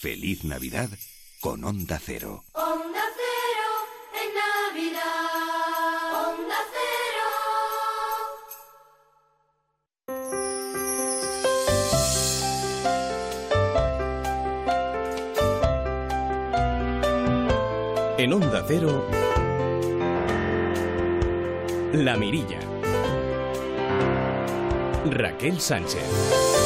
Feliz Navidad con Onda Cero. Onda Cero en Navidad. Onda Cero. En Onda Cero, La Mirilla. Raquel Sánchez.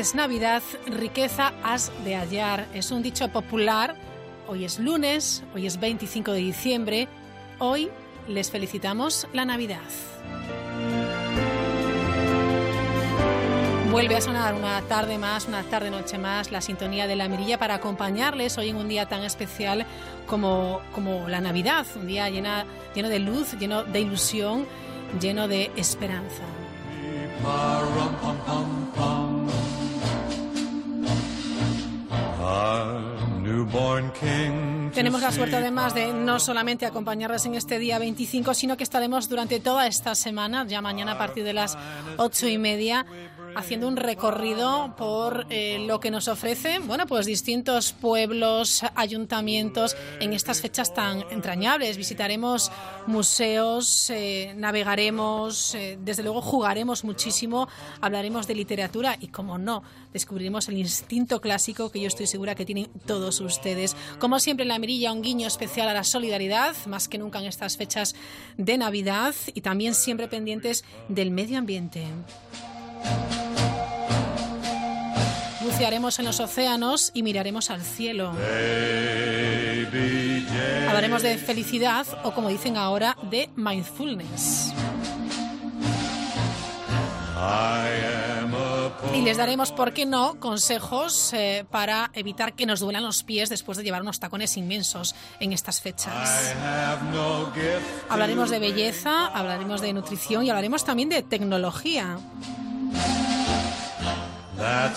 Es Navidad, riqueza has de hallar. Es un dicho popular. Hoy es lunes, hoy es 25 de diciembre. Hoy les felicitamos la Navidad. Vuelve a sonar una tarde más, una tarde noche más, la sintonía de la mirilla para acompañarles hoy en un día tan especial como, como la Navidad, un día llena, lleno de luz, lleno de ilusión, lleno de esperanza. Tenemos la suerte además de no solamente acompañarles en este día 25, sino que estaremos durante toda esta semana, ya mañana a partir de las ocho y media, haciendo un recorrido por eh, lo que nos ofrecen, bueno, pues distintos pueblos, ayuntamientos en estas fechas tan entrañables. Visitaremos museos, eh, navegaremos, eh, desde luego jugaremos muchísimo, hablaremos de literatura y, como no, descubriremos el instinto clásico que yo estoy segura que tienen todos ustedes. Como siempre, en la mirilla, un guiño especial a la solidaridad, más que nunca en estas fechas de Navidad y también siempre pendientes del medio ambiente. Bucearemos en los océanos y miraremos al cielo. Hablaremos de felicidad o, como dicen ahora, de mindfulness. Y les daremos, ¿por qué no?, consejos eh, para evitar que nos duelan los pies después de llevar unos tacones inmensos en estas fechas. Hablaremos de belleza, hablaremos de nutrición y hablaremos también de tecnología.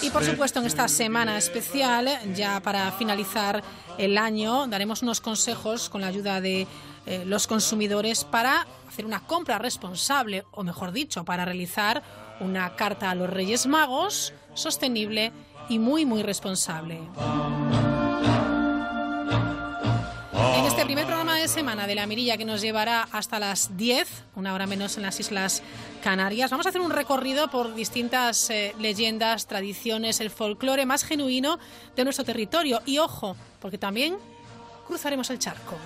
Y por supuesto, en esta semana especial, ya para finalizar el año, daremos unos consejos con la ayuda de eh, los consumidores para hacer una compra responsable, o mejor dicho, para realizar una carta a los Reyes Magos sostenible y muy, muy responsable. En este primer programa de semana de la Mirilla que nos llevará hasta las 10, una hora menos en las Islas Canarias, vamos a hacer un recorrido por distintas eh, leyendas, tradiciones, el folclore más genuino de nuestro territorio. Y ojo, porque también cruzaremos el charco.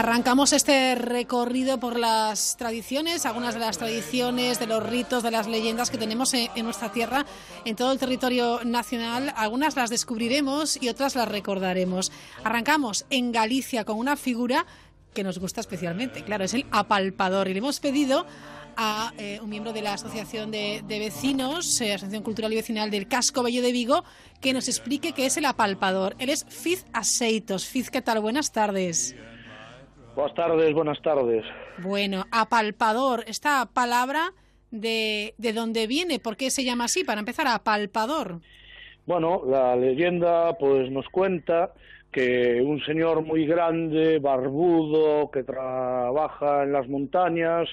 Arrancamos este recorrido por las tradiciones, algunas de las tradiciones, de los ritos, de las leyendas que tenemos en, nuestra tierra, en todo el territorio nacional. Algunas las descubriremos y otras las recordaremos. Arrancamos en Galicia con una figura que nos gusta especialmente, claro, es el apalpador. Y le hemos pedido a eh, un miembro de la Asociación de, de Vecinos, eh, Asociación Cultural y Vecinal del Casco Bello de Vigo, que nos explique qué es el apalpador. Él es Fiz Aceitos. Fiz, ¿qué tal? Buenas tardes. Buenas tardes, buenas tardes. Bueno, apalpador, esta palabra de, de dónde viene, ¿por qué se llama así? Para empezar, apalpador. Bueno, la leyenda pues nos cuenta que un señor muy grande, barbudo, que trabaja en las montañas,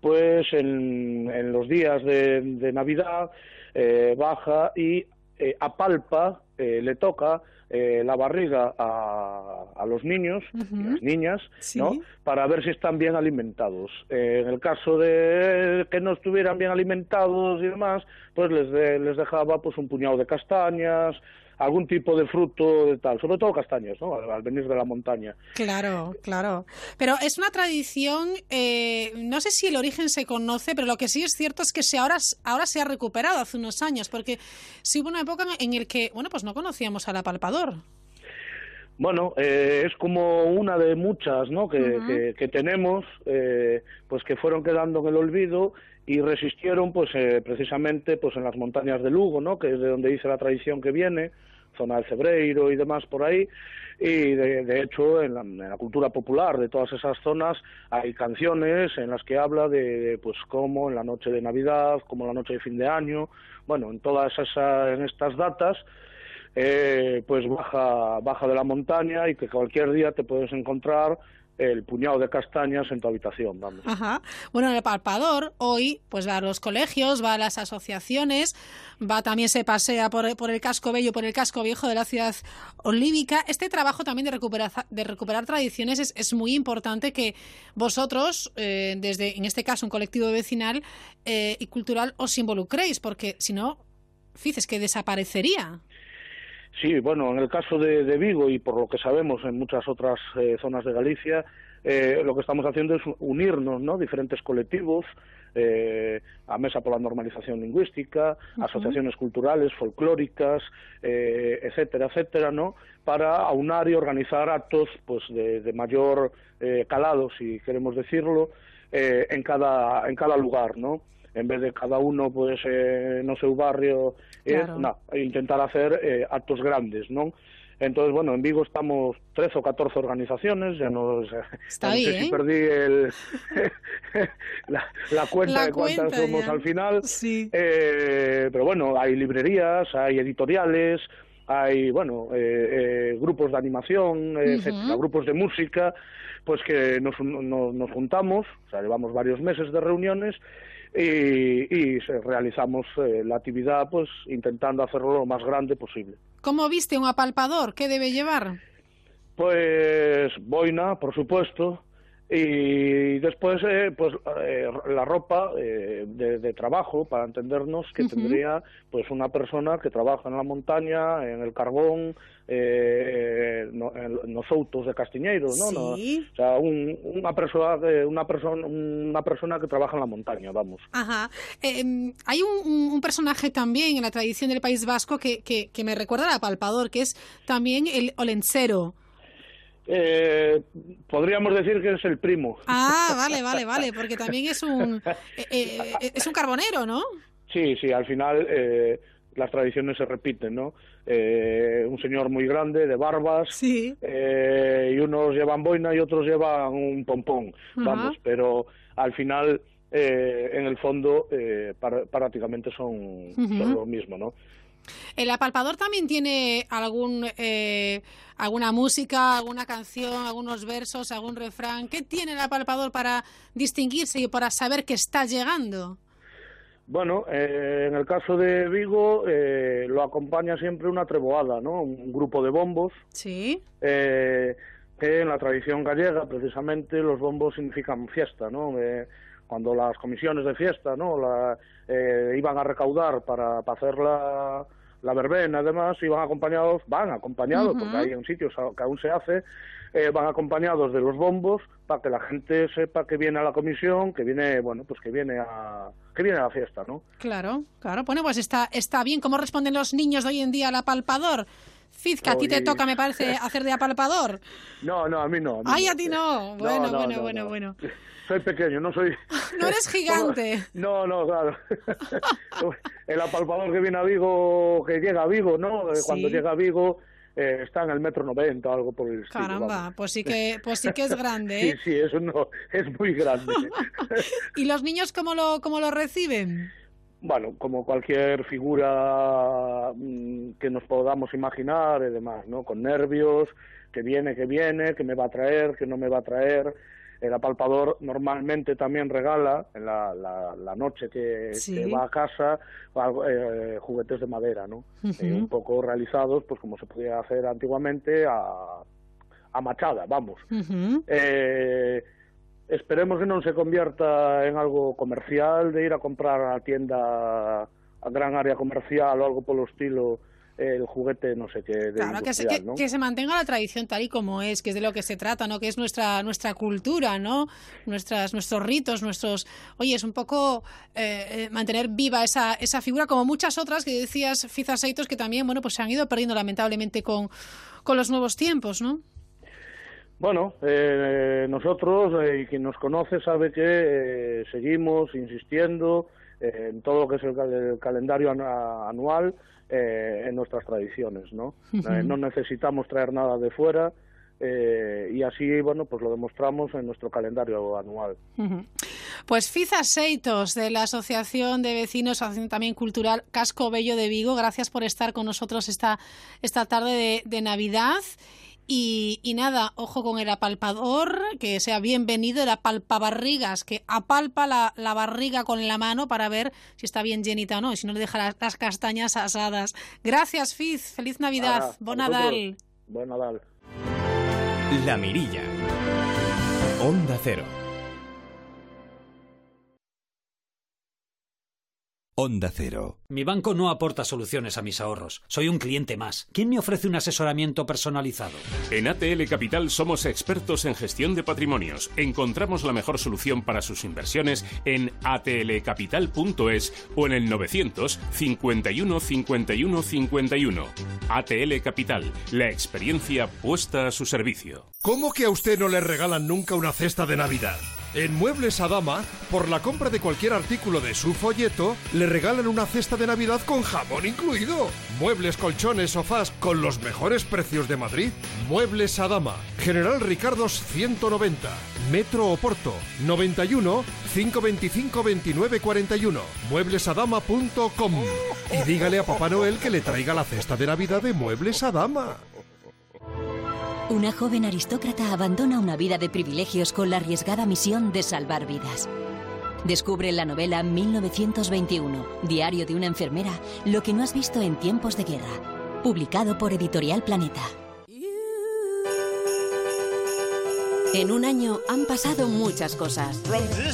pues en, en los días de, de Navidad eh, baja y eh, apalpa, eh, le toca eh, la barriga a, a los niños y las niñas, Sí. ¿no? Para ver si están bien alimentados. Eh, en el caso de que no estuvieran bien alimentados y demás, pues les, de- les dejaba pues un puñado de castañas, algún tipo de fruto de tal, sobre todo castañas, ¿no? Al, al venir de la montaña. Claro, claro. Pero es una tradición, eh, no sé si el origen se conoce, pero lo que sí es cierto es que se ahora, ahora se ha recuperado hace unos años, porque sí hubo una época en el que, bueno, pues no conocíamos al apalpador. Bueno, eh, es como una de muchas ¿no? que, que, que tenemos, eh, pues que fueron quedando en el olvido y resistieron pues eh, precisamente pues en las montañas de Lugo, ¿no? que es de donde dice la tradición que viene, zona del Cebreiro y demás por ahí. Y de, de hecho, en la, en la cultura popular de todas esas zonas hay canciones en las que habla de, pues cómo en la noche de Navidad, como en la noche de fin de año, bueno, en todas esas, en estas datas, eh, pues baja, baja de la montaña y que cualquier día te puedes encontrar el puñado de castañas en tu habitación, vamos. Ajá. Bueno, el palpador hoy pues va a los colegios, va a las asociaciones, va también se pasea por, el casco bello, por el casco viejo de la ciudad olívica. Este trabajo también de recuperar, de recuperar tradiciones es, es muy importante que vosotros, eh, desde en este caso un colectivo vecinal eh, y cultural, os involucréis, porque si no, fíjese que desaparecería. Sí, bueno, en el caso de, de, Vigo y por lo que sabemos en muchas otras eh, zonas de Galicia, eh, lo que estamos haciendo es unirnos, ¿no? Diferentes colectivos, eh, a Mesa por la Normalización Lingüística, uh -huh. asociaciones culturales, folclóricas, eh, etcétera, etcétera, ¿no? Para aunar y organizar actos, pues, de, de mayor eh, calado, si queremos decirlo, eh, en cada en cada lugar, ¿no? En vez de cada uno, pues, eh, no sé, un barrio, eh, claro. no, intentar hacer eh, actos grandes, ¿no? Entonces, bueno, en Vigo estamos 13 o 14 organizaciones, ya no, Está no ahí, sé ¿eh? si perdí el, la, la, cuenta la de cuántas cuenta somos ya. al final, sí. eh, pero bueno, hay librerías, hay editoriales, hay, bueno, eh, eh, grupos de animación, uh -huh. etcétera, grupos de música, pues que nos, nos, nos juntamos, o sea, llevamos varios meses de reuniones y, y realizamos eh, la actividad pues intentando hacerlo lo más grande posible. ¿Cómo viste un apalpador? ¿Qué debe llevar? Pues boina, por supuesto, y después eh, pues eh, la ropa eh, de, de, trabajo para entendernos que uh -huh. tendría pues una persona que trabaja en la montaña en el carbón eh, no, en los autos de Castiñeiros no, sí. no o sea un, una persona una persona una persona que trabaja en la montaña vamos Ajá. Eh, hay un, un, personaje también en la tradición del País Vasco que, que, que me recuerda al palpador que es también el olencero eh, podríamos decir que es el primo. Ah, vale, vale, vale, porque también es un eh, eh, es un carbonero, ¿no? Sí, sí, al final eh, las tradiciones se repiten, ¿no? Eh, un señor muy grande, de barbas, sí. eh, y unos llevan boina y otros llevan un pompón, vamos, pero al final, eh, en el fondo, eh, prácticamente son, uh -huh. son lo mismo, ¿no? ¿El apalpador también tiene algún eh, alguna música, alguna canción, algunos versos, algún refrán? ¿Qué tiene el apalpador para distinguirse y para saber que está llegando? Bueno, eh, en el caso de Vigo eh, lo acompaña siempre una treboada, ¿no? Un grupo de bombos. Sí. Eh, que en la tradición gallega, precisamente, los bombos significan fiesta, ¿no? Cuando las comisiones de fiesta, ¿no? La, eh, iban a recaudar para, para hacer la, la verbena, además, iban acompañados, van acompañados, uh -huh. porque hay en sitios que aún se hace, eh, van acompañados de los bombos para que la gente sepa que viene a la comisión, que viene, bueno, pues que viene a que viene a la fiesta, ¿no? Claro, claro. Bueno, pues está está bien. ¿Cómo responden los niños de hoy en día al apalpador? Fizca, a ti te toca, me parece, hacer de apalpador. No, no, a mí no. A mí Ay, no. a ti no. Bueno, no, no, bueno, no, bueno, bueno. Soy pequeño, no soy... No eres gigante. No, no, claro. El apalpador que viene a Vigo, que llega a Vigo, ¿no? Sí. Cuando llega a Vigo eh, está en el metro noventa o algo por el estilo. Caramba, vamos. pues sí que pues sí que es grande, ¿eh? Sí, sí, eso no, es muy grande. ¿Y los niños cómo lo, cómo lo reciben? Bueno, como cualquier figura mm, que nos podamos imaginar y demás, ¿no? Con nervios, que viene, que viene, que me va a traer, que no me va a traer. El apalpador normalmente también regala en la, la, la noche que, Sí. que va a casa eh, juguetes de madera, ¿no? Eh, un poco realizados, pues como se podía hacer antiguamente a, a machada, vamos. Eh, esperemos que non se convierta en algo comercial de ir a comprar a tienda a gran área comercial o algo polo estilo el juguete no sé qué de Claro, que se, que, ¿no? que se mantenga la tradición tal y como es, que es de lo que se trata, ¿no? Que es nuestra nuestra cultura, ¿no? Nuestras nuestros ritos, nuestros, oye, es un poco eh, eh, mantener viva esa esa figura como muchas otras que decías Fizaseitos que también, bueno, pues se han ido perdiendo lamentablemente con con los nuevos tiempos, ¿no? Bueno, eh, nosotros, eh, y quien nos conoce sabe que eh, seguimos insistiendo eh, en todo lo que es el, cal- el calendario anu- anual, eh, en nuestras tradiciones, ¿no? Eh, no necesitamos traer nada de fuera eh, y así, bueno, pues lo demostramos en nuestro calendario anual. Pues Fiza Seitos, de la Asociación de Vecinos, Asociación también Cultural Casco Bello de Vigo, gracias por estar con nosotros esta, esta tarde de, de Navidad. Y, y nada, ojo con el apalpador, que sea bienvenido, el apalpabarrigas, que apalpa la, la barriga con la mano para ver si está bien llenita o no, y si no le deja las, las castañas asadas. Gracias, Fiz, feliz Navidad, Nada, bon. Buen Nadal. La Mirilla. Onda Cero. Onda Cero. Mi banco no aporta soluciones a mis ahorros. Soy un cliente más. ¿Quién me ofrece un asesoramiento personalizado? En ATL Capital somos expertos en gestión de patrimonios. Encontramos la mejor solución para sus inversiones en atlcapital.es o en el 900 51 51 51. ATL Capital, la experiencia puesta a su servicio. ¿Cómo que a usted no le regalan nunca una cesta de Navidad? En Muebles Adama, por la compra de cualquier artículo de su folleto, le regalan una cesta de Navidad con jamón incluido. Muebles, colchones, sofás con los mejores precios de Madrid. Muebles Adama, General Ricardos 190, Metro Oporto, 91 525 29 41, mueblesadama.com. Y dígale a Papá Noel que le traiga la cesta de Navidad de Muebles Adama. Una joven aristócrata abandona una vida de privilegios con la arriesgada misión de salvar vidas. Descubre en la novela 1921, Diario de una enfermera, lo que no has visto en tiempos de guerra. Publicado por Editorial Planeta. En un año han pasado muchas cosas.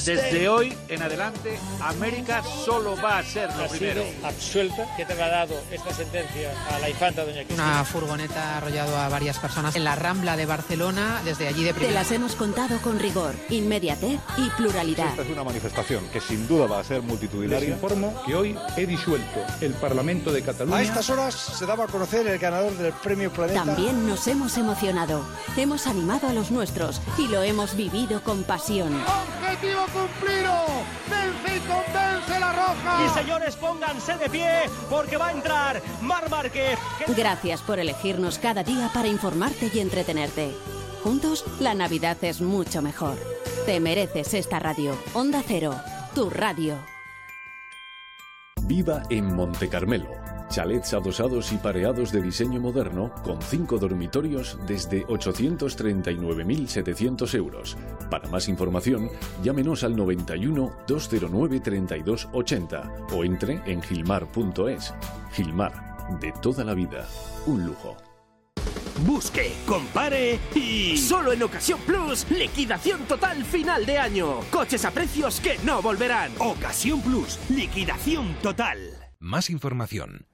Desde hoy en adelante, América solo va a ser lo primero. absuelta que te ha dado esta sentencia a la infanta doña Cristina. Una furgoneta ha arrollado a varias personas en la Rambla de Barcelona, desde allí de Te primera. las hemos contado con rigor, inmediatez y pluralidad. Esta es una manifestación que sin duda va a ser multitudinaria. Les informo que hoy he disuelto el Parlamento de Cataluña. A estas horas se daba a conocer el ganador del premio Planeta. También nos hemos emocionado. Hemos animado a los nuestros y lo hemos vivido con pasión. ¡Objetivo cumplido! ¡Vence y convence la roja! Y señores, pónganse de pie porque va a entrar Mar Márquez. Gracias por elegirnos cada día para informarte y entretenerte. Juntos, la Navidad es mucho mejor. Te mereces esta radio. Onda Cero, tu radio. Viva en Monte Carmelo. Chalets adosados y pareados de diseño moderno con cinco dormitorios desde 839.700 euros. Para más información, llámenos al 91 209 3280 o entre en gilmar.es. Gilmar, de toda la vida, un lujo. Busque, compare y... Solo en Ocasión Plus, liquidación total final de año. Coches a precios que no volverán. Ocasión Plus, liquidación total. Más información,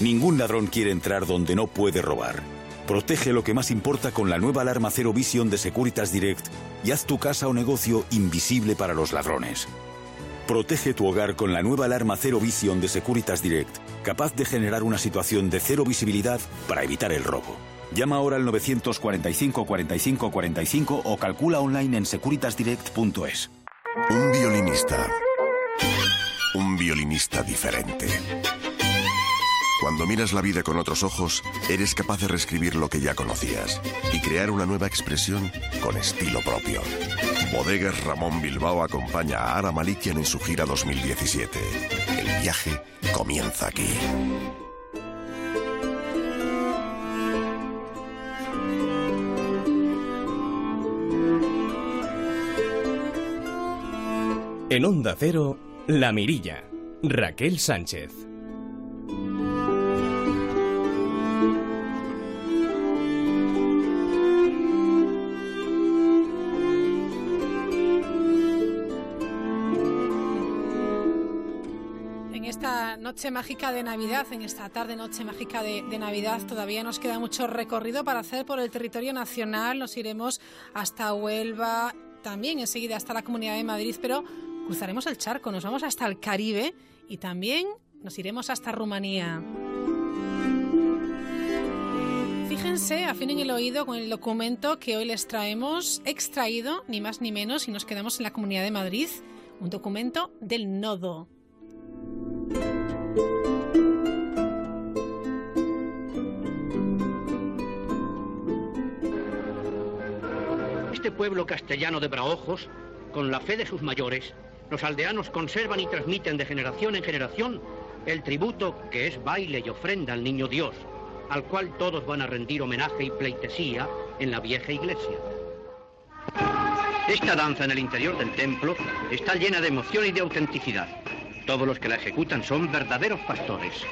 Ningún ladrón quiere entrar donde no puede robar. Protege lo que más importa con la nueva alarma Cero Vision de Securitas Direct y haz tu casa o negocio invisible para los ladrones. Protege tu hogar con la nueva alarma Cero Vision de Securitas Direct, capaz de generar una situación de cero visibilidad para evitar el robo. Llama ahora al 945 45 45 o calcula online en securitasdirect.es. Un violinista. Un violinista diferente. Cuando miras la vida con otros ojos, eres capaz de reescribir lo que ya conocías y crear una nueva expresión con estilo propio. Bodegas Ramón Bilbao acompaña a Ara Malikian en su gira 2017. El viaje comienza aquí. En Onda Cero, La Mirilla. Raquel Sánchez. Noche mágica de Navidad, en esta tarde noche mágica de, Navidad, todavía nos queda mucho recorrido para hacer por el territorio nacional. Nos iremos hasta Huelva, también enseguida hasta la Comunidad de Madrid, pero cruzaremos el charco, nos vamos hasta el Caribe y también nos iremos hasta Rumanía. Fíjense, afinen el oído con el documento que hoy les traemos, extraído, ni más ni menos, y nos quedamos en la Comunidad de Madrid, un documento del Nodo. Este pueblo castellano de Braojos, con la fe de sus mayores, los aldeanos conservan y transmiten de generación en generación el tributo que es baile y ofrenda al niño Dios, al cual todos van a rendir homenaje y pleitesía en la vieja iglesia. Esta danza en el interior del templo está llena de emoción y de autenticidad. Todos los que la ejecutan son verdaderos pastores.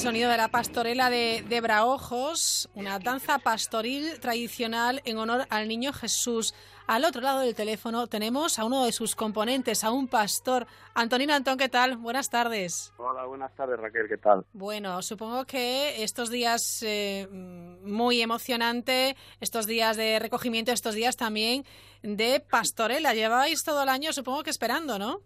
El sonido de la pastorela de, de, Braojos, una danza pastoril tradicional en honor al niño Jesús. Al otro lado del teléfono tenemos a uno de sus componentes, a un pastor. Antonino Antón, ¿qué tal? Buenas tardes. Hola, buenas tardes Raquel, ¿qué tal? Bueno, supongo que estos días eh, muy emocionante, estos días de recogimiento, estos días también de pastorela. Lleváis todo el año, supongo que esperando, ¿no?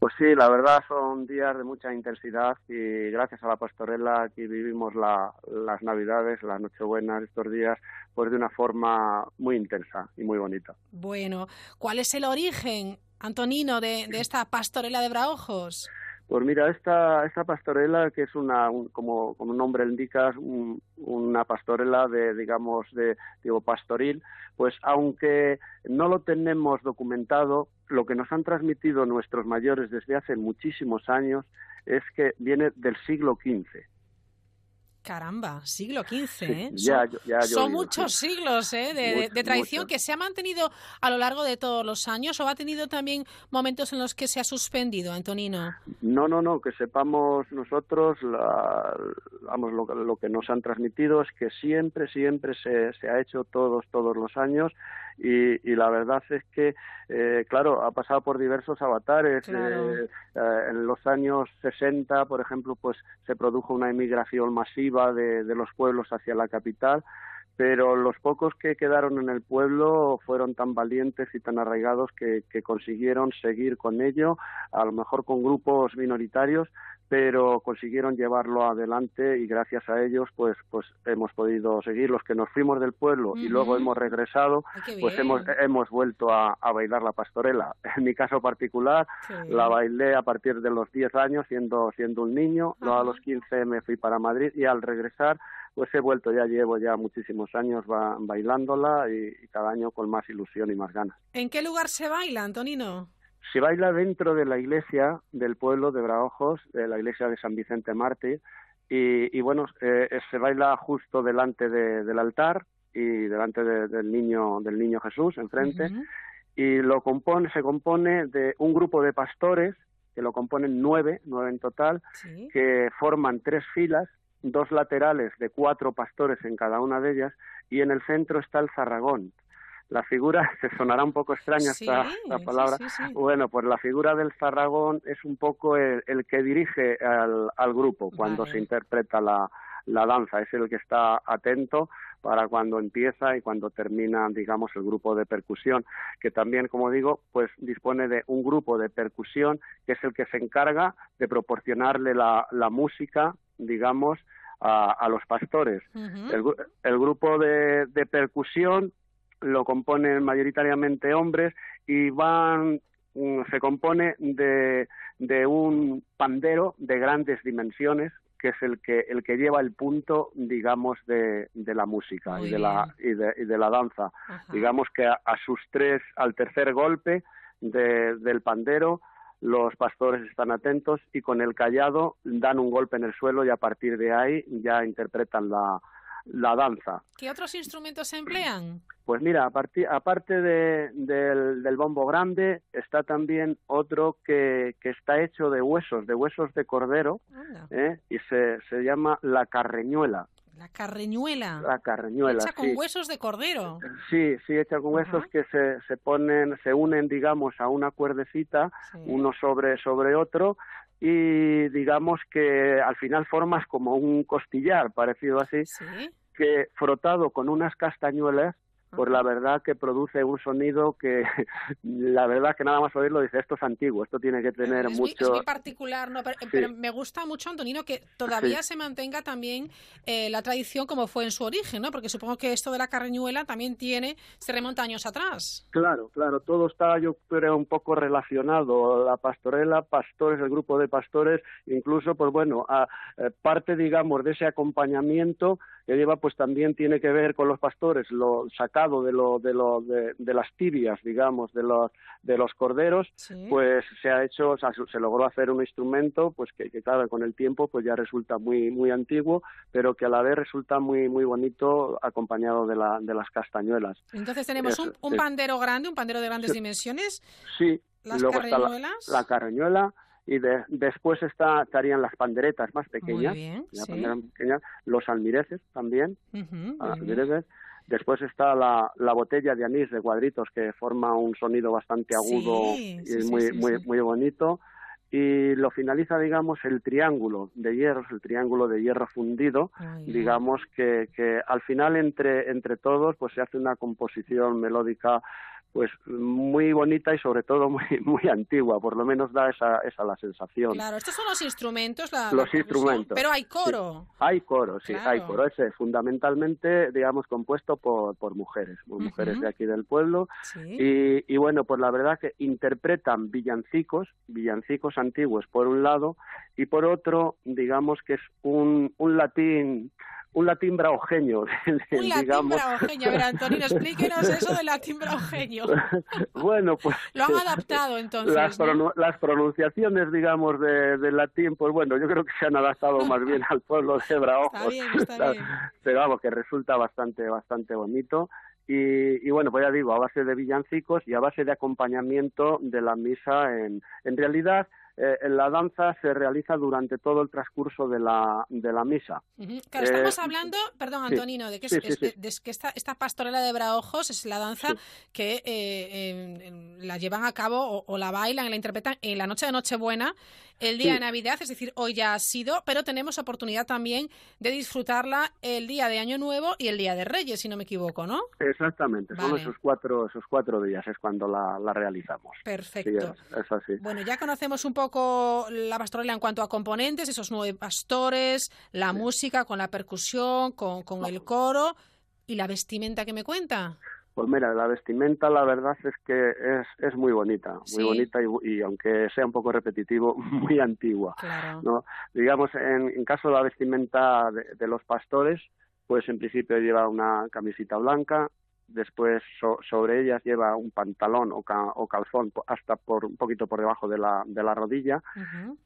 Pues sí, la verdad son días de mucha intensidad y gracias a la pastorela aquí vivimos la, las Navidades, las Nochebuenas, estos días, pues de una forma muy intensa y muy bonita. Bueno, ¿cuál es el origen, Antonino, de, de esta pastorela de Braojos? Pues mira, esta, esta pastorela, que es una, un, como, como un nombre indica, un, una pastorela de, digamos, de, digo, pastoril, pues aunque no lo tenemos documentado, lo que nos han transmitido nuestros mayores desde hace muchísimos años es que viene del siglo XV. Caramba, siglo XV, ¿eh? Ya, son, ya, son muchos siglos ¿eh? de, tradición mucho. que se ha mantenido a lo largo de todos los años o ha tenido también momentos en los que se ha suspendido, Antonino. No, no, no, que sepamos nosotros, la, vamos, lo, lo, que nos han transmitido es que siempre, siempre se, se ha hecho todos, todos los años y, y, la verdad es que, eh, claro, ha pasado por diversos avatares. Claro. Eh, eh, en los años 60, por ejemplo, pues se produjo una emigración masiva de, de los pueblos hacia la capital pero los pocos que quedaron en el pueblo fueron tan valientes y tan arraigados que, que, consiguieron seguir con ello, a lo mejor con grupos minoritarios, pero consiguieron llevarlo adelante y gracias a ellos pues pues hemos podido seguir. Los que nos fuimos del pueblo uh -huh. y luego hemos regresado Ay, pues hemos hemos vuelto a, a, bailar la pastorela. En mi caso particular la bailé a partir de los 10 años siendo siendo un niño. A los 15 me fui para Madrid y al regresar pues he vuelto, ya llevo ya muchísimos años ba bailándola y, y, cada año con más ilusión y más ganas. ¿En qué lugar se baila, Antonino? Se baila dentro de la iglesia del pueblo de Braojos, de la iglesia de San Vicente Mártir, y, y bueno, eh, se baila justo delante de, del altar y delante de, del niño del niño Jesús enfrente, uh -huh. y lo compone, se compone de un grupo de pastores que lo componen nueve, nueve en total, ¿Sí? que forman tres filas dos laterales de cuatro pastores en cada una de ellas y en el centro está el zarragón. La figura, se sonará un poco extraña sí, esta, esta, palabra, sí, sí, bueno, pues la figura del zarragón es un poco el, el que dirige al, al grupo cuando vale. se interpreta la, la danza, es el que está atento para cuando empieza y cuando termina, digamos, el grupo de percusión, que también, como digo, pues dispone de un grupo de percusión que es el que se encarga de proporcionarle la, la música digamos, a, a los pastores. Uh -huh. el, el, grupo de, de, percusión lo componen mayoritariamente hombres y van mm, se compone de, de un pandero de grandes dimensiones que es el que el que lleva el punto digamos de, de la música Muy y de la y de, y de la danza Ajá. digamos que a, a, sus tres al tercer golpe de, del pandero los pastores están atentos y con el callado dan un golpe en el suelo y a partir de ahí ya interpretan la, la danza. ¿Qué otros instrumentos se emplean? Pues mira, aparte de, del, del, bombo grande, está también otro que, que, está hecho de huesos, de huesos de cordero, ¿eh? y se, se llama la carreñuela. La carreñuela. La carreñuela, Hecha con sí. huesos de cordero. Sí, sí, hecha con huesos que se, se ponen, se unen, digamos, a una cuerdecita, uno sobre, sobre otro, y digamos que al final formas como un costillar, parecido así, que frotado con unas castañuelas, pues la verdad que produce un sonido que la verdad que nada más oírlo dice esto es antiguo, esto tiene que tener Es muy, es mucho muy particular, ¿no? pero, pero me gusta mucho, Antonino, que todavía se mantenga también eh, la tradición como fue en su origen, ¿no? Porque supongo que esto de la carreñuela también tiene, se remonta años atrás. Claro, claro, todo está yo creo un poco relacionado, la pastorela, pastores, el grupo de pastores, incluso pues bueno, a, eh, parte digamos de ese acompañamiento que lleva pues también tiene que ver con los pastores, lo sacado de lo de lo de, de las tibias, digamos, de los de los corderos, pues se ha hecho, o sea, se- logró hacer un instrumento pues que, que claro, con el tiempo pues ya resulta muy muy antiguo, pero que a la vez resulta muy muy bonito acompañado de la de las castañuelas. Entonces tenemos un, pandero grande, un pandero de grandes Sí. dimensiones. Sí, ¿Las luego está la, carreñuelas? la carreñuela y de- después está, estarían las panderetas más pequeñas, bien, las sí. pequeñas, los almireces también, almireces. Después está la, la botella de anís de cuadritos que forma un sonido bastante agudo Sí, y sí, muy, muy, muy bonito. Y lo finaliza, digamos, el triángulo de hierros, el triángulo de hierro fundido, digamos que, que al final entre, entre todos pues se hace una composición melódica pues muy bonita y sobre todo muy, muy antigua, por lo menos da esa, esa la sensación. Claro, estos son los instrumentos, la, Los instrumentos, Pero hay coro. Hay coro, sí, Claro. hay coro. Ese fundamentalmente, digamos, compuesto por, por mujeres, por mujeres de aquí del pueblo. Y, y bueno, pues la verdad que interpretan villancicos, villancicos antiguos por un lado, y por otro, digamos que es un, un latín un latín braujeño, Un latín digamos. braujeño. A ver, Antonino, explíquenos eso del latín braujeño. bueno, pues Lo han adaptado entonces. las, ¿no? las pronunciaciones, digamos, de, del latín, pues bueno, yo creo que se han adaptado más bien al pueblo de Braojos. Está bien, está bien. Pero vamos, que resulta bastante, bastante bonito. Y, y bueno, pues ya digo, a base de villancicos y a base de acompañamiento de la misa, en, en realidad eh, la danza se realiza durante todo el transcurso de la, de la misa. Ujú. Claro, estamos Eh, hablando, perdón sí, Antonino, de que, es- sí, sí, sí. de- de que esta, esta pastorela de Braojos es la danza que eh, en- la llevan a cabo o, o la bailan, la interpretan en la noche de Nochebuena, el día Sí. de Navidad, es decir, hoy ya ha sido, pero tenemos oportunidad también de disfrutarla el día de Año Nuevo y el día de Reyes, si no me equivoco, ¿no? Exactamente, son Vale. esos cuatro, esos cuatro días es cuando la, la realizamos. Perfecto. Sí, es, es así. Bueno, ya conocemos un poco la pastorela en cuanto a componentes, esos nueve pastores, la música con la percusión, con, con el coro y la vestimenta que me cuenta. Pues mira, la vestimenta la verdad es que es, es muy bonita, muy Sí. bonita y, y aunque sea un poco repetitivo, muy antigua. Claro. ¿no? Digamos, en, en caso de la vestimenta de, de los pastores, pues en principio lleva una camisita blanca, después so- sobre ellas lleva un pantalón o, ca- o calzón hasta por un poquito por debajo de la, de la rodilla,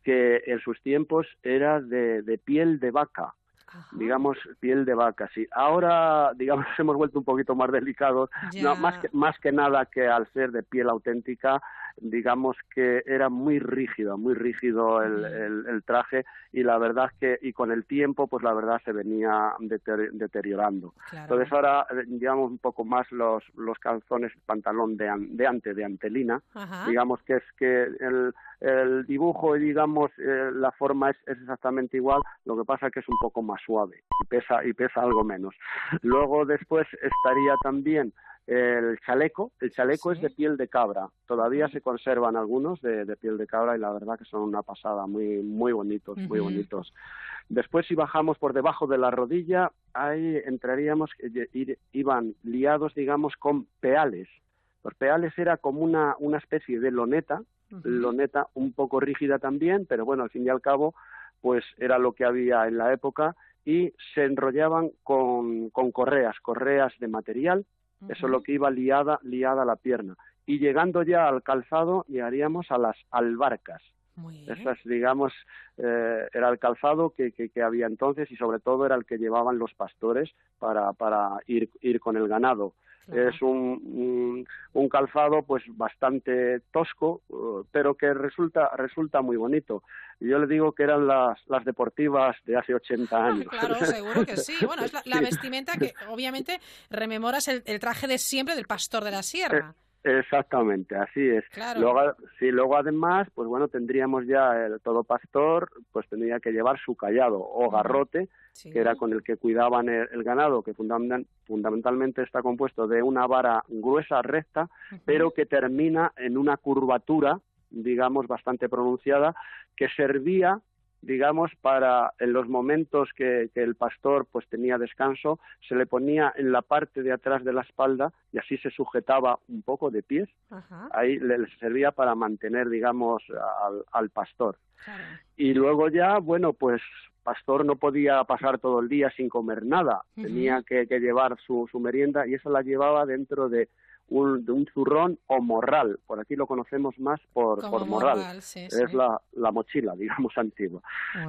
que en sus tiempos era de, de piel de vaca digamos piel de vaca sí. Ahora digamos hemos vuelto un poquito más delicados no, más que más que nada que al ser de piel auténtica digamos que era muy rígido muy rígido el, el- el traje y la verdad que y con el tiempo pues la verdad se venía deter- deteriorando. Entonces ahora eh, llevamos un poco más los los calzones pantalón de, an- de ante de antelina Ajá. digamos que es que el, el dibujo y digamos eh, la forma es, es exactamente igual lo que pasa que es un poco más suave y pesa y pesa algo menos. Luego después estaría también el chaleco el chaleco es de piel de cabra. Todavía se conservan algunos de, de piel de cabra y la verdad que son una pasada muy muy bonitos muy bonitos. Después, si bajamos por debajo de la rodilla, ahí entraríamos, eh, iban liados, digamos, con peales. Los peales era como una, una especie de loneta, loneta un poco rígida también, pero bueno, al fin y al cabo, pues era lo que había en la época y se enrollaban con, con correas, correas de material, eso es lo que iba liada, liada la pierna. Y llegando ya al calzado, llegaríamos a las albarcas. Esas, digamos, eh, era el calzado que, que, había entonces y sobre todo era el que llevaban los pastores para, para ir, ir con el ganado. Es un, un, calzado pues bastante tosco, eh, pero que resulta, resulta muy bonito. Yo le digo que eran las, las deportivas de hace 80 años. claro, seguro que sí. Bueno, es la, vestimenta que obviamente rememoras el, el, traje de siempre del pastor de la sierra. Exactamente, así es. Luego, sí, luego además, pues bueno, tendríamos ya el todo pastor, pues tendría que llevar su callado o garrote, que era con el que cuidaban el, ganado, que fundamentalmente está compuesto de una vara gruesa, recta, pero que termina en una curvatura, digamos, bastante pronunciada, que servía digamos, para en los momentos que, el pastor pues tenía descanso, se le ponía en la parte de atrás de la espalda y así se sujetaba un poco de pies. Ahí le, servía para mantener, digamos, al, pastor. Y luego ya, bueno, pues pastor no podía pasar todo el día sin comer nada, tenía que, llevar su, su merienda y eso la llevaba dentro de un, de un zurrón o morral. Por aquí lo conocemos más por, por morral. es La, la mochila, digamos, antigua.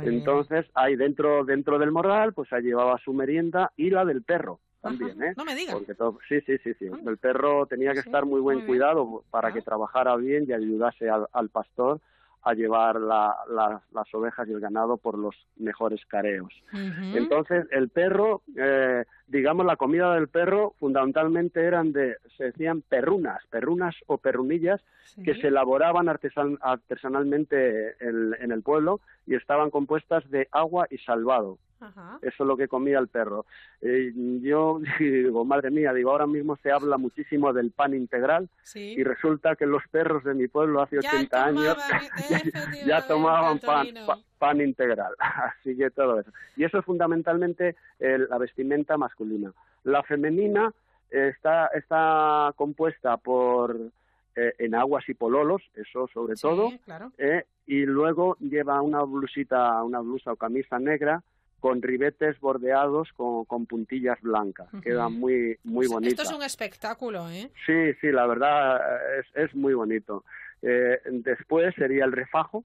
Entonces, ahí dentro, dentro del morral, pues ahí llevaba su merienda y la del perro también, ¿eh? No me digas. Porque sí, sí, sí, sí. Ah. El perro tenía que estar muy buen cuidado para que trabajara bien y ayudase al, al pastor a llevar las ovejas y el ganado por los mejores careos. Entonces, el perro, eh, digamos, la comida del perro fundamentalmente eran de, se decían perrunas, perrunas o perrunillas que se elaboraban artesanalmente en el pueblo y estaban compuestas de agua y salvado. Eso es lo que comía el perro. Eh, yo digo, madre mía, digo, ahora mismo se habla muchísimo del pan integral y resulta que los perros de mi pueblo hace 80 años ya, tomaban pan, pan integral. Así que todo eso. Y eso es fundamentalmente la vestimenta masculina. La femenina está, está compuesta por eh, en aguas y pololos, eso sobre todo, eh, y luego lleva una blusita, una blusa o camisa negra con ribetes bordeados con, puntillas blancas. Queda muy, muy bonito. Esto es un espectáculo, ¿eh? Sí, sí, la verdad es, es muy bonito. Eh, después sería el refajo.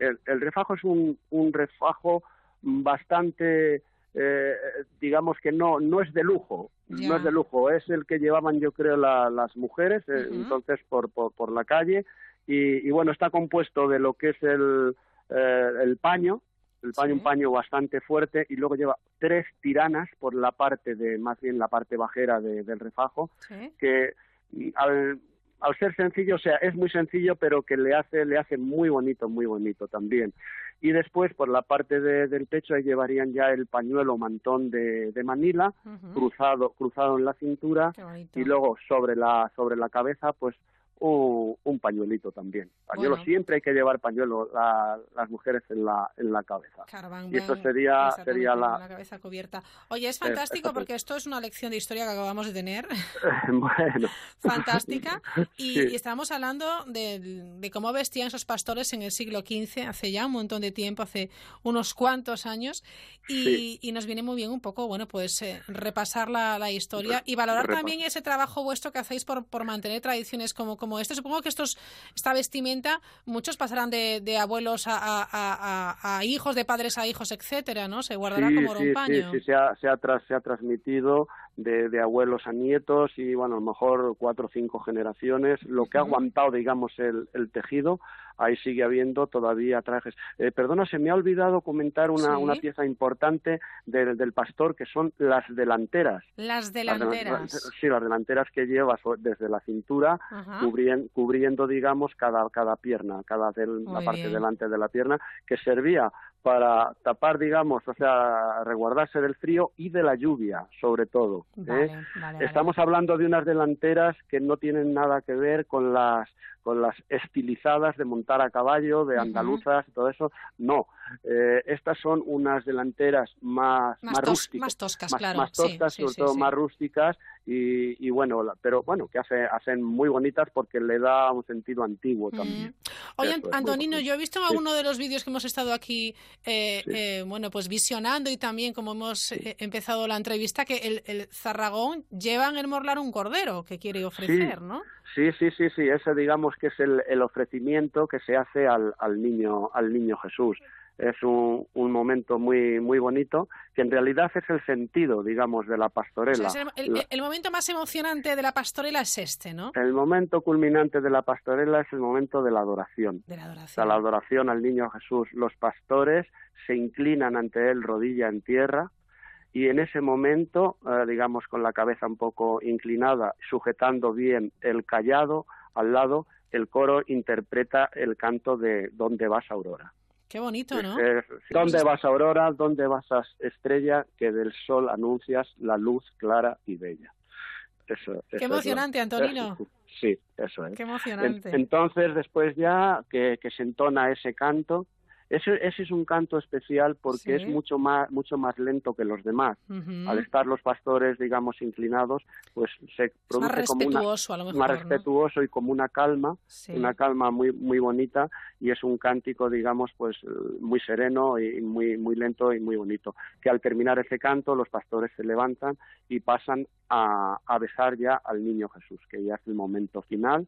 el, refajo es un, un refajo bastante, eh, digamos que no, no es de lujo, no es de lujo, es el que llevaban yo creo las mujeres, eh, entonces por, por, por, la calle, y, y, bueno, está compuesto de lo que es el, el paño, el paño un paño bastante fuerte y luego lleva tres tiranas por la parte de más bien la parte bajera del refajo que mm, al, al, ser sencillo o sea es muy sencillo pero que le hace le hace muy bonito muy bonito también. Y después por la parte del pecho ahí llevarían ya el pañuelo mantón de, de Manila cruzado cruzado en la cintura y luego sobre la sobre la cabeza pues un pañuelito también. Pañuelo siempre hay que llevar pañuelo las mujeres en la en la cabeza. y esto sería sería la... cabeza cubierta. Oye, es fantástico porque esto es una lección de historia que acabamos de tener. bueno. Fantástica. Y, estamos hablando de, cómo vestían esos pastores en el siglo XV, hace ya un montón de tiempo, hace unos cuantos años. Y, nos viene muy bien un poco, bueno, pues eh, repasar la, la historia y valorar también ese trabajo vuestro que hacéis por, por mantener tradiciones como como este. Supongo que estos, esta vestimenta, muchos pasarán de, de abuelos a, a, a, hijos, de padres a hijos, etcétera, ¿no? Se guardará como rompaño. Sí, sí, se ha, se ha, se ha transmitido de, de, abuelos a nietos y, bueno, a lo mejor cuatro o cinco generaciones. Lo que ha aguantado, digamos, el, el tejido ahí sigue habiendo todavía trajes. Eh, perdona, se me ha olvidado comentar una, una pieza importante del, del pastor, que son las delanteras. Las delanteras. sí, las delanteras que llevas desde la cintura, cubriendo, cubriendo, digamos, cada, cada pierna, cada la parte delante de la pierna, que servía para tapar, digamos, o sea, resguardarse del frío y de la lluvia, sobre todo. ¿eh? Estamos hablando de unas delanteras que no tienen nada que ver con las con las estilizadas de montar a caballo, de andaluzas y todo eso. No, eh, estas son unas delanteras más, más, rústicas. Más toscas, más, claro. Más toscas, sobre todo más rústicas y, bueno, pero bueno, que hace, hacen muy bonitas porque le da un sentido antiguo Mm. también. Oye, Eso Antonino, yo he visto en Sí. alguno de los vídeos que hemos estado aquí, eh, eh, bueno, pues visionando y también como hemos eh, empezado la entrevista, que el, el zarragón lleva en el morlar un cordero que quiere ofrecer, ¿no? Sí, sí, sí, sí, ese digamos que es el, el ofrecimiento que se hace al, al niño al niño Jesús. Es un, un momento muy muy bonito que en realidad es el sentido, digamos, de la O pastorela. sea, el, el- La- el momento más emocionante de la pastorela es este, ¿no? el momento culminante de la pastorela es el momento de la adoración. De la O adoración. sea, la adoración al niño Jesús. Los pastores se inclinan ante él rodilla en tierra y en ese momento, eh, digamos, con la cabeza un poco inclinada, sujetando bien el callado al lado, el coro interpreta el canto de ¿Dónde vas, Aurora? Qué bonito, ¿no? Es- ¿Dónde vas, Aurora? ¿Dónde vas, as- estrella? Que del sol anuncias la luz clara y bella. Eso, eso es lo- emocionante, Antonino. Sí, eso es. Qué En- emocionante. entonces, después ya que, que se entona ese canto, ese, ese es un canto especial porque Sí. es mucho más, mucho más lento que los demás. Al estar los pastores, digamos, inclinados, pues se produce más como una, respetuoso, a lo mejor, más ¿no? respetuoso y como una calma, Sí. una calma muy muy bonita y es un cántico, digamos, pues muy sereno y muy muy lento y muy bonito. Que al terminar ese canto los pastores se levantan y pasan a, a besar ya al niño Jesús, que ya es el momento final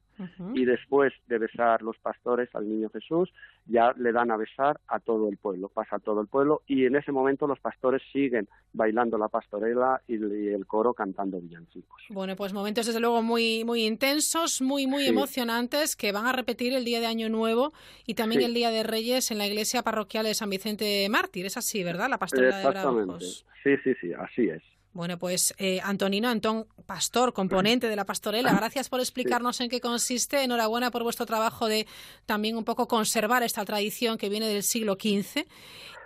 y después de besar los pastores al niño Jesús, ya le dan a besar a todo el pueblo, pasa a todo el pueblo y en ese momento los pastores siguen bailando la pastorela y, el coro cantando villancicos. Bueno, pues momentos desde luego muy muy intensos, muy muy Sí. emocionantes que van a repetir el día de Año Nuevo y también Sí. el día de Reyes en la iglesia parroquial de San Vicente Mártir. Es así, ¿verdad? La pastorela de. Sí, sí, sí, así es. Bueno, pues eh, Antonino Antón, pastor, componente de la pastorela, gracias por explicarnos en qué consiste. Enhorabuena por vuestro trabajo de también un poco conservar esta tradición que viene del siglo XV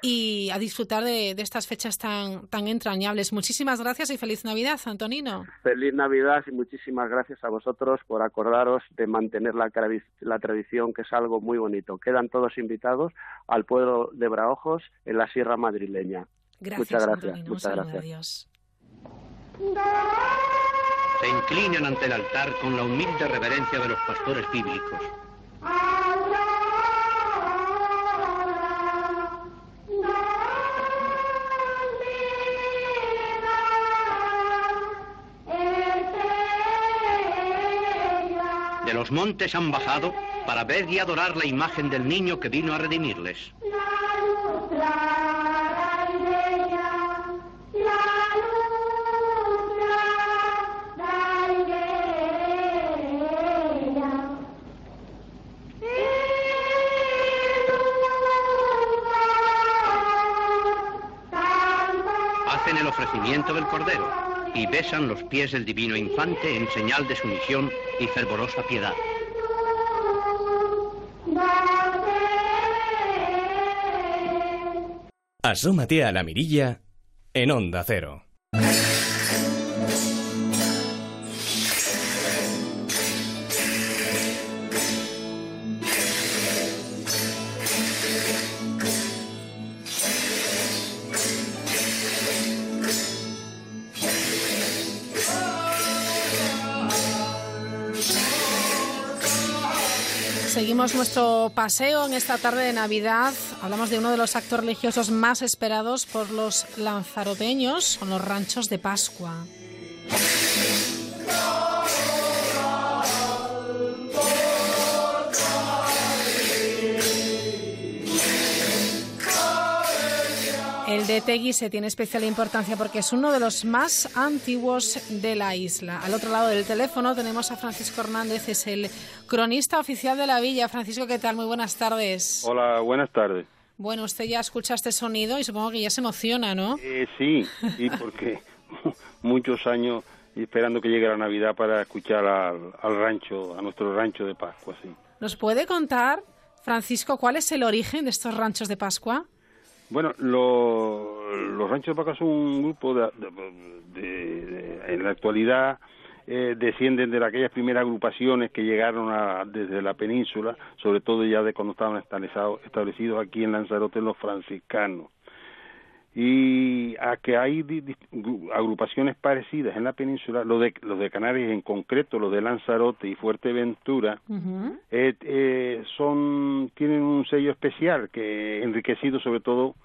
y a disfrutar de, de estas fechas tan, tan entrañables. Muchísimas gracias y feliz Navidad, Antonino. Feliz Navidad y muchísimas gracias a vosotros por acordaros de mantener la, la tradición, que es algo muy bonito. Quedan todos invitados al pueblo de Braojos en la Sierra Madrileña. Gracias, muchas gracias, Antonino. Muchas gracias. adiós. Se inclinan ante el altar con la humilde reverencia de los pastores bíblicos. De los montes han bajado para ver y adorar la imagen del niño que vino a redimirles. Ofrecimiento del cordero y besan los pies del divino infante en señal de sumisión y fervorosa piedad. Asómate a la mirilla en Onda Cero. Nuestro paseo en esta tarde de Navidad. Hablamos de uno de los actos religiosos más esperados por los lanzaroteños, son los ranchos de Pascua. De Teguise tiene especial importancia porque es uno de los más antiguos de la isla. Al otro lado del teléfono tenemos a Francisco Hernández, es el cronista oficial de la villa. Francisco, ¿qué tal? Muy buenas tardes. Hola, buenas tardes. Bueno, usted ya escucha este sonido y supongo que ya se emociona, ¿no? Eh, sí, sí, porque muchos años esperando que llegue la Navidad para escuchar al, al rancho, a nuestro rancho de Pascua, sí. ¿Nos puede contar, Francisco, cuál es el origen de estos ranchos de Pascua? Bueno, lo- los ranchos Pascua son un grupo de, de- en la actualidad eh, descienden de aquellas primeras agrupaciones que llegaron a- desde la península, sobre todo ya de cuando estaban establecidos aquí en Lanzarote los franciscanos. Y a que hay agrupaciones parecidas en la península, los de, los de Canarias en concreto, los de Lanzarote y Fuerteventura, eh, eh, son tienen un sello especial que enriquecido sobre todo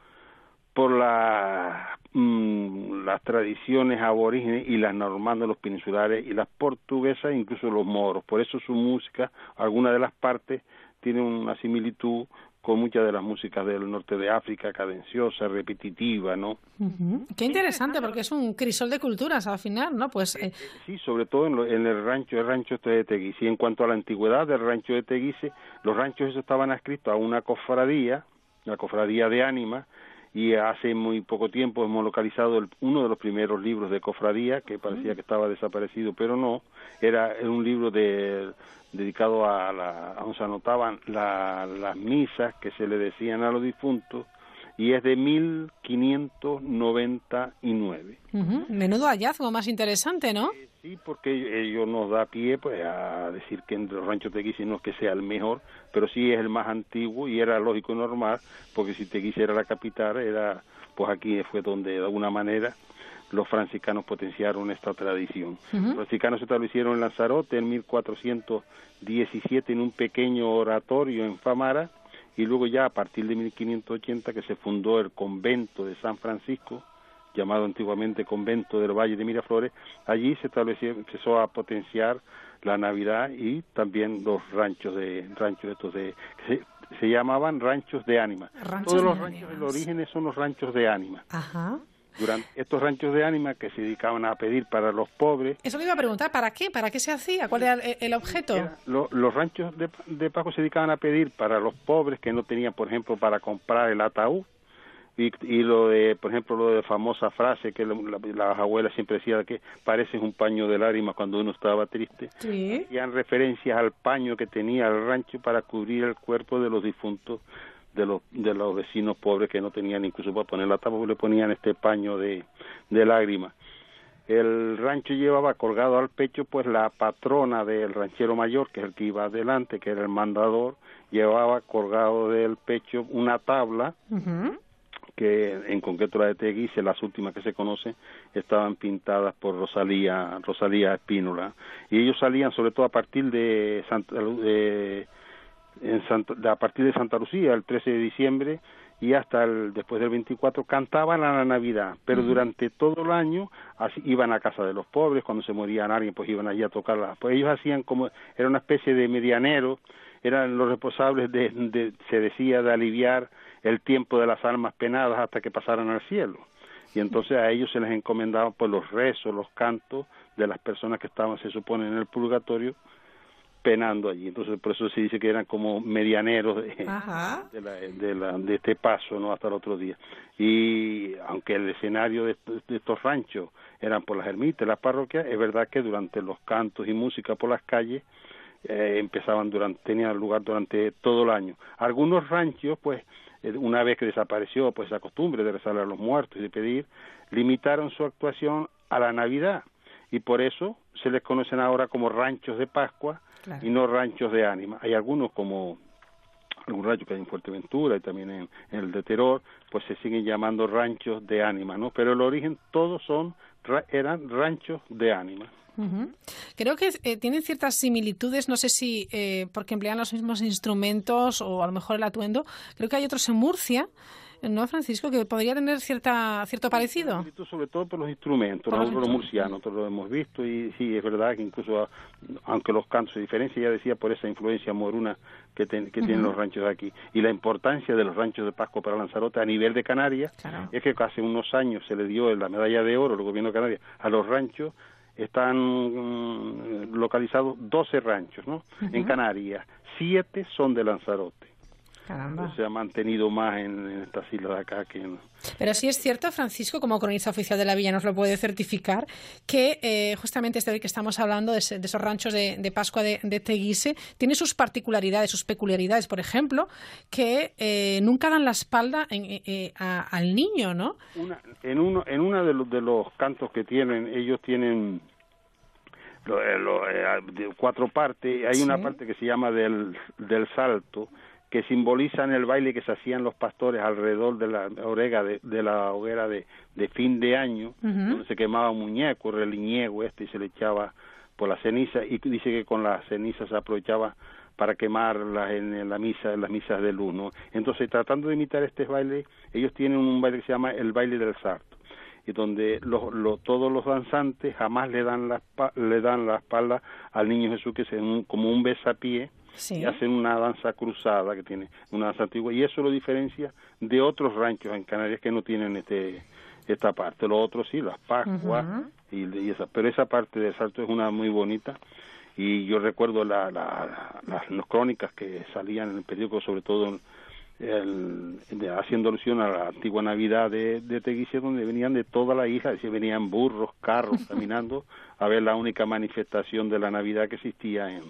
por la, mm, las tradiciones aborígenes y las normandas, los peninsulares y las portuguesas, incluso los moros. Por eso su música, alguna de las partes, tiene una similitud con muchas de las músicas del norte de África, cadenciosa, repetitiva, ¿no? Qué interesante, porque es un crisol de culturas al final, ¿no? Pues eh, sí, sobre todo en, el rancho, el rancho este de Teguise. Y en cuanto a la antigüedad del rancho de Teguise, los ranchos esos estaban adscritos a una cofradía, la cofradía de ánimas, y hace muy poco tiempo hemos localizado uno de los primeros libros de cofradía que parecía que estaba desaparecido pero no era un libro de dedicado a, la, donde se anotaban las misas que se le decían a los difuntos y es de 1599. Menudo hallazgo más interesante, ¿no? Sí, porque ello nos da pie pues a decir que en el rancho Teguise no es que sea el mejor, pero sí es el más antiguo y era lógico y normal, porque si Teguise era la capital, era pues aquí fue donde de alguna manera los franciscanos potenciaron esta tradición. Los franciscanos se establecieron en Lanzarote en 1417 en un pequeño oratorio en Famara y luego ya a partir de 1580 que se fundó el convento de San Francisco, llamado antiguamente convento del Valle de Miraflores, allí se estableció, empezó a potenciar la Navidad y también los ranchos de ranchos estos de se, se llamaban ranchos de ánima. Todos los ranchos, el origen son los ranchos de ánima. Ajá durante estos ranchos de ánima que se dedicaban a pedir para los pobres. Eso le iba a preguntar, ¿para qué? ¿Para qué se hacía? ¿Cuál era el, objeto? los ranchos de, de Paco se dedicaban a pedir para los pobres que no tenían, por ejemplo, para comprar el ataúd. Y, y lo de, por ejemplo, lo de famosa frase que las abuelas siempre decían que pareces un paño de lágrimas cuando uno estaba triste. Sí. Hacían referencias al paño que tenía el rancho para cubrir el cuerpo de los difuntos de los, de los vecinos pobres que no tenían incluso para poner la tapa, le ponían este paño de, de lágrimas. El rancho llevaba colgado al pecho pues la patrona del ranchero mayor, que es el que iba adelante, que era el mandador, llevaba colgado del pecho una tabla, que en concreto la de Teguise, las últimas que se conocen, estaban pintadas por Rosalía, Rosalía Espínola. Y ellos salían sobre todo a partir de, Santa, de a partir de Santa Lucía, el 13 de diciembre, y hasta el, después del 24 cantaban a la Navidad, pero durante todo el año así, iban a casa de los pobres, cuando se morían alguien pues iban allí a tocarla, pues ellos hacían como, era una especie de medianero, eran los responsables de, de, se decía, de aliviar el tiempo de las almas penadas hasta que pasaran al cielo. Y entonces a ellos se les encomendaban pues los rezos, los cantos de las personas que estaban, se supone, en el purgatorio, penando allí. Entonces, por eso se dice que eran como medianeros de, de, la, de, este paso no hasta el otro día. Y aunque el escenario de, estos ranchos eran por las ermitas, las parroquias, es verdad que durante los cantos y música por las calles eh, empezaban durante, tenían lugar durante todo el año. Algunos ranchos, pues, una vez que desapareció pues la costumbre de rezar a los muertos y de pedir, limitaron su actuación a la Navidad y por eso se les conocen ahora como ranchos de Pascua y no ranchos de ánima. Hay algunos como algún rancho que hay en Fuerteventura y también en, el de Terror, pues se siguen llamando ranchos de ánima, ¿no? Pero el origen todos son eran ranchos de ánima. Creo que eh, tienen ciertas similitudes, no sé si eh, porque emplean los mismos instrumentos o a lo mejor el atuendo. Creo que hay otros en Murcia ¿no, Francisco? Que podría tener cierta cierto parecido. Sobre todo por los instrumentos, nosotros los murcianos, nosotros lo hemos visto y sí, es verdad que incluso, aunque los cantos se diferencian, ya decía, por esa influencia moruna que, que tienen los ranchos de aquí. Y la importancia de los ranchos de Pascua para Lanzarote a nivel de Canarias es que hace unos años se le dio la medalla de oro, el gobierno de Canarias, a los ranchos están mm, localizados 12 ranchos ¿no? en Canarias, siete son de Lanzarote. Se ha mantenido más en, estas islas de acá que en... Pero sí es cierto, Francisco, como cronista oficial de la villa nos lo puede certificar, que eh, justamente este que estamos hablando de, esos ranchos de, Pascua de, Teguise tiene sus particularidades, sus peculiaridades, por ejemplo, que eh, nunca dan la espalda eh, al niño, ¿no? en uno, en uno de los, de los cantos que tienen, ellos tienen cuatro partes, hay una parte que se llama del, del salto, que simbolizan el baile que se hacían los pastores alrededor de la hoguera de, de la hoguera de, de, fin de año, donde se quemaba un muñeco, el reliñego este, y se le echaba por la ceniza, y dice que con la ceniza se aprovechaba para quemarlas en, la misa, en las misas de luz, ¿no? Entonces, tratando de imitar este baile, ellos tienen un baile que se llama el baile del sarto, y donde los, los, todos los danzantes jamás le dan la, le dan la espalda al niño Jesús, que es un, como un besapié, sí. y hacen una danza cruzada que tiene una danza antigua y eso lo diferencia de otros ranchos en Canarias que no tienen este esta parte los otros sí las Pascuas uh -huh. y, y, esa pero esa parte del salto es una muy bonita y yo recuerdo la, la, la, las crónicas que salían en el periódico sobre todo el, haciendo alusión a la antigua Navidad de, de Teguise, donde venían de toda la isla, decía, venían burros, carros, caminando a ver la única manifestación de la Navidad que existía en,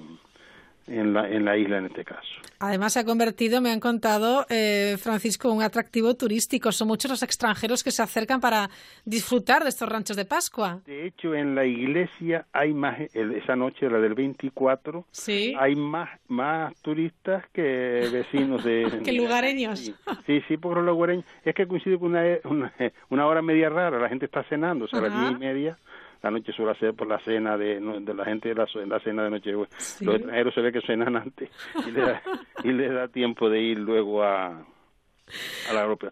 en la, en la isla en este caso. Además se ha convertido, me han contado, eh, Francisco, un atractivo turístico. Son muchos los extranjeros que se acercan para disfrutar de estos ranchos de Pascua. De hecho, en la iglesia hay más, esa noche, la del 24, ¿Sí? hay más, más turistas que vecinos de... que lugareños. Sí, sí, porque los lugareños, es que coincide con una, una, una hora media rara, la gente está cenando, o sea, a las diez y media la noche suele ser por la cena de, de la gente de la, la cena de noche sí. los extranjeros se ve que cenan antes y le da, y le da tiempo de ir luego a a la europea.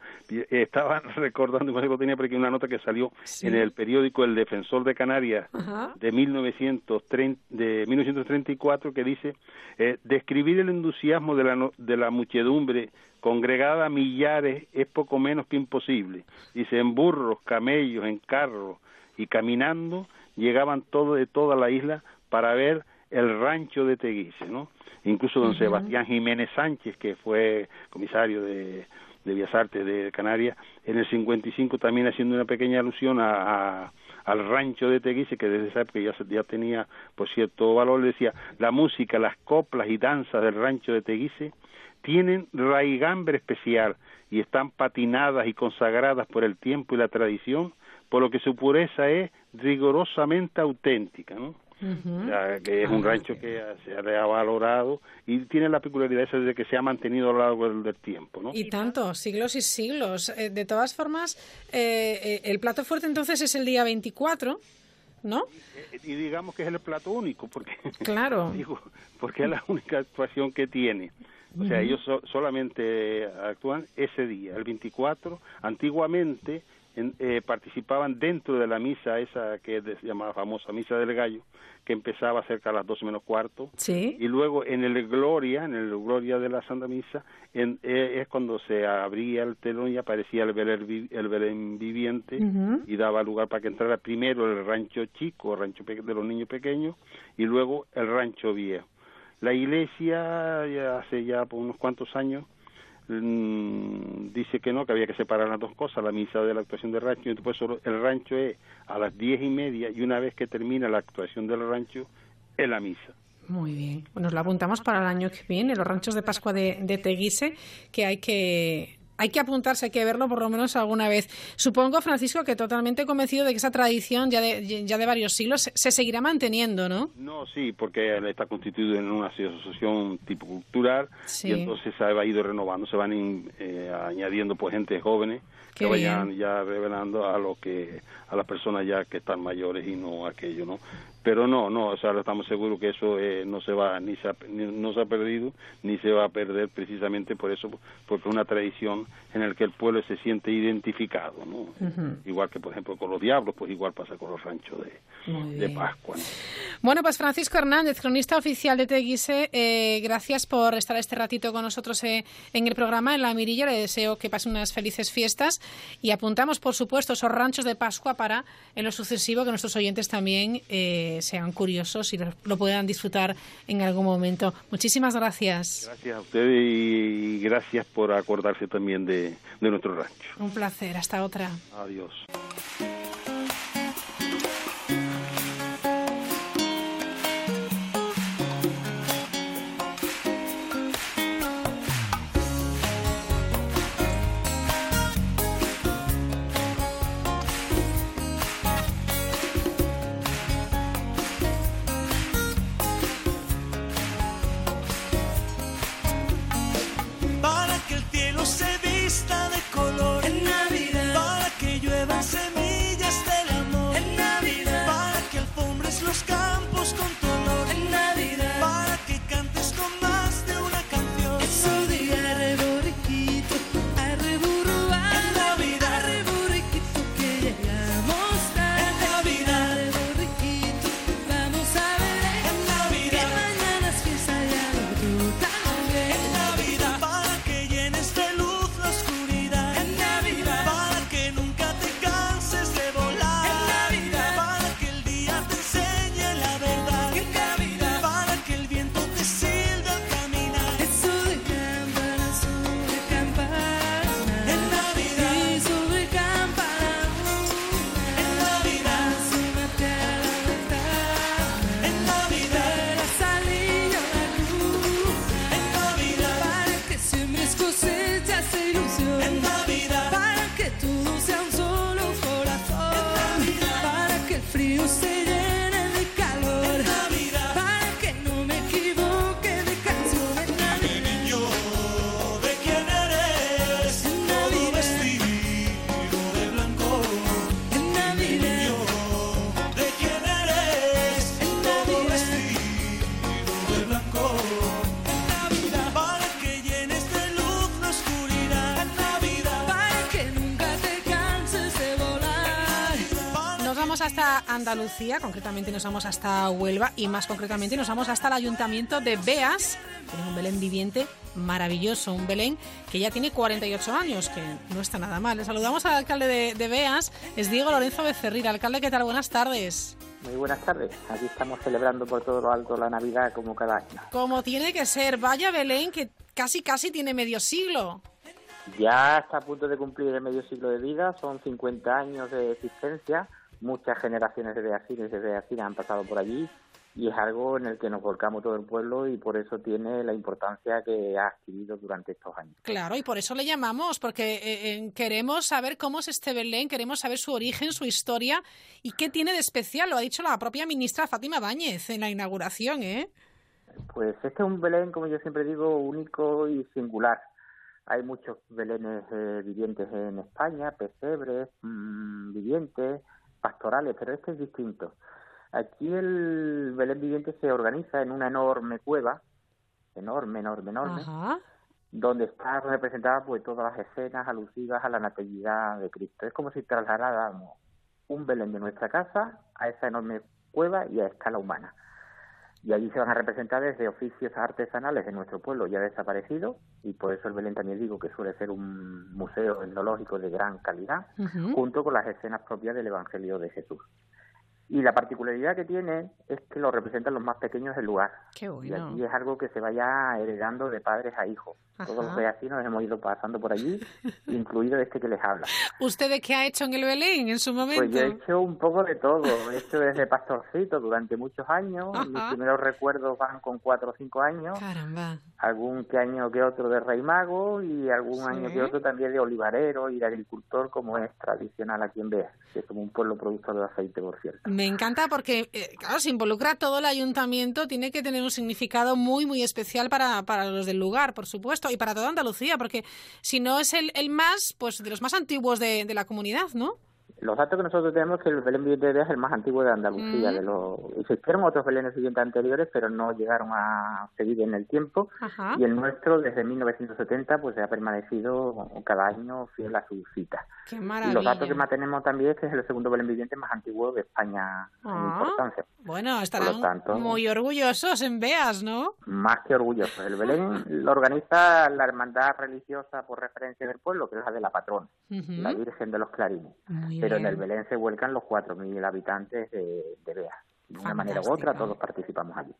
Estaba recordando, igual tenía por aquí una nota que salió sí. en el periódico El Defensor de Canarias Ajá. de, 1930, de 1934 que dice, eh, describir el entusiasmo de la, de la muchedumbre congregada a millares es poco menos que imposible. Dice, en burros, camellos, en carros, y caminando llegaban todo de toda la isla para ver el rancho de Teguise, ¿no? Incluso don uh -huh. Sebastián Jiménez Sánchez, que fue comisario de, de Bellas Artes de Canarias, en el 55 también haciendo una pequeña alusión a, a al rancho de Teguise, que desde esa época ya, ya tenía por cierto valor, decía, la música, las coplas y danzas del rancho de Teguise tienen raigambre especial y están patinadas y consagradas por el tiempo y la tradición por lo que su pureza es rigurosamente auténtica, ¿no? Uh -huh. o sea, que es un rancho que se ha valorado y tiene la peculiaridad esa de que se ha mantenido a lo largo del, del tiempo, ¿no? Y tanto, siglos y siglos. Eh, de todas formas, eh, eh, el plato fuerte entonces es el día 24, ¿no? Y, y digamos que es el plato único, porque claro, digo, porque es la única actuación que tiene. O sea, uh -huh. ellos so solamente actúan ese día, el 24. Antiguamente en, eh, participaban dentro de la misa esa que se llamaba famosa Misa del Gallo, que empezaba cerca a las 12 menos cuarto. Sí. Y luego en el Gloria, en el Gloria de la Santa Misa, en, eh, es cuando se abría el telón y aparecía el Belén, el Belén viviente uh -huh. y daba lugar para que entrara primero el rancho chico, el rancho de los niños pequeños, y luego el rancho viejo. La iglesia, ya hace ya por unos cuantos años, mmm, dice que no, que había que separar las dos cosas, la misa de la actuación del rancho, y después solo el rancho es a las diez y media y una vez que termina la actuación del rancho es la misa. Muy bien, pues nos lo apuntamos para el año que viene, los ranchos de Pascua de, de Teguise, que hay que hay que apuntarse, hay que verlo por lo menos alguna vez. Supongo, Francisco, que totalmente convencido de que esa tradición ya de, ya de varios siglos se seguirá manteniendo, ¿no? No, sí, porque está constituido en una asociación tipo cultural sí. y entonces se ha ido renovando, se van in, eh, añadiendo pues gente jóvenes que vayan bien. ya revelando a lo que a las personas ya que están mayores y no aquello, ¿no? Pero no, no, o sea, estamos seguros que eso eh, no se va, ni se ha, ni, no se ha perdido, ni se va a perder precisamente por eso, porque es una tradición en la que el pueblo se siente identificado, ¿no? Uh -huh. Igual que, por ejemplo, con los diablos, pues igual pasa con los ranchos de, de Pascua. ¿no? Bueno, pues Francisco Hernández, cronista oficial de Teguise, eh, gracias por estar este ratito con nosotros eh, en el programa, en La Mirilla, le deseo que pase unas felices fiestas y apuntamos, por supuesto, esos ranchos de Pascua para, en lo sucesivo, que nuestros oyentes también eh, sean curiosos y lo, lo, puedan disfrutar en algún momento. Muchísimas gracias. Gracias a ustedes y gracias por acordarse también de, de nuestro rancho. Un placer. Hasta otra. Adiós. Andalucía, concretamente nos vamos hasta Huelva y más concretamente nos vamos hasta el ayuntamiento de Beas. Tienen un Belén viviente maravilloso, un Belén que ya tiene 48 años, que no está nada mal. Le saludamos al alcalde de, de Beas, es Diego Lorenzo Becerril. Alcalde, ¿qué tal? Buenas tardes. Muy buenas tardes. Aquí estamos celebrando por todo lo alto la Navidad como cada año. Como tiene que ser. Vaya Belén que casi casi tiene medio siglo. Ya está a punto de cumplir el medio siglo de vida, son 50 años de existencia, muchas generaciones de Beacines y de Beacines han pasado por allí y es algo en el que nos volcamos todo el pueblo y por eso tiene la importancia que ha adquirido durante estos años. Claro, y por eso le llamamos, porque eh, eh, queremos saber cómo es este Belén, queremos saber su origen, su historia y qué tiene de especial, lo ha dicho la propia ministra Fátima Báñez en la inauguración, ¿eh? Pues este es un Belén, como yo siempre digo, único y singular hay muchos belenes eh, vivientes en España, pesebres, mmm, vivientes, pastorales, pero este es distinto. Aquí el Belén viviente se organiza en una enorme cueva, enorme, enorme, enorme, Ajá. donde está representada pues todas las escenas alusivas a la natividad de Cristo. Es como si trasladáramos un Belén de nuestra casa a esa enorme cueva y a escala humana y allí se van a representar desde oficios artesanales de nuestro pueblo ya desaparecido y por eso el Belén también digo que suele ser un museo etnológico de gran calidad Uh -huh. junto con las escenas propias del Evangelio de Jesús. Y la particularidad que tiene es que lo representan los más pequeños del lugar. Qué Y bueno. aquí es algo que se vaya heredando de padres a hijos. Todos los vecinos hemos ido pasando por allí, incluido este que les habla. ¿Usted de qué ha hecho en el Belén en su momento? Pues yo he hecho un poco de todo. He hecho desde pastorcito durante muchos años. Ajá. Mis primeros recuerdos van con cuatro o cinco años. Caramba. Algún que año que otro de rey mago y algún Sí. año que otro también de olivarero y de agricultor, como es tradicional aquí en Bea, que somos un pueblo productor de aceite, por cierto. Me encanta porque, eh, claro, se involucra todo el ayuntamiento, tiene que tener un significado muy, muy especial para, para los del lugar, por supuesto, y para toda Andalucía, porque si no es el, el más, pues de los más antiguos de, de la comunidad, ¿no? Los datos que nosotros tenemos es que el Belén viviente de Bea es el más antiguo de Andalucía. Mm. De los... Existieron otros Belenes vivientes anteriores, pero no llegaron a seguir en el tiempo. Ajá. Y el nuestro, desde 1970, pues ha permanecido cada año fiel a su cita. Qué Y maravilla. los datos que más tenemos también es que es el segundo Belén viviente más antiguo de España en Ah. importancia. Bueno, estarán tanto- muy orgullosos en Beas, ¿no? Más que orgulloso. El Belén lo organiza la hermandad religiosa por referencia del pueblo, que es la de la patrona, la Virgen de los Clarines. Muy Pero en el Belén se vuelcan los 4.000 habitantes de, de Bea. De una manera u otra, todos participamos allí.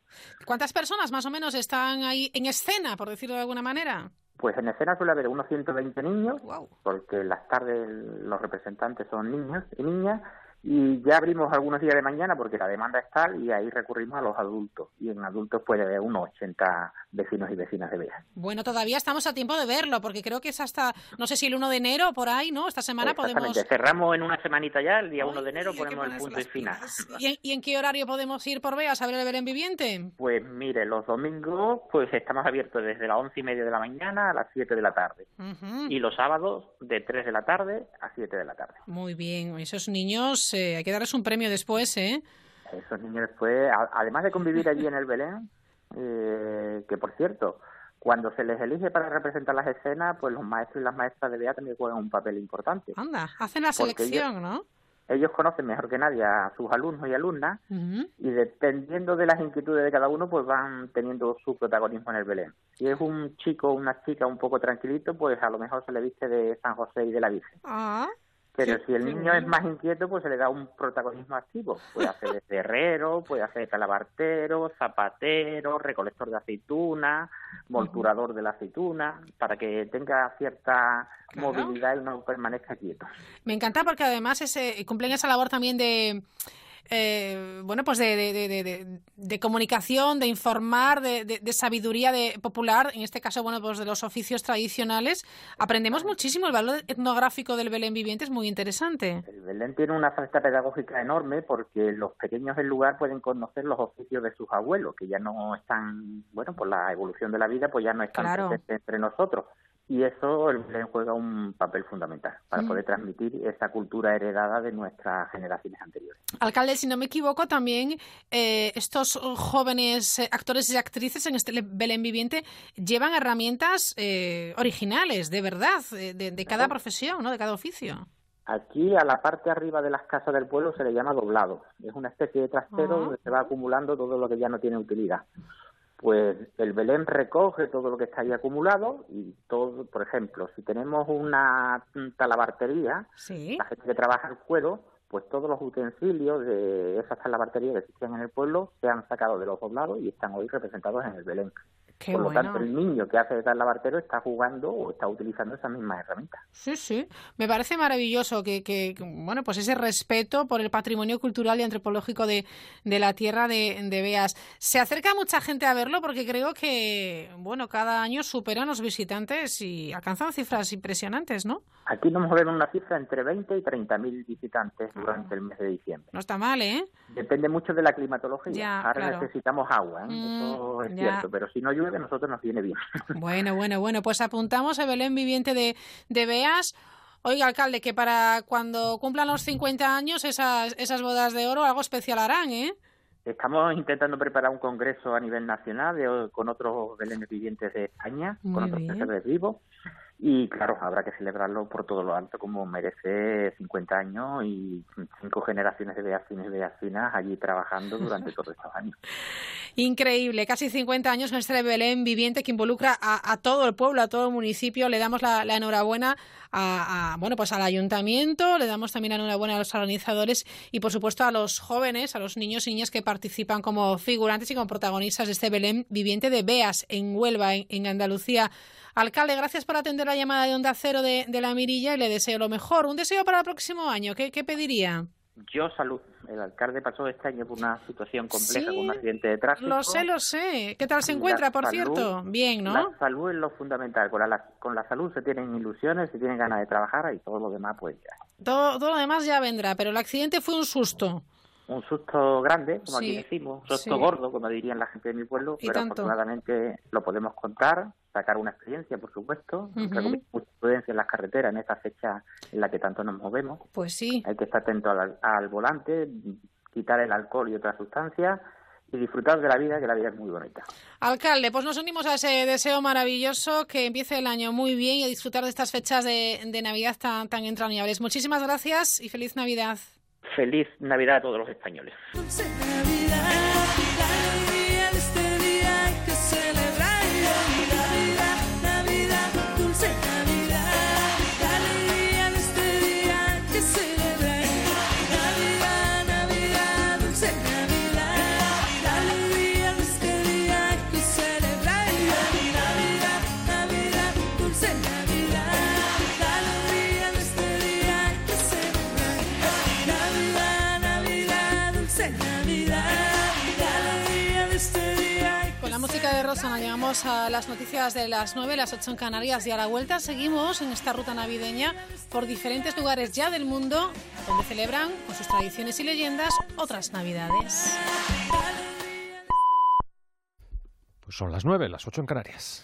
¿Cuántas personas más o menos están ahí en escena, por decirlo de alguna manera? Pues en escena suele haber unos 120 niños, porque en las tardes los representantes son niños y niñas, y ya abrimos algunos días de mañana porque la demanda es tal y ahí recurrimos a los adultos. Y en adultos puede haber unos 80 vecinos y vecinas de Bea. Bueno, todavía estamos a tiempo de verlo, porque creo que es hasta, no sé si el 1 de enero por ahí, ¿no? Esta semana podemos... Exactamente. Cerramos en una semanita ya, el día 1 de enero ponemos el punto y final. ¿Y en, y en qué horario podemos ir por Beas a ver el Belén viviente? Pues mire, los domingos pues estamos abiertos desde las once y media de la mañana a las 7 de la tarde. Y los sábados de 3 de la tarde a 7 de la tarde. Muy bien, esos niños eh, hay que darles un premio después, ¿eh? Esos niños después, a- además de convivir allí en el Belén, eh, que por cierto, cuando se les elige para representar las escenas, pues los maestros y las maestras de Bea también juegan un papel importante. Anda, hacen la selección, ellos- ¿no? Ellos conocen mejor que nadie a sus alumnos y alumnas y dependiendo de las inquietudes de cada uno, pues van teniendo su protagonismo en el Belén. Si es un chico o una chica un poco tranquilito, pues a lo mejor se le viste de San José y de la Virgen. Ah, Pero si el niño es más inquieto, pues se le da un protagonismo activo. Puede hacer de herrero, puede hacer de calabartero, zapatero, recolector de aceituna, molturador de la aceituna, para que tenga cierta Claro. movilidad y no permanezca quieto. Me encanta porque además ese, cumplen esa labor también de, eh, bueno, pues de, de, de, comunicación, de informar, de, sabiduría de, popular, en este caso, bueno, pues de los oficios tradicionales. Aprendemos muchísimo, el valor etnográfico del Belén viviente es muy interesante. El Belén tiene una falta pedagógica enorme porque los pequeños del lugar pueden conocer los oficios de sus abuelos, que ya no están, bueno, por la evolución de la vida, pues ya no están Claro. presentes entre nosotros. Y eso el Belén juega un papel fundamental para Mm. poder transmitir esa cultura heredada de nuestras generaciones anteriores. Alcalde, si no me equivoco, también eh, estos jóvenes eh, actores y actrices en este Le- Belén viviente llevan herramientas eh, originales, de verdad, eh, de, de cada profesión, ¿no? de cada oficio. Aquí a la parte arriba de las casas del pueblo se le llama doblado. Es una especie de trastero Ah. donde se va acumulando todo lo que ya no tiene utilidad. Pues el Belén recoge todo lo que está ahí acumulado y todo, por ejemplo, si tenemos una talabartería, Sí. la gente que trabaja el cuero, pues todos los utensilios de esas talabarterías que existían en el pueblo se han sacado de los doblados y están hoy representados en el Belén. Qué Por lo tanto, el niño que hace de talabartero está jugando o está utilizando esas mismas herramientas. Sí, sí. Me parece maravilloso que, que, bueno, pues ese respeto por el patrimonio cultural y antropológico de, de la tierra de, de Beas. Se acerca mucha gente a verlo porque creo que, bueno, cada año superan los visitantes y alcanzan cifras impresionantes, ¿no? Aquí nos movemos una cifra entre 20 y 30 mil visitantes Ah. durante el mes de diciembre. No está mal, ¿eh? Depende mucho de la climatología. Ya, Ahora claro. necesitamos agua, ¿eh? Mm, eso es ya. cierto, pero si no llueve, a nosotros nos viene bien. Bueno, bueno, bueno, pues apuntamos a Belén Viviente de, de Beas. Oiga, alcalde, que para cuando cumplan los 50 años esas, esas bodas de oro algo especial harán, ¿eh? Estamos intentando preparar un congreso a nivel nacional de- con otros belenes vivientes de España, Muy con otros bien. peces vivos. Y claro, habrá que celebrarlo por todo lo alto, como merece 50 años y cinco generaciones de beacinos y beacinas allí trabajando durante todos estos años. Increíble, casi 50 años con este Belén viviente que involucra a, a todo el pueblo, a todo el municipio. Le damos la, la enhorabuena a, a, bueno, pues al ayuntamiento, le damos también la enhorabuena a los organizadores y, por supuesto, a los jóvenes, a los niños y niñas que participan como figurantes y como protagonistas de este Belén viviente de Beas en Huelva, en, en Andalucía. Alcalde, gracias por atender la llamada de Onda Cero de, de la Mirilla y le deseo lo mejor. Un deseo para el próximo año. ¿Qué, qué pediría? Yo salud. El alcalde pasó este año por una situación compleja, Sí, con un accidente de tráfico. Lo sé, lo sé. ¿Qué tal se La encuentra, por salud- cierto? Bien, ¿no? La salud es lo fundamental. Con la, con la salud se tienen ilusiones, se tienen ganas de trabajar y todo lo demás, pues ya. Todo, todo lo demás ya vendrá, pero el accidente fue un susto. Un susto grande, como Sí, aquí decimos, un susto sí. gordo, como dirían la gente de mi pueblo, pero tanto. afortunadamente lo podemos contar, sacar una experiencia, por supuesto. Ujú. Recomiendo mucha prudencia en las carreteras en esta fecha en la que tanto nos movemos. Pues sí. Hay que estar atento al, al volante, quitar el alcohol y otras sustancias y disfrutar de la vida, que la vida es muy bonita. Alcalde, pues nos unimos a ese deseo maravilloso, que empiece el año muy bien y a disfrutar de estas fechas de, de Navidad tan, tan entrañables. Muchísimas gracias y feliz Navidad. Feliz Navidad a todos los españoles. alegría A las noticias de las 9, las 8 en Canarias y a la vuelta seguimos en esta ruta navideña por diferentes lugares ya del mundo donde celebran con sus tradiciones y leyendas otras Navidades. Pues son las 9, las 8 en Canarias.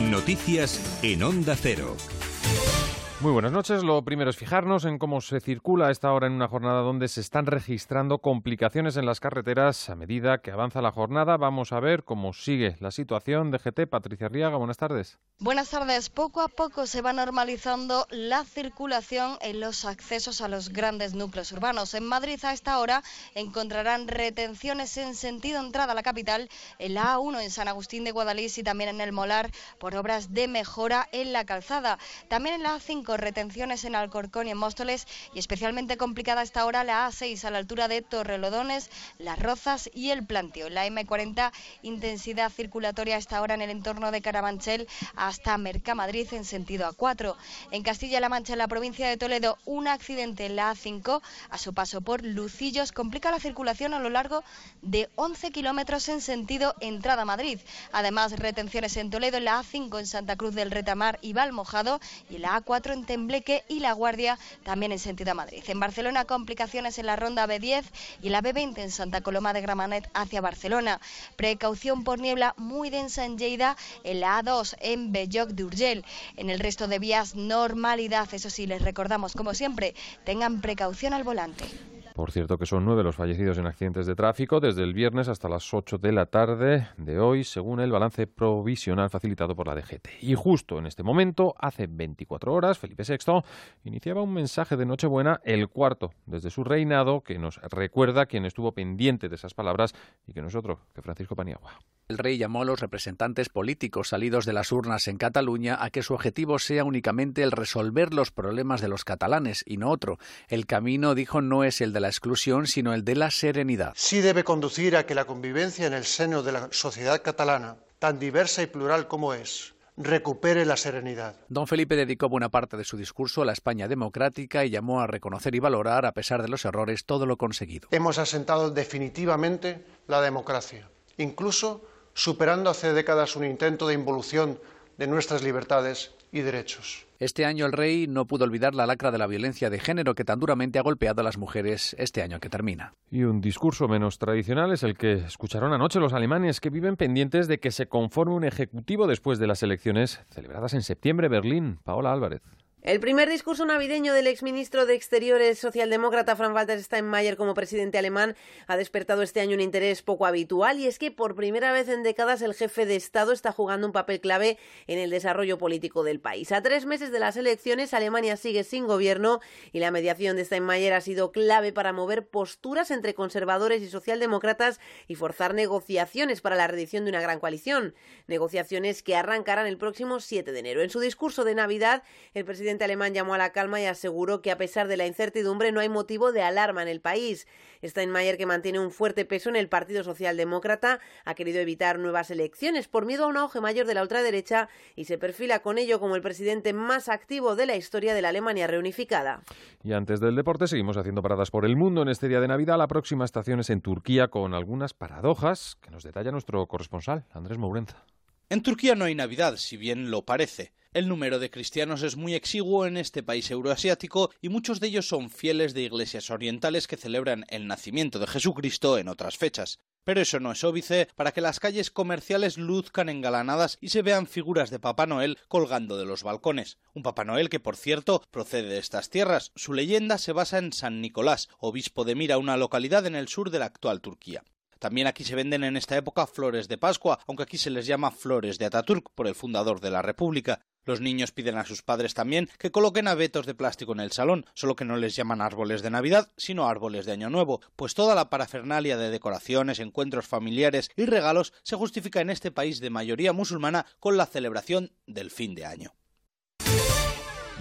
Noticias en Onda Cero. Muy buenas noches. Lo primero es fijarnos en cómo se circula a esta hora en una jornada donde se están registrando complicaciones en las carreteras a medida que avanza la jornada. Vamos a ver cómo sigue la situación de GT. Patricia Riaga, buenas tardes. Buenas tardes. Poco a poco se va normalizando la circulación en los accesos a los grandes núcleos urbanos. En Madrid a esta hora encontrarán retenciones en sentido entrada a la capital en la A1 en San Agustín de Guadalís y también en el Molar por obras de mejora en la calzada. También en la A5 retenciones en Alcorcón y en Móstoles y especialmente complicada a esta hora la A6 a la altura de Torrelodones, Las Rozas y el Plantio. La M40 intensidad circulatoria a esta hora en el entorno de Carabanchel hasta Mercamadrid en sentido A4. En Castilla-La Mancha, en la provincia de Toledo, un accidente en la A5 a su paso por Lucillos complica la circulación a lo largo de 11 kilómetros en sentido entrada a Madrid. Además, retenciones en Toledo, en la A5 en Santa Cruz del Retamar y Valmojado y la A4 en Tembleque y La Guardia también en sentido a Madrid. En Barcelona, complicaciones en la ronda B10 y la B20 en Santa Coloma de Gramanet hacia Barcelona. Precaución por niebla muy densa en Lleida, en la A2 en Belloc de Urgell. En el resto de vías, normalidad. Eso sí, les recordamos, como siempre, tengan precaución al volante. Por cierto que son nueve los fallecidos en accidentes de tráfico desde el viernes hasta las 8 de la tarde de hoy, según el balance provisional facilitado por la DGT. Y justo en este momento, hace 24 horas, Felipe VI iniciaba un mensaje de Nochebuena, el cuarto desde su reinado, que nos recuerda quien estuvo pendiente de esas palabras y que nosotros, que Francisco Paniagua. El rey llamó a los representantes políticos salidos de las urnas en Cataluña a que su objetivo sea únicamente el resolver los problemas de los catalanes y no otro. El camino, dijo, no es el de la exclusión, sino el de la serenidad. Sí debe conducir a que la convivencia en el seno de la sociedad catalana, tan diversa y plural como es, recupere la serenidad. Don Felipe dedicó buena parte de su discurso a la España democrática y llamó a reconocer y valorar, a pesar de los errores, todo lo conseguido. Hemos asentado definitivamente la democracia, incluso superando hace décadas un intento de involución de nuestras libertades y derechos. Este año el rey no pudo olvidar la lacra de la violencia de género que tan duramente ha golpeado a las mujeres este año que termina. Y un discurso menos tradicional es el que escucharon anoche los alemanes que viven pendientes de que se conforme un ejecutivo después de las elecciones celebradas en septiembre Berlín. Paola Álvarez. El primer discurso navideño del exministro de Exteriores socialdemócrata Frank-Walter Steinmeier como presidente alemán ha despertado este año un interés poco habitual y es que por primera vez en décadas el jefe de Estado está jugando un papel clave en el desarrollo político del país. A tres meses de las elecciones, Alemania sigue sin gobierno y la mediación de Steinmeier ha sido clave para mover posturas entre conservadores y socialdemócratas y forzar negociaciones para la reedición de una gran coalición. Negociaciones que arrancarán el próximo 7 de enero. En su discurso de Navidad, el presidente alemán llamó a la calma y aseguró que a pesar de la incertidumbre no hay motivo de alarma en el país. Steinmeier, que mantiene un fuerte peso en el Partido Socialdemócrata, ha querido evitar nuevas elecciones por miedo a un auge mayor de la ultraderecha y se perfila con ello como el presidente más activo de la historia de la Alemania reunificada. Y antes del deporte seguimos haciendo paradas por el mundo en este día de Navidad. La próxima estación es en Turquía con algunas paradojas que nos detalla nuestro corresponsal, Andrés Mourenza. En Turquía no hay Navidad, si bien lo parece. El número de cristianos es muy exiguo en este país euroasiático y muchos de ellos son fieles de iglesias orientales que celebran el nacimiento de Jesucristo en otras fechas. Pero eso no es óbice para que las calles comerciales luzcan engalanadas y se vean figuras de Papá Noel colgando de los balcones. Un Papá Noel que, por cierto, procede de estas tierras. Su leyenda se basa en San Nicolás, obispo de Mira, una localidad en el sur de la actual Turquía. También aquí se venden en esta época flores de Pascua, aunque aquí se les llama flores de Ataturk por el fundador de la República. Los niños piden a sus padres también que coloquen abetos de plástico en el salón, solo que no les llaman árboles de Navidad, sino árboles de Año Nuevo, pues toda la parafernalia de decoraciones, encuentros familiares y regalos se justifica en este país de mayoría musulmana con la celebración del fin de año.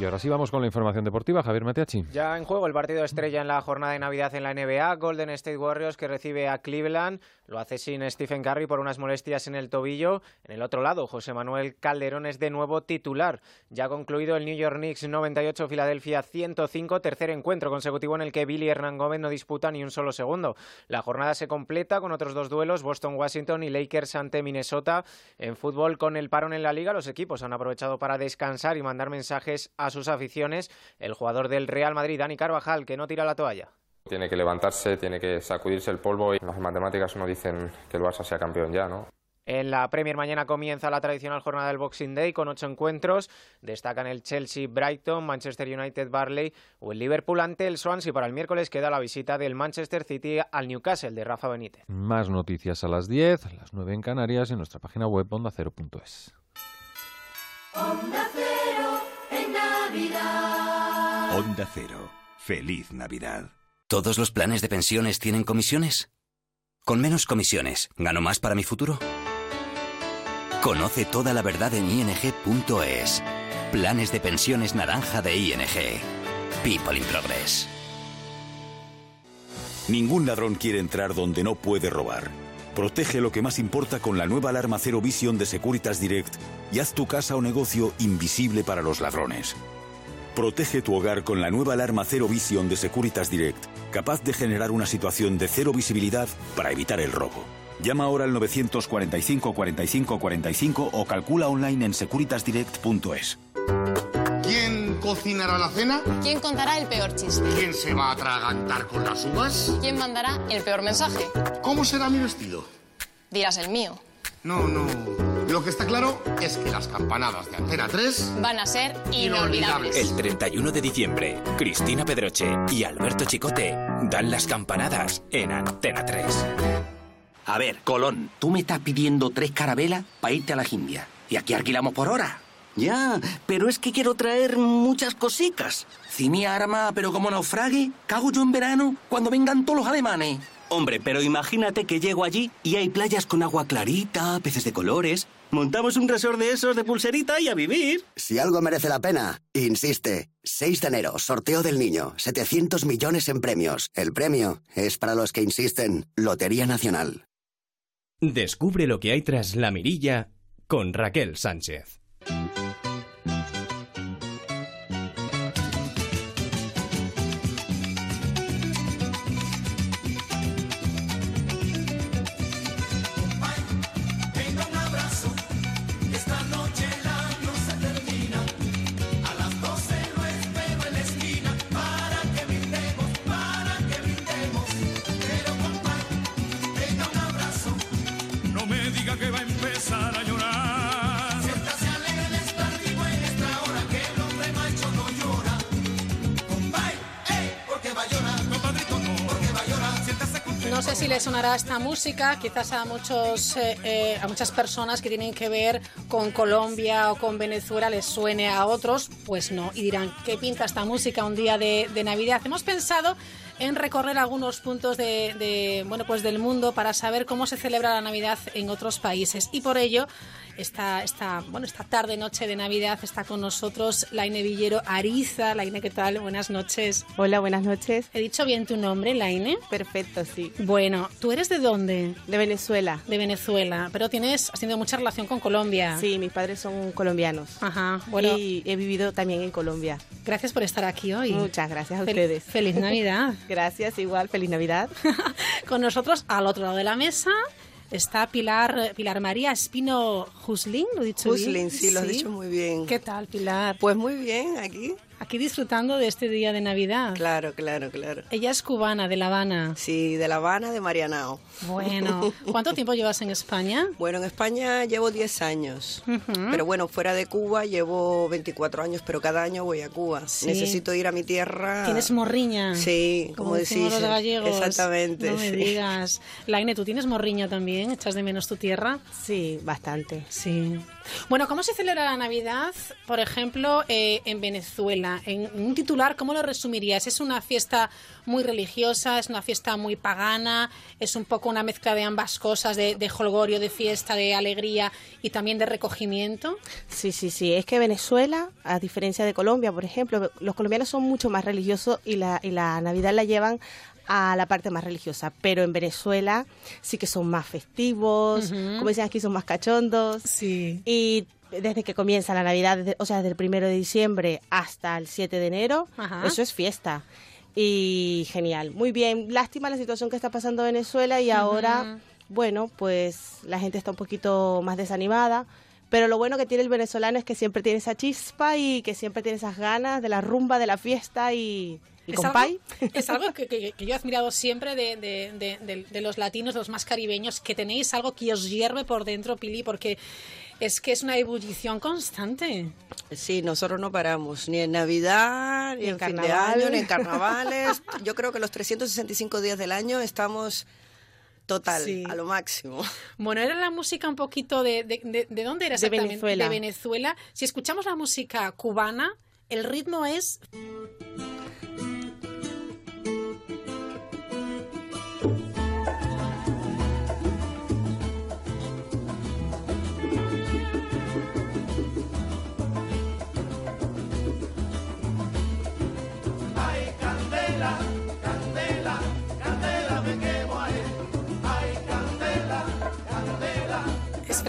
Y ahora sí vamos con la información deportiva, Javier Mateachi. Ya en juego el partido estrella en la jornada de Navidad en la NBA, Golden State Warriors que recibe a Cleveland, lo hace sin Stephen Curry por unas molestias en el tobillo. En el otro lado, José Manuel Calderón es de nuevo titular. Ya ha concluido el New York Knicks 98, Filadelfia 105, tercer encuentro consecutivo en el que Billy Hernán Gómez no disputa ni un solo segundo. La jornada se completa con otros dos duelos, Boston-Washington y Lakers ante Minnesota. En fútbol, con el parón en la liga, los equipos han aprovechado para descansar y mandar mensajes a sus aficiones. El jugador del Real Madrid, Dani Carvajal, que no tira la toalla. Tiene que levantarse, tiene que sacudirse el polvo y las matemáticas no dicen que el Barça sea campeón ya, ¿no? En la Premier mañana comienza la tradicional jornada del Boxing Day con ocho encuentros. Destacan el Chelsea Brighton, Manchester United Barley o el Liverpool ante el Swansea. Para el miércoles queda la visita del Manchester City al Newcastle de Rafa Benítez. Más noticias a las 10, las 9 en Canarias en nuestra página web ondacero.es. Onda Cero Navidad. Onda Cero. Feliz Navidad. ¿Todos los planes de pensiones tienen comisiones? Con menos comisiones, ¿gano más para mi futuro? Conoce toda la verdad en ing.es. Planes de pensiones naranja de ING. People in Progress. Ningún ladrón quiere entrar donde no puede robar. Protege lo que más importa con la nueva alarma Cero Vision de Securitas Direct y haz tu casa o negocio invisible para los ladrones. Protege tu hogar con la nueva alarma Cero Vision de Securitas Direct, capaz de generar una situación de cero visibilidad para evitar el robo. Llama ahora al 945 45 45 o calcula online en securitasdirect.es. ¿Quién cocinará la cena? ¿Quién contará el peor chiste? ¿Quién se va a atragantar con las uvas? ¿Quién mandará el peor mensaje? ¿Cómo será mi vestido? Dirás el mío. No, no. Y lo que está claro es que las campanadas de Antena 3 Van a ser inolvidables. El 31 de diciembre, Cristina Pedroche y Alberto Chicote dan las campanadas en Antena 3. A ver, Colón, tú me estás pidiendo tres carabelas para irte a las Indias. Y aquí alquilamos por hora. Ya, pero es que quiero traer muchas cositas. Si mi arma, pero como naufrague, cago yo en verano cuando vengan todos los alemanes. Hombre, pero imagínate que llego allí y hay playas con agua clarita, peces de colores. Montamos un resort de esos de pulserita y a vivir. Si algo merece la pena, insiste. 6 de enero, sorteo del niño. 700 millones en premios. El premio es para los que insisten. Lotería Nacional. Descubre lo que hay tras la mirilla con Raquel Sánchez. Le sonará esta música, quizás a muchos, eh, eh, a muchas personas que tienen que ver con Colombia o con Venezuela les suene a otros, pues no, y dirán, ¿qué pinta esta música un día de, Navidad? Hemos pensado en recorrer algunos puntos de, de, bueno, pues del mundo para saber cómo se celebra la Navidad en otros países y por ello esta, esta, bueno, esta tarde, noche de Navidad está con nosotros Laine Villero Ariza. Laine, ¿qué tal? Buenas noches. Hola, buenas noches. ¿He dicho bien tu nombre, Laine? Perfecto, sí. Bueno, ¿tú eres de dónde? De Venezuela. De Venezuela, pero tienes, has tenido mucha relación con Colombia. Sí, mis padres son colombianos. Ajá, bueno. Y he vivido también en Colombia. Gracias por estar aquí hoy. Muchas gracias a Fel- ustedes. Feliz Navidad. gracias, igual, feliz Navidad. Con nosotros, al otro lado de la mesa, está Pilar, Pilar María Espino Huslin, ¿lo he dicho bien? Huslin, sí, lo has dicho muy bien. ¿Qué tal, Pilar? Pues muy bien, aquí. Aquí disfrutando de este día de Navidad. Claro, claro, claro. Ella es cubana, de La Habana. Sí, de La Habana, de Marianao. Bueno, ¿cuánto tiempo llevas en España? Bueno, en España llevo 10 años. Pero bueno, fuera de Cuba llevo 24 años, pero cada año voy a Cuba. Sí. Necesito ir a mi tierra. ¿Tienes morriña? Sí, como, decís. los gallegos. Exactamente. No me sí. digas. Laine, ¿tú tienes morriña también? ¿Echas de menos tu tierra? Sí, bastante. Sí. Bueno, ¿cómo se celebra la Navidad, por ejemplo, eh, en Venezuela? En un titular, ¿cómo lo resumirías? ¿Es una fiesta muy religiosa? ¿Es una fiesta muy pagana? ¿Es un poco una mezcla de ambas cosas, de, de jolgorio, de fiesta, de alegría y también de recogimiento? Sí, sí, sí. Es que Venezuela, a diferencia de Colombia, por ejemplo, los colombianos son mucho más religiosos y la, y la Navidad la llevan a la parte más religiosa, pero en Venezuela sí que son más festivos, Ujú. como dicen aquí, son más cachondos. Sí. Y desde que comienza la Navidad, desde- o sea, desde el primero de diciembre hasta el 7 de enero, Ajá. eso es fiesta. Y genial, muy bien. Lástima la situación que está pasando en Venezuela y ahora, bueno, pues la gente está un poquito más desanimada. Pero lo bueno que tiene el venezolano es que siempre tiene esa chispa y que siempre tiene esas ganas de la rumba, de la fiesta y, y Es algo, es algo que, que- que yo he admirado siempre de, de- de- de- de los latinos, de los más caribeños, que tenéis algo que os hierve por dentro, Pili, porque es que es una ebullición constante. Sí, nosotros no paramos, ni en Navidad, ni, Ni en fin de año, ni en carnavales. Yo creo que los 365 días del año estamos total, Sí. a lo máximo. Bueno, era la música un poquito de... ¿De, de- de dónde era De exactamente? Venezuela. De Venezuela. Si escuchamos la música cubana, el ritmo es...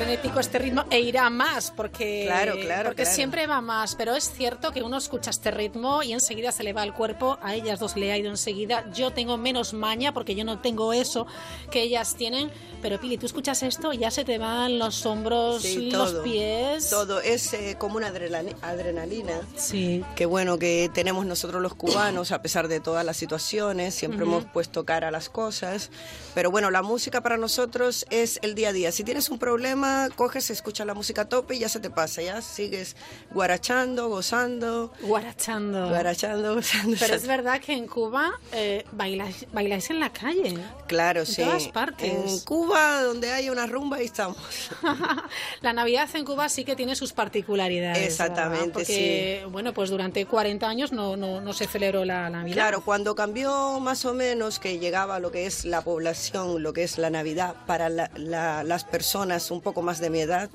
frenético este ritmo e irá más porque, Claro, claro, porque claro. siempre va más, pero es cierto que uno escucha este ritmo y enseguida se le va el cuerpo, a ellas dos le ha ido enseguida, yo tengo menos maña porque yo no tengo eso que ellas tienen, pero Pili, tú escuchas esto, ya se te van los hombros, Sí, los todo, pies. Todo es eh, como una adrenali- adrenalina. Sí. Que bueno que tenemos nosotros los cubanos, a pesar de todas las situaciones, siempre Ujú. hemos puesto cara a las cosas. Pero bueno, la música para nosotros es el día a día. Si tienes un problema, Coges, escuchas la música a tope y ya se te pasa, ya sigues guarachando, gozando. Guarachando. Guarachando, gozando. Pero es verdad que en Cuba eh, bailáis, bailáis en la calle. Claro, en sí. todas partes. En Cuba, donde hay una rumba, ahí estamos. La Navidad en Cuba sí que tiene sus particularidades. Exactamente, ¿verdad? Porque, bueno, pues durante 40 años no, no, no se celebró la Navidad. Claro, cuando cambió más o menos que llegaba lo que es la población, lo que es la Navidad para la- la- las personas un poco más de mi edad,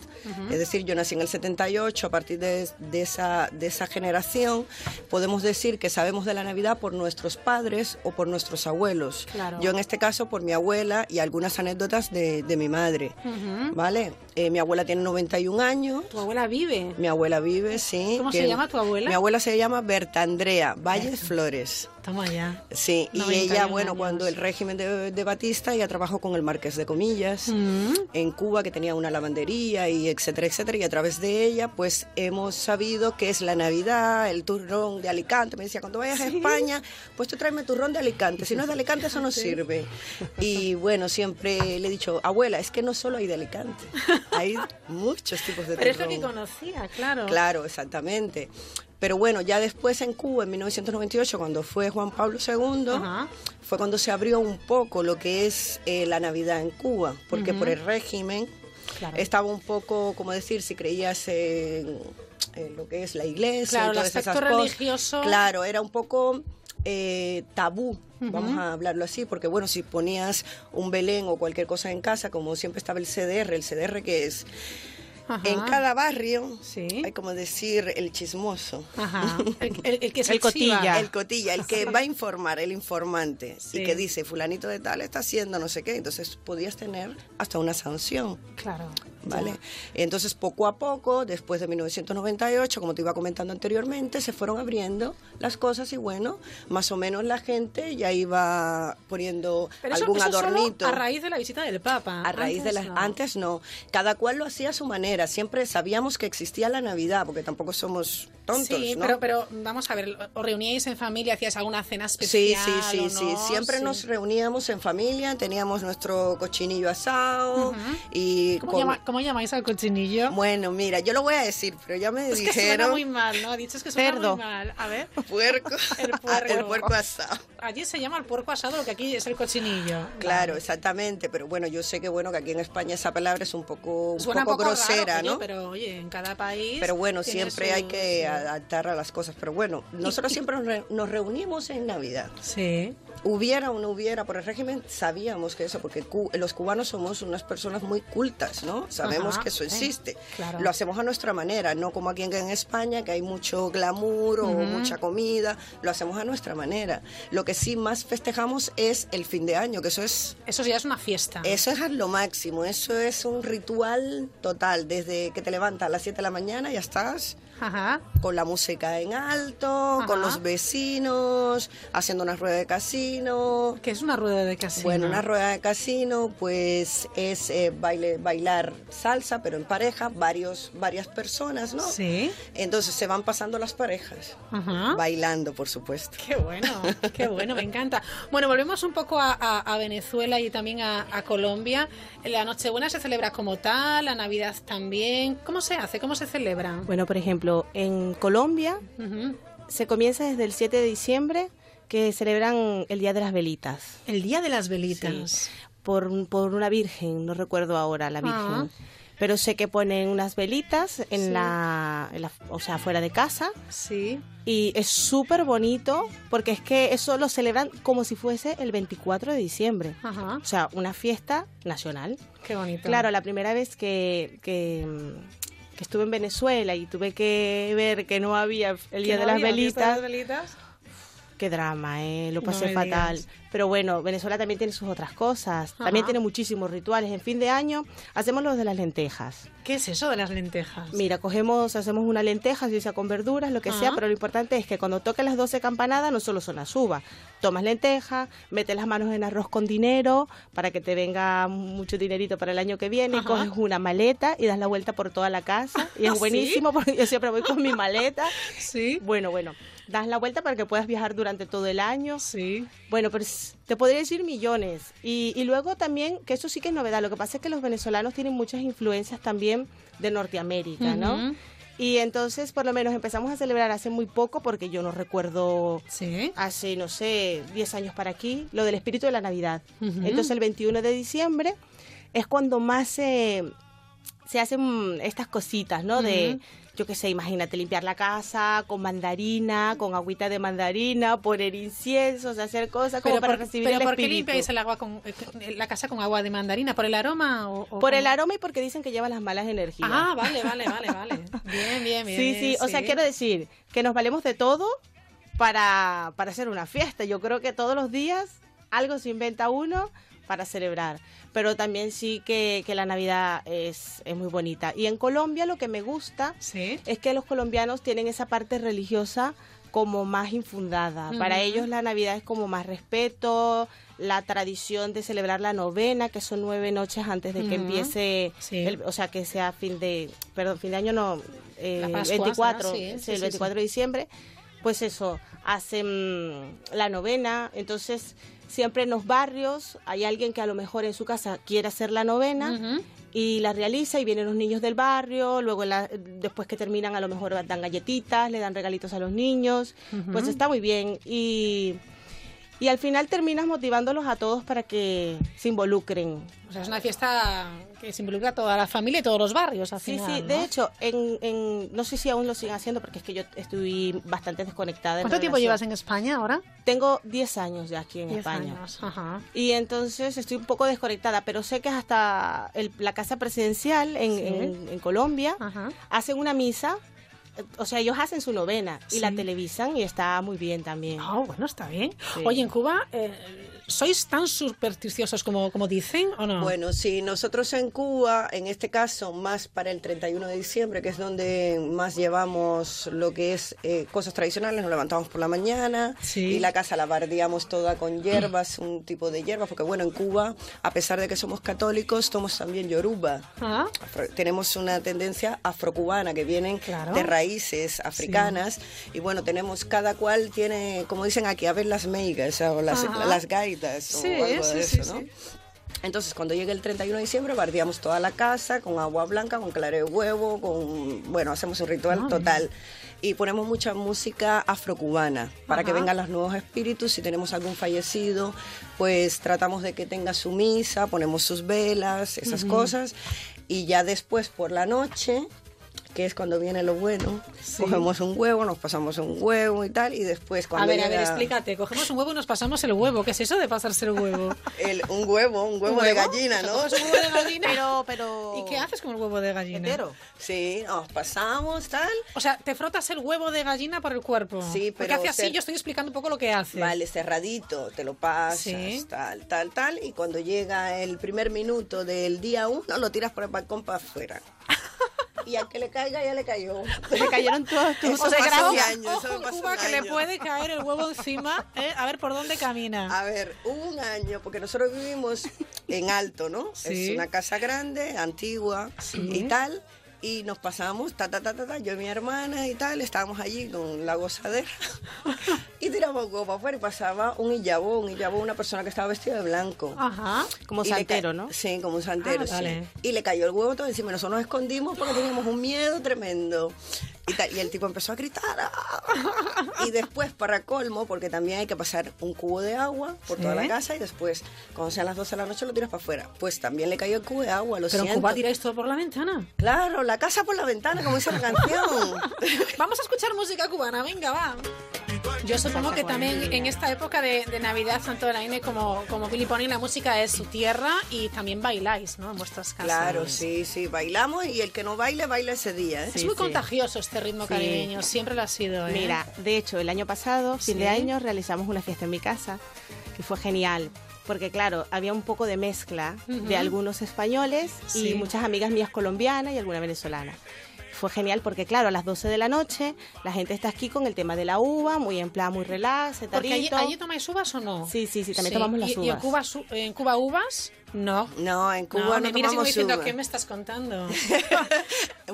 es decir, yo nací en el 78, a partir de, de esa, de esa generación, podemos decir que sabemos de la Navidad por nuestros padres o por nuestros abuelos. Claro. Yo en este caso por mi abuela y algunas anécdotas de, de mi madre. ¿Vale? Eh, mi abuela tiene 91 años. ¿Tu abuela vive? Mi abuela vive, sí. ¿Cómo se llama tu abuela? Mi abuela se llama Berta Andrea Valles Flores. Toma ya. Sí, y 91 ella, bueno, años. cuando el régimen de, de Batista, ella trabajó con el Marqués de Comillas Mm. en Cuba, que tenía una lavandería y etcétera, etcétera. Y a través de ella, pues hemos sabido que es la Navidad, el turrón de Alicante. Me decía, cuando vayas a España, pues tú tráeme turrón de Alicante. Si no es de Alicante, eso no sirve. Y bueno, siempre le he dicho, abuela, es que no solo hay de Alicante, hay muchos tipos de Pero es lo que conocía, claro. Claro, exactamente. Pero bueno, ya después en Cuba, en 1998, cuando fue Juan Pablo II, fue cuando se abrió un poco lo que es eh, la Navidad en Cuba, porque por el régimen Claro. estaba un poco, como decir, si creías en, en lo que es la iglesia, Claro, y el todas esas aspecto cosas. religioso. Claro, era un poco eh, tabú, vamos a hablarlo así, porque bueno, si ponías un Belén o cualquier cosa en casa, como siempre estaba el CDR, el CDR que es Ajá. en cada barrio hay como decir el chismoso. Ajá. El, el- el que se El cotilla. El cotilla, el que va a informar, el informante. Sí. Y que dice, fulanito de tal está haciendo no sé qué. Entonces podías tener hasta una sanción. Claro. ¿Vale? Entonces poco a poco, después de 1998, como te iba comentando anteriormente, se fueron abriendo las cosas y bueno, más o menos la gente ya iba poniendo Pero eso, algún solo adornito. a raíz de la visita del Papa. A raíz de las no. antes no, cada cual lo hacía a su manera. Siempre sabíamos que existía la Navidad, porque tampoco somos tontos, Sí, ¿no? pero, pero vamos a ver, ¿os reuníais en familia? ¿Hacíais alguna cena Sí, especial? sí, sí, o sí. no? Siempre Sí. nos reuníamos en familia, teníamos nuestro cochinillo asado y ¿Cómo, con- llama- cómo llamáis al cochinillo? Bueno, mira, yo lo voy a decir, pero ya me Es que suena dijeron muy mal, ¿no? Dices que suena Cerdo. muy mal. A ver. puerco, El Ah, puerco. el puerco asado. Allí se llama el puerco asado, lo que aquí es el cochinillo. Claro, exactamente, pero bueno, yo sé que bueno que aquí en España esa palabra es un poco, un poco grosera, raro, oye, ¿no? pero oye, en cada país. Pero bueno, siempre su- hay que adaptar a las cosas. Pero bueno, nosotros siempre nos re- nos reunimos en Navidad. Sí. Hubiera o no hubiera por el régimen, sabíamos que eso, porque cu- los cubanos somos unas personas muy cultas, ¿no? Sabemos Ajá, que eso sí, existe. claro. Lo hacemos a nuestra manera, no como aquí en, en España, que hay mucho glamour o mucha comida. Lo hacemos a nuestra manera. Lo que sí más festejamos es el fin de año, que eso es Eso ya es una fiesta. eso es lo máximo, eso es un ritual total, desde que te levantas a las 7 de la mañana ya estás Ajá. con la música en alto, con los vecinos, haciendo una rueda de casino. ¿Qué es una rueda de casino? Bueno, una rueda de casino pues es eh, baile, bailar salsa, pero en pareja, varios, varias personas, ¿no? Sí. Entonces se van pasando las parejas, Ajá. bailando, por supuesto. Qué bueno, qué bueno, me encanta. Bueno, volvemos un poco a, a- a Venezuela y también a, a Colombia. La Nochebuena se celebra como tal, la Navidad también. ¿Cómo se hace? ¿Cómo se celebra? Bueno, por ejemplo, en Colombia Ujú. se comienza desde el 7 de diciembre que celebran el Día de las Velitas. El Día de las Velitas. Sí, por, por una virgen, no recuerdo ahora la virgen. Ah. Pero sé que ponen unas velitas en, Sí. la, en la- o sea, fuera de casa. Sí. Y es súper bonito porque es que eso lo celebran como si fuese el 24 de diciembre. Ajá. O sea, una fiesta nacional. Qué bonito. Claro, la primera vez que, que, que estuve en Venezuela y tuve que ver que no había el ¿Que Día no de las había de las velitas? Qué drama, ¿eh? Lo No pasé me fatal. digas. Pero bueno, Venezuela también tiene sus otras cosas. También Ajá. tiene muchísimos rituales. En fin de año hacemos los de las lentejas. ¿Qué es eso de las lentejas? Mira, cogemos, hacemos una lenteja, si sea con verduras, lo que sea, Ajá. pero lo importante es que cuando toquen las 12 campanadas no solo son las uvas. Tomas lenteja, metes las manos en arroz con dinero para que te venga mucho dinerito para el año que viene, Ajá. coges una maleta y das la vuelta por toda la casa y ¿Ah, es sí? buenísimo porque yo siempre voy con mi maleta. Sí. Bueno, bueno. Das la vuelta para que puedas viajar durante todo el año. Sí. Bueno, pues te podría decir millones. Y, y luego también, que eso sí que es novedad, lo que pasa es que los venezolanos tienen muchas influencias también de Norteamérica, ¿no? Y entonces, por lo menos, empezamos a celebrar hace muy poco, porque yo no recuerdo hace, no sé, 10 años para aquí, lo del espíritu de la Navidad. Entonces, el 21 de diciembre es cuando más se, se hacen estas cositas, ¿no? De. Yo qué sé, imagínate, limpiar la casa con mandarina, con agüita de mandarina, poner inciensos, hacer cosas como Pero, para por, recibir pero el ¿por qué limpiáis el agua con, eh, la casa con agua de mandarina? ¿Por el aroma? O, o Por el aroma y porque dicen que lleva las malas energías. Ah, vale, vale, vale, vale. Bien, bien, bien. Sí, sí, o sea, quiero decir que nos valemos de todo para, para hacer una fiesta. Yo creo que todos los días algo se inventa uno para celebrar. Pero también sí que, que la Navidad es, es muy bonita. Y en Colombia lo que me gusta es que los colombianos tienen esa parte religiosa como más infundada. Para ellos la Navidad es como más respeto, la tradición de celebrar la novena, que son nueve noches antes de que empiece, Sí. el- o sea, que sea fin de, perdón, fin de año no, eh, La Pascua, 24, ¿será? Sí, sí, sí, el sí, 24 de diciembre, pues eso, hacen la novena, entonces siempre en los barrios hay alguien que a lo mejor en su casa quiere hacer la novena y la realiza y vienen los niños del barrio, luego la- después que terminan a lo mejor dan galletitas, le dan regalitos a los niños, pues está muy bien y, y al final terminas motivándolos a todos para que se involucren. O sea, es una fiesta que se involucra a toda la familia y todos los barrios, al Sí, final, sí, ¿no? de hecho, en, en- no sé si aún lo siguen haciendo porque es que yo estoy bastante desconectada. ¿Cuánto tiempo relación- llevas en España ahora? Tengo 10 años ya aquí en 10 España. años, ajá. Y entonces estoy un poco desconectada, pero sé que hasta el- la Casa Presidencial en, Sí. en- en Colombia hacen una misa, o sea, ellos hacen su novena y la televisan y está muy bien también. Ah, bueno, está bien. Sí. Oye, en Cuba, eh, ¿sois tan supersticiosos como, como dicen o no? Bueno, sí, nosotros en Cuba, en este caso, más para el 31 de diciembre, que es donde más llevamos lo que es eh, cosas tradicionales, nos levantamos por la mañana y la casa la bardeamos toda con hierbas, un tipo de hierbas, porque bueno, en Cuba, a pesar de que somos católicos, somos también yoruba. Ah, Afro- tenemos una tendencia afrocubana que vienen Claro. de raíces africanas y bueno tenemos cada cual tiene como dicen aquí a ver las meigas o las, las gaitas Sí, o algo de sí, eso sí, ¿no? sí. Entonces, cuando llegue el 31 de diciembre, bardeamos toda la casa con agua blanca, con claro de huevo, con, bueno, hacemos un ritual total. Y ponemos mucha música afrocubana para que vengan los nuevos espíritus. Si tenemos algún fallecido, pues tratamos de que tenga su misa, ponemos sus velas, esas cosas. Y ya después, por la noche, que es cuando viene lo bueno, Sí. cogemos un huevo, nos pasamos un huevo y tal. Y después, a cuando ver, a ver, llega explícate. Cogemos un huevo y nos pasamos el huevo. ¿Qué es eso de pasarse el huevo? el- un huevo, un huevo, de gallina, ¿no? ¿Coges un huevo de gallina? Pero, pero... ¿Y qué haces con el huevo de gallina? Entero. Sí, nos pasamos, tal. O sea, te frotas el huevo de gallina por el cuerpo. Sí, Porque pero hace así, ser- yo estoy explicando un poco lo que hace. Vale, cerradito, te lo pasas, Sí. tal, tal, tal. Y cuando llega el primer minuto del día uno, lo tiras por el balcón para afuera. y al que le caiga, ya le cayó. Le cayeron todos tus Eso O sea, pasó ojo, un año, eso Cuba un que le año. puede caer el huevo encima. ¿eh? A ver por dónde camina. A ver, hubo un año, porque nosotros vivimos en alto, ¿no? Sí. Es una casa grande, antigua y tal. Y nos pasamos, ta, ta, ta, ta, ta, yo y mi hermana y tal, estábamos allí con la gozadera y tiramos huevo para afuera y pasaba un illabó, un illabó, una persona que estaba vestida de blanco. Ajá. Como Y santero, ¿no? Sí, como un santero, Ah, sí. Y le cayó el huevo todo encima. Nosotros nos escondimos porque teníamos un miedo tremendo. Y, tal, y el tipo empezó a gritar. ¡ah! Y después, para colmo, porque también hay que pasar un cubo de agua por toda la casa y después, cuando sean las 12 de la noche, lo tiras para afuera. Pues también le cayó el cubo de agua, lo Pero en siento. Cuba tiráis todo por la ventana. Claro, la casa por la ventana, como dice la canción. Vamos a escuchar música cubana, venga, va. Yo supongo que también en esta época de, de Navidad, tanto Elaine como, como Billy Pony, la música es su tierra y también bailáis, ¿no? En vuestras casas. Claro, sí, sí, bailamos y el que no baile, baila ese día. ¿eh? Es muy contagioso este ritmo Sí. caribeño, siempre lo ha sido. ¿eh? Mira, de hecho, el año pasado, fin Sí. de año, realizamos una fiesta en mi casa, que fue genial. Porque claro, había un poco de mezcla de algunos españoles Sí. y muchas amigas mías colombianas y alguna venezolana. Fue genial porque, claro, a las 12 de la noche la gente está aquí con el tema de la uva, muy en plan, muy relax, Porque allí, allí tomáis uvas o no? Sí, sí, sí, también tomamos las ¿Y, y en uvas. Cuba, en Cuba uvas? No. No, en Cuba No, no, me tomamos diciendo, uva. ¿qué me estás contando?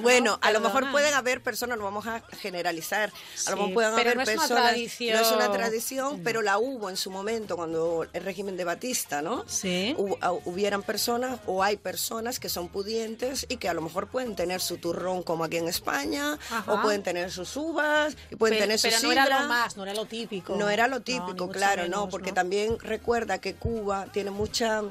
Bueno, a lo mejor pueden haber personas, no vamos a generalizar, a lo mejor pueden haber no es una personas, tradición. no es una tradición, pero la hubo en su momento cuando el régimen de Batista, ¿no? Sí. Hubo- ah, hubieran personas o hay personas que son pudientes y que a lo mejor pueden tener su turrón como aquí en España, Ajá. o pueden tener sus uvas, y pueden pero tener su pero no era lo más, no era lo típico. No era lo típico, claro, no, porque también recuerda que Cuba tiene mucha,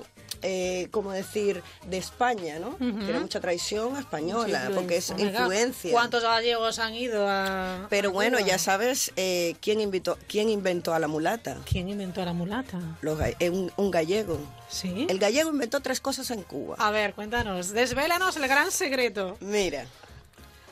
eh, ¿cómo decir?, de España, ¿no? Ujú. Tiene mucha tradición española, Mucha porque es influencia. ¿Cuántos gallegos han ido a.? Pero a bueno, Cuba? ya sabes eh, quién, invitó, quién inventó a la mulata. ¿Quién inventó a la mulata? Los eh, un, un gallego. Sí. El gallego inventó tres cosas en Cuba. A ver, cuéntanos, desvélanos el gran secreto. Mira,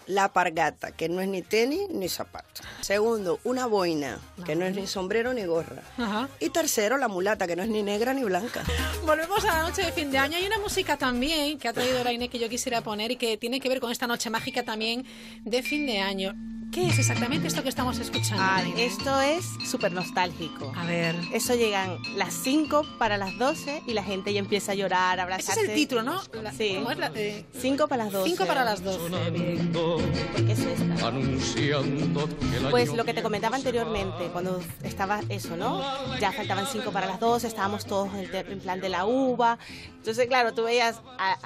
la pargata, que no es ni tenis ni zapato. Segundo, una boina, que no es ni sombrero ni gorra. Ajá. Y tercero, la mulata, que no es ni negra ni blanca. Volvemos a la noche de fin de año. Hay una música también que ha traído la Inés que yo quisiera poner y que tiene que ver con esta noche mágica también de fin de año. ¿Qué es exactamente esto que estamos escuchando? Ah, esto es súper nostálgico. A ver. Eso llegan las 5 para las 12 y la gente ya empieza a llorar, a Ese abrazarse. es el título, ¿no? La- Sí. ¿Cómo es la- eh, 5 para las 12. Cinco para las 12. bien. ¿Por qué es esta? Anunciando que Pues lo que te comentaba anteriormente, cuando estaba eso, ¿no? Ya faltaban 5 para las 12, estábamos todos en, plan de la uva. Entonces, claro, tú veías a,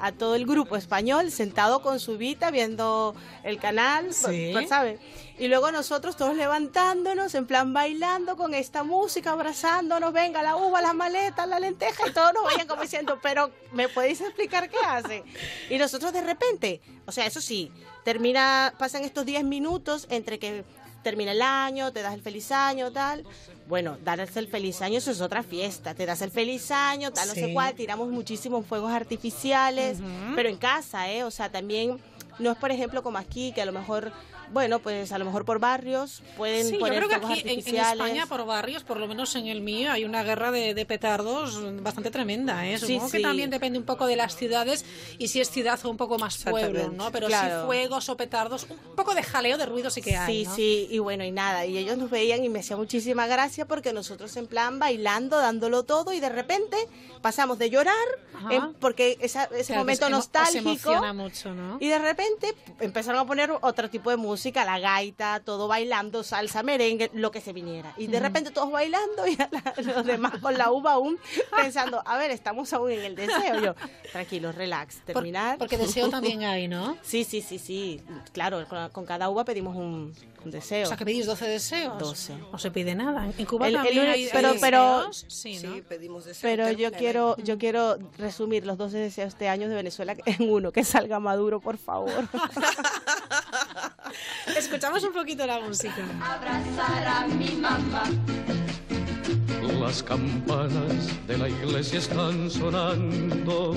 a todo el grupo español sentado con su vita viendo el canal, Sí. Pues, ¿sabes? Y luego nosotros todos levantándonos, en plan bailando con esta música, abrazándonos, venga, la uva, las maletas, la lenteja, y todos nos vayan como diciendo, pero ¿me podéis explicar qué hace? Y nosotros de repente, o sea, eso sí, termina, pasan estos 10 minutos entre que termina el año, te das el feliz año, tal. Bueno, darse el feliz año eso es otra fiesta. Te das el feliz año, tal, no Sí. sé cuál. Tiramos muchísimos fuegos artificiales, pero en casa, ¿eh? O sea, también no es, por ejemplo, como aquí, que a lo mejor, bueno, pues a lo mejor por barrios pueden Sí, yo poner creo que aquí en. España, por barrios, por lo menos en el mío, hay una guerra de, de petardos bastante tremenda. ¿eh? Sí, Supongo que sí. también depende un poco de las ciudades y si es ciudad o un poco más pueblo. ¿no? Pero Claro. sí fuegos o petardos, un poco de jaleo de ruido sí que hay. Sí, ¿no? sí, y bueno, y nada, y ellos nos veían y me hacía muchísima gracia porque nosotros en plan bailando, dándolo todo y de repente pasamos de llorar porque esa- ese Claro, momento os nostálgico emociona mucho, ¿no? y de repente empezaron a poner otro tipo de música, la gaita, todo bailando, salsa, merengue, lo que se viniera. Y de repente todos bailando y la- los demás con la uva aún pensando, a ver, estamos aún en el deseo. Yo, tranquilo, relax, terminar. porque deseo también hay, ¿no? Sí, sí, sí, sí. Claro, con, con cada uva pedimos un, un deseo. O sea, que pedís 12 deseos. 12. No se pide nada. En Cuba El- el también uni- hay, hay pero- pero- deseos. Sí, ¿no? Sí, pedimos deseos. Pero yo quiero, yo quiero resumir los 12 deseos de años de Venezuela en uno, que salga Maduro, por favor. Escuchamos un poquito la música. Abrazar a mi mamá. Las campanas de la iglesia están sonando,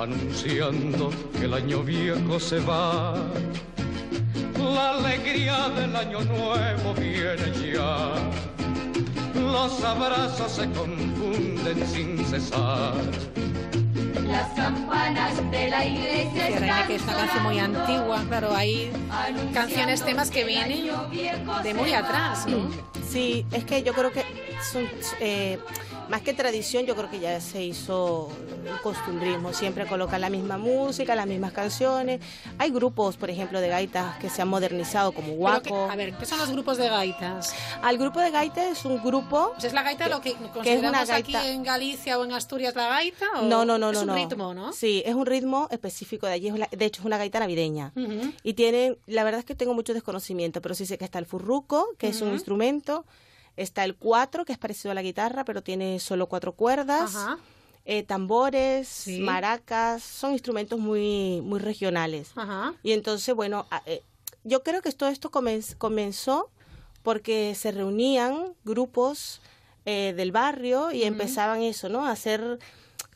anunciando que el año viejo se va. La alegría del año nuevo viene ya. Los abrazos se confunden sin cesar. Las campanas de la iglesia Que Reina, que es una canción muy antigua, claro, hay canciones, temas que vienen de muy atrás, ¿no? Sí, es que yo creo que son, eh, más que tradición, yo creo que ya se hizo un costumbrismo. Siempre colocan la misma música, las mismas canciones. Hay grupos, por ejemplo, de gaitas que se han modernizado, como que- Guaco. a ver, ¿qué son los grupos de gaitas? Al grupo de gaitas es un grupo. Pues es la gaita lo que que es una consideramos aquí gaita- en Galicia o en Asturias la gaita o No, no, no, es no. un no. Ritmo, ¿no? Sí, es un ritmo específico de allí. es la- De hecho, es una gaita navideña. Y tienen, la verdad es que tengo mucho desconocimiento, pero sí sé que está el furruco, que es un instrumento. Está el cuatro, que es parecido a la guitarra, pero tiene solo cuatro cuerdas. Ajá. eh, tambores, Sí. maracas, son instrumentos muy, muy regionales. Ajá. Y entonces, bueno, eh, yo creo que todo esto comenz- comenzó porque se reunían grupos eh, del barrio y empezaban eso, ¿no? A hacer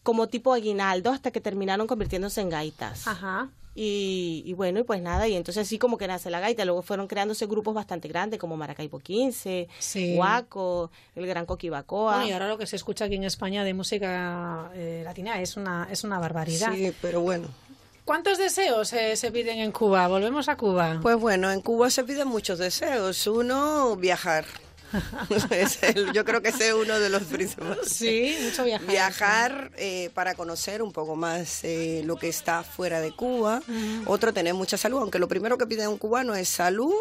como tipo aguinaldo hasta que terminaron convirtiéndose en gaitas. Ajá. Y, y bueno, y pues nada, y entonces así como que nace la gaita, luego fueron creándose grupos bastante grandes como Maracaibo 15, Sí. Guaco, el Gran Coquibacoa. Bueno, y ahora lo que se escucha aquí en España de música eh, latina es una, es una barbaridad. Sí, pero bueno. ¿Cuántos deseos eh, se piden en Cuba? Volvemos a Cuba. Pues bueno, en Cuba se piden muchos deseos. Uno, viajar. Es el- yo creo que ese es uno de los principales. Sí, mucho viajar. Viajar eh, para conocer un poco más eh, lo que está fuera de Cuba. Otro, tener mucha salud, aunque lo primero que pide un cubano es salud,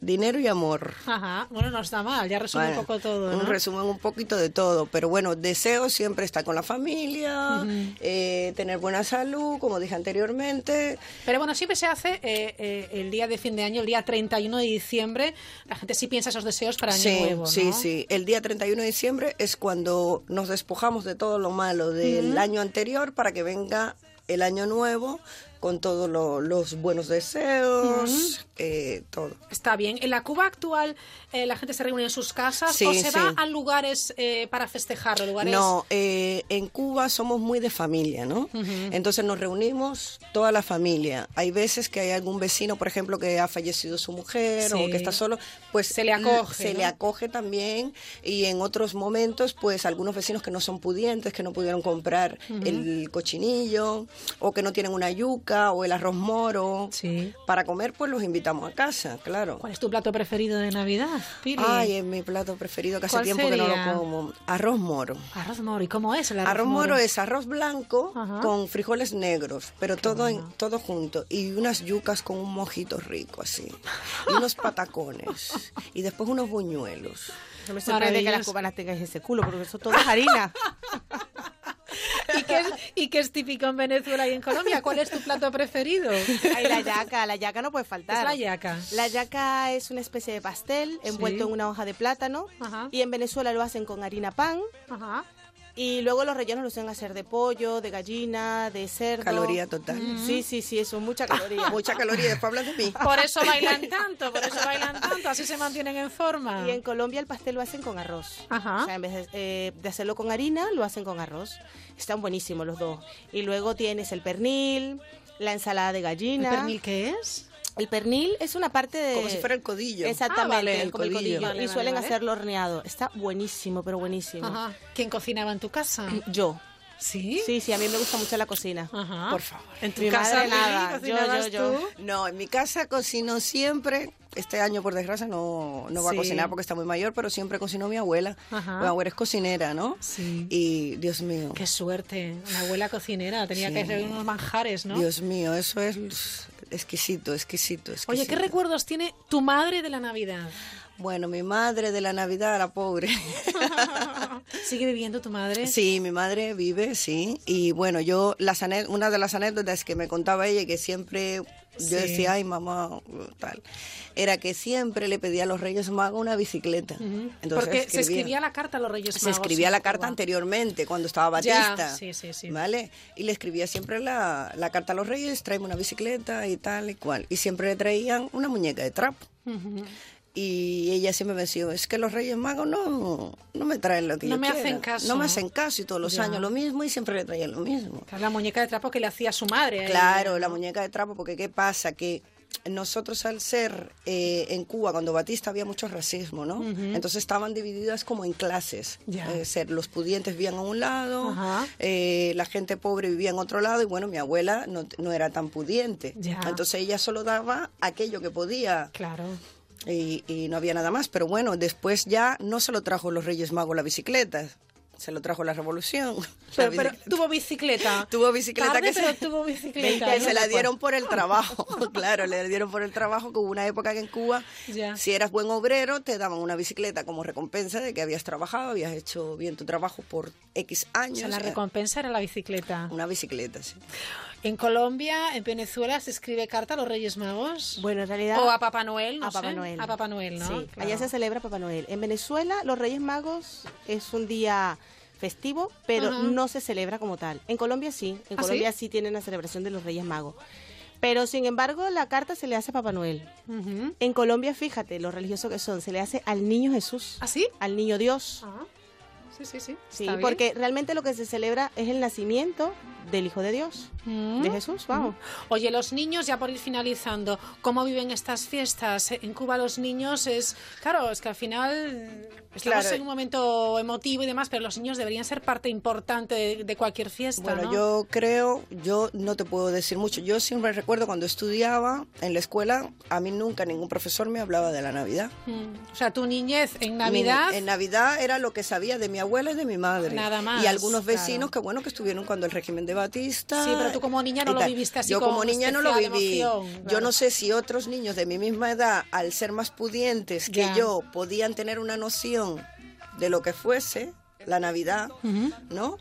dinero y amor. Ajá, bueno, no está mal, ya resume Bueno, un poco todo, ¿no? Un resumen un poquito de todo, pero bueno, deseo siempre estar con la familia, eh, tener buena salud, como dije anteriormente. Pero bueno, siempre se hace eh, eh, el día de fin de año, el día 31 de diciembre, la gente sí piensa esos deseos para Año sí, Nuevo, ¿no? sí, sí. El día 31 de diciembre es cuando nos despojamos de todo lo malo del Ujú. año anterior para que venga el año nuevo con todos lo- los buenos deseos, eh, todo. Está bien. En la Cuba actual, eh, la gente se reúne en sus casas Sí, o se va sí. a lugares eh, para festejarlo, lugares... No, eh, en Cuba somos muy de familia, ¿no? Entonces nos reunimos toda la familia. Hay veces que hay algún vecino, por ejemplo, que ha fallecido su mujer o Sí. que está solo, pues Se le acoge, Se ¿no? le acoge también y en otros momentos, pues algunos vecinos que no son pudientes, que no pudieron comprar Ujú. el cochinillo o que no tienen una yuca o el arroz moro para comer, pues los invitamos a casa, claro. ¿Cuál es tu plato preferido de Navidad, Pili? Ay, es mi plato preferido, que hace ¿Cuál tiempo que no lo como. Arroz moro. Arroz moro. ¿Y cómo es el arroz, Arroz moro es arroz blanco Ajá. con frijoles negros, pero todo en, todo junto y unas yucas con un mojito rico así y unos patacones y después unos buñuelos. No me sorprende que las cubanas tengan ese culo, porque eso todo es harina. ¿Y qué, es, y qué es típico en Venezuela y en Colombia? ¿Cuál es tu plato preferido? Ay, la yaca, la yaca no puede faltar. Es la yaca. La yaca es una especie de pastel envuelto Sí. en una hoja de plátano Ajá. y en Venezuela lo hacen con harina pan. Ajá. Y luego los rellenos los suelen hacer de pollo, de gallina, de cerdo. Caloría total. Sí, sí, sí, eso, mucha caloría. Mucha caloría, después hablas de mí. Por eso bailan tanto, por eso bailan tanto, así se mantienen en forma. Y en Colombia el pastel lo hacen con arroz. Ajá. O sea, en vez de, eh, de hacerlo con harina, lo hacen con arroz. Están buenísimos los dos. Y luego tienes el pernil, la ensalada de gallina. ¿El pernil qué es? El pernil es una parte de... Como si fuera el codillo. Exactamente, Ah, vale, el como el codillo. Vale, y vale, suelen vale. hacerlo horneado. Está buenísimo, pero buenísimo. Ajá. ¿Quién cocinaba en tu casa? Yo. ¿Sí? Sí, sí, a mí me gusta mucho la cocina. Ajá. Por favor. ¿En tu Mi casa madre nada. Yo, cocinabas yo, yo. tú? No, en mi casa cocino siempre. Este año, por desgracia, no, no va Sí. a cocinar porque está muy mayor, pero siempre cocinó mi abuela. Ajá. Mi abuela es cocinera, ¿no? Sí. Y, Dios mío, Qué suerte. Una abuela cocinera. Tenía Sí. que hacer unos manjares, ¿no? Dios mío, eso es exquisito, exquisito, exquisito. Oye, ¿qué recuerdos tiene tu madre de la Navidad? Bueno, mi madre de la Navidad, la pobre. ¿Sigue viviendo tu madre? Sí, mi madre vive, sí. Y bueno, yo, las una de las anécdotas que me contaba ella, que siempre yo decía, ay mamá, tal, era que siempre le pedía a los Reyes Magos una bicicleta. Entonces Porque se escribía la carta a los Reyes se Magos. escribía en la carta anteriormente, cuando estaba Ya, Batista. sí, sí, sí. ¿Vale? Y le escribía siempre la, la carta a los reyes, tráeme una bicicleta y tal y cual. Y siempre le traían una muñeca de trapo. Ujú. Y ella siempre me decía, es que los Reyes Magos no, no me traen lo que No yo me hacen caso. No me hacen caso y todos los Ya. años lo mismo y siempre le traían lo mismo. La muñeca de trapo que le hacía su madre. ella, Claro, la muñeca de trapo, porque ¿qué pasa? Que nosotros al ser eh, en Cuba, cuando Batista había mucho racismo, ¿no? Entonces estaban divididas como en clases. Es ser, los pudientes vivían a un lado, eh, la gente pobre vivía en otro lado y bueno, mi abuela no, no era tan pudiente. Ya. Entonces ella solo daba aquello que podía. Claro. Y, y no había nada más. Pero bueno, después ya no se lo trajo los Reyes Magos la bicicleta, se lo trajo la revolución. Pero, La pero tuvo bicicleta. Tuvo bicicleta Tarde, que pero se- tuvo bicicleta. que ¿no? se la dieron por el trabajo, claro, le dieron por el trabajo, que hubo una época que en Cuba, Ya. si eras buen obrero, te daban una bicicleta como recompensa de que habías trabajado, habías hecho bien tu trabajo por X O años. sea, la eh, recompensa era la bicicleta. Una bicicleta, sí. En Colombia, en Venezuela, se escribe carta a los Reyes Magos. Bueno, en realidad... O a Papá Noel, no a Papá sé. Noel. A Papá Noel, ¿no? Sí, Claro. allá se celebra Papá Noel. En Venezuela, los Reyes Magos es un día festivo, pero no se celebra como tal. En Colombia sí, en ¿Ah, Colombia sí? tienen la celebración de los Reyes Magos. Pero sin embargo, la carta se le hace a Papá Noel. En Colombia, fíjate, lo religioso que son, se le hace al niño Jesús. ¿Ah, sí? Al niño Dios. Ah, Sí, sí, sí. Sí, está bien. porque realmente lo que se celebra es el nacimiento del Hijo de Dios, de Jesús, vamos. Oye, los niños, ya por ir finalizando, ¿cómo viven estas fiestas? En Cuba los niños es... Claro, es que al final estamos Claro. en un momento emotivo y demás, pero los niños deberían ser parte importante de, de cualquier fiesta, Bueno, ¿no? yo creo, yo no te puedo decir mucho. Yo siempre recuerdo cuando estudiaba en la escuela, a mí nunca ningún profesor me hablaba de la Navidad. Mm. O sea, tu niñez en Navidad... Mi- en Navidad era lo que sabía de mi abuela y de mi madre. Nada más, Y algunos vecinos claro. que bueno que estuvieron cuando el régimen de Batista. Sí, pero tú como niña no lo viviste así Yo como niña no lo viví. emoción, Yo no sé si otros niños de mi misma edad, al ser más pudientes que Ya. yo, podían tener una noción de lo que fuese la Navidad, ¿no?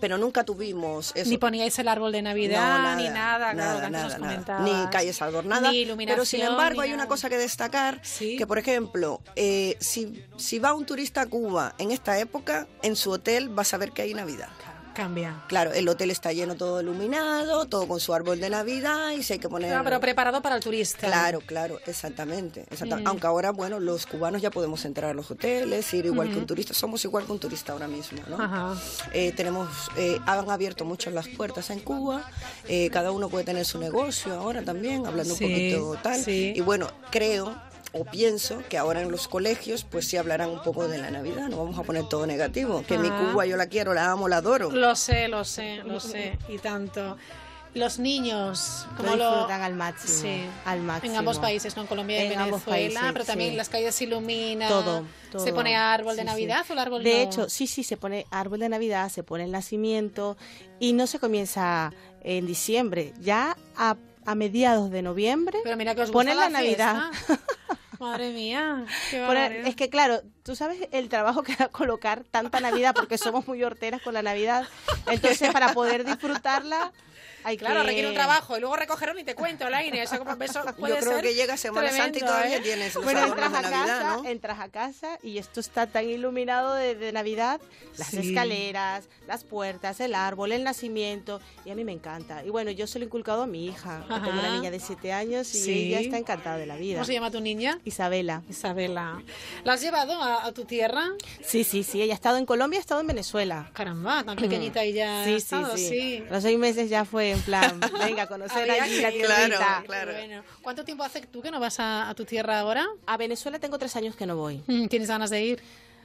Pero nunca tuvimos eso. Ni poníais el árbol de Navidad, No, ni nada, claro, nada, nada. Ni calles adornadas. Ni Pero sin iluminación, embargo hay una nada. cosa que destacar, que por ejemplo, eh, si, si va un turista a Cuba en esta época, en su hotel va a saber que hay Navidad. Cambia. Claro, el hotel está lleno todo iluminado, todo con su árbol de Navidad y si hay que poner... Claro, pero preparado para el turista. Claro, claro, exactamente. exacta- Mm. Aunque ahora, bueno, los cubanos ya podemos entrar a los hoteles, ir igual que un turista. Somos igual que un turista ahora mismo, ¿no? Ajá. Eh, tenemos, eh, han abierto mucho las puertas en Cuba. eh, cada uno puede tener su negocio ahora también, hablando Sí, un poquito tal. sí. Y bueno, creo o pienso que ahora en los colegios pues sí hablarán un poco de la Navidad, no vamos a poner todo negativo, que mi Ah. Cuba yo la quiero, la amo, la adoro. Lo sé, lo sé, lo sé, y tanto. Los niños, como lo disfrutan al máximo, Sí. al máximo. En ambos países, ¿no? En Colombia y En Venezuela, países, pero también sí. las calles se iluminan. Todo, todo. Se pone árbol de Sí, sí. Navidad o el árbol De no? hecho, sí, sí, se pone árbol de Navidad, se pone el nacimiento y no se comienza en diciembre, ya a, a mediados de noviembre Pero mira que os ponen gusta la, la Navidad. Madre mía, qué Poner- barbaridad. es que claro, tú sabes el trabajo que da colocar tanta Navidad porque somos muy horteras con la Navidad. Entonces, para poder disfrutarla hay Claro, que... requiere un trabajo y luego recogerlo y te cuento, Laine. Eso, como- eso puede Yo creo ser que llega Semana Santa y tremendo, todavía ¿eh? tienes los Bueno, entras de a, Navidad, casa, ¿no? entras a casa y esto está tan iluminado de, de Navidad, las Sí. escaleras, las puertas, el árbol, el nacimiento, y a mí me encanta. Y bueno, yo se lo he inculcado a mi hija, que tengo una niña de 7 años y Sí. ella está encantada de la vida. ¿Cómo se llama tu niña? Isabela. Isabela. ¿La has llevado a, a tu tierra? Sí, sí, sí, ella ha estado en Colombia, ha estado en Venezuela. Caramba, tan pequeñita y ya Sí, ha sí, estado, sí. sí. Los seis meses ya fue en plan, venga, a conocer allí la ir. tierrita. Bueno, ¿Cuánto tiempo hace tú que no vas a, a tu tierra ahora? A Venezuela tengo tres años que no voy. Mm, ¿Tienes ganas de ir?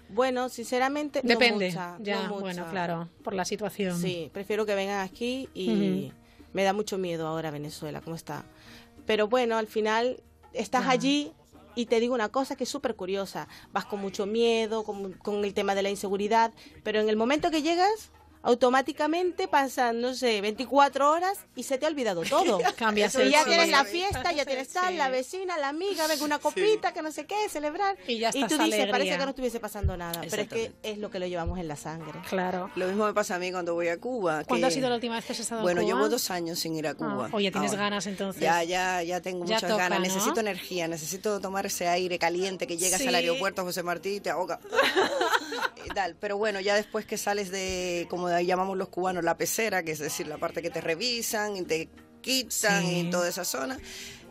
Bueno, sinceramente, no Depende. mucha, no ya, mucha. bueno, claro, por la situación. Sí, prefiero que vengan aquí y Ujú. me da mucho miedo ahora Venezuela, cómo está. Pero bueno, al final estás Ya. allí y te digo una cosa que es súper curiosa. Vas con mucho miedo, con, con el tema de la inseguridad, pero en el momento que llegas, automáticamente pasan, no sé, 24 horas y se te ha olvidado todo. Cambias y el ya tienes la fiesta, ya tienes tal, Sí. la vecina, la amiga, venga una copita, que no sé qué, celebrar. Y ya tú estás dices, alegría. parece que no estuviese pasando nada, pero es que es lo que lo llevamos en la sangre. Claro. Lo mismo me pasa a mí cuando voy a Cuba. ¿Cuándo que- ha sido la última vez que has estado Bueno, en Cuba? llevo dos años sin ir a Cuba. Ah, oye, tienes Ahora. ganas entonces. Ya, ya, ya tengo Ya muchas toca, ganas. ¿no? Necesito energía, necesito tomar ese aire caliente que llegas Sí. al aeropuerto José Martí y te ahoga. y tal. Pero bueno, ya después que sales de, como llamamos los cubanos, la pecera, que es decir, la parte que te revisan y te quitan Sí. y toda esa zona,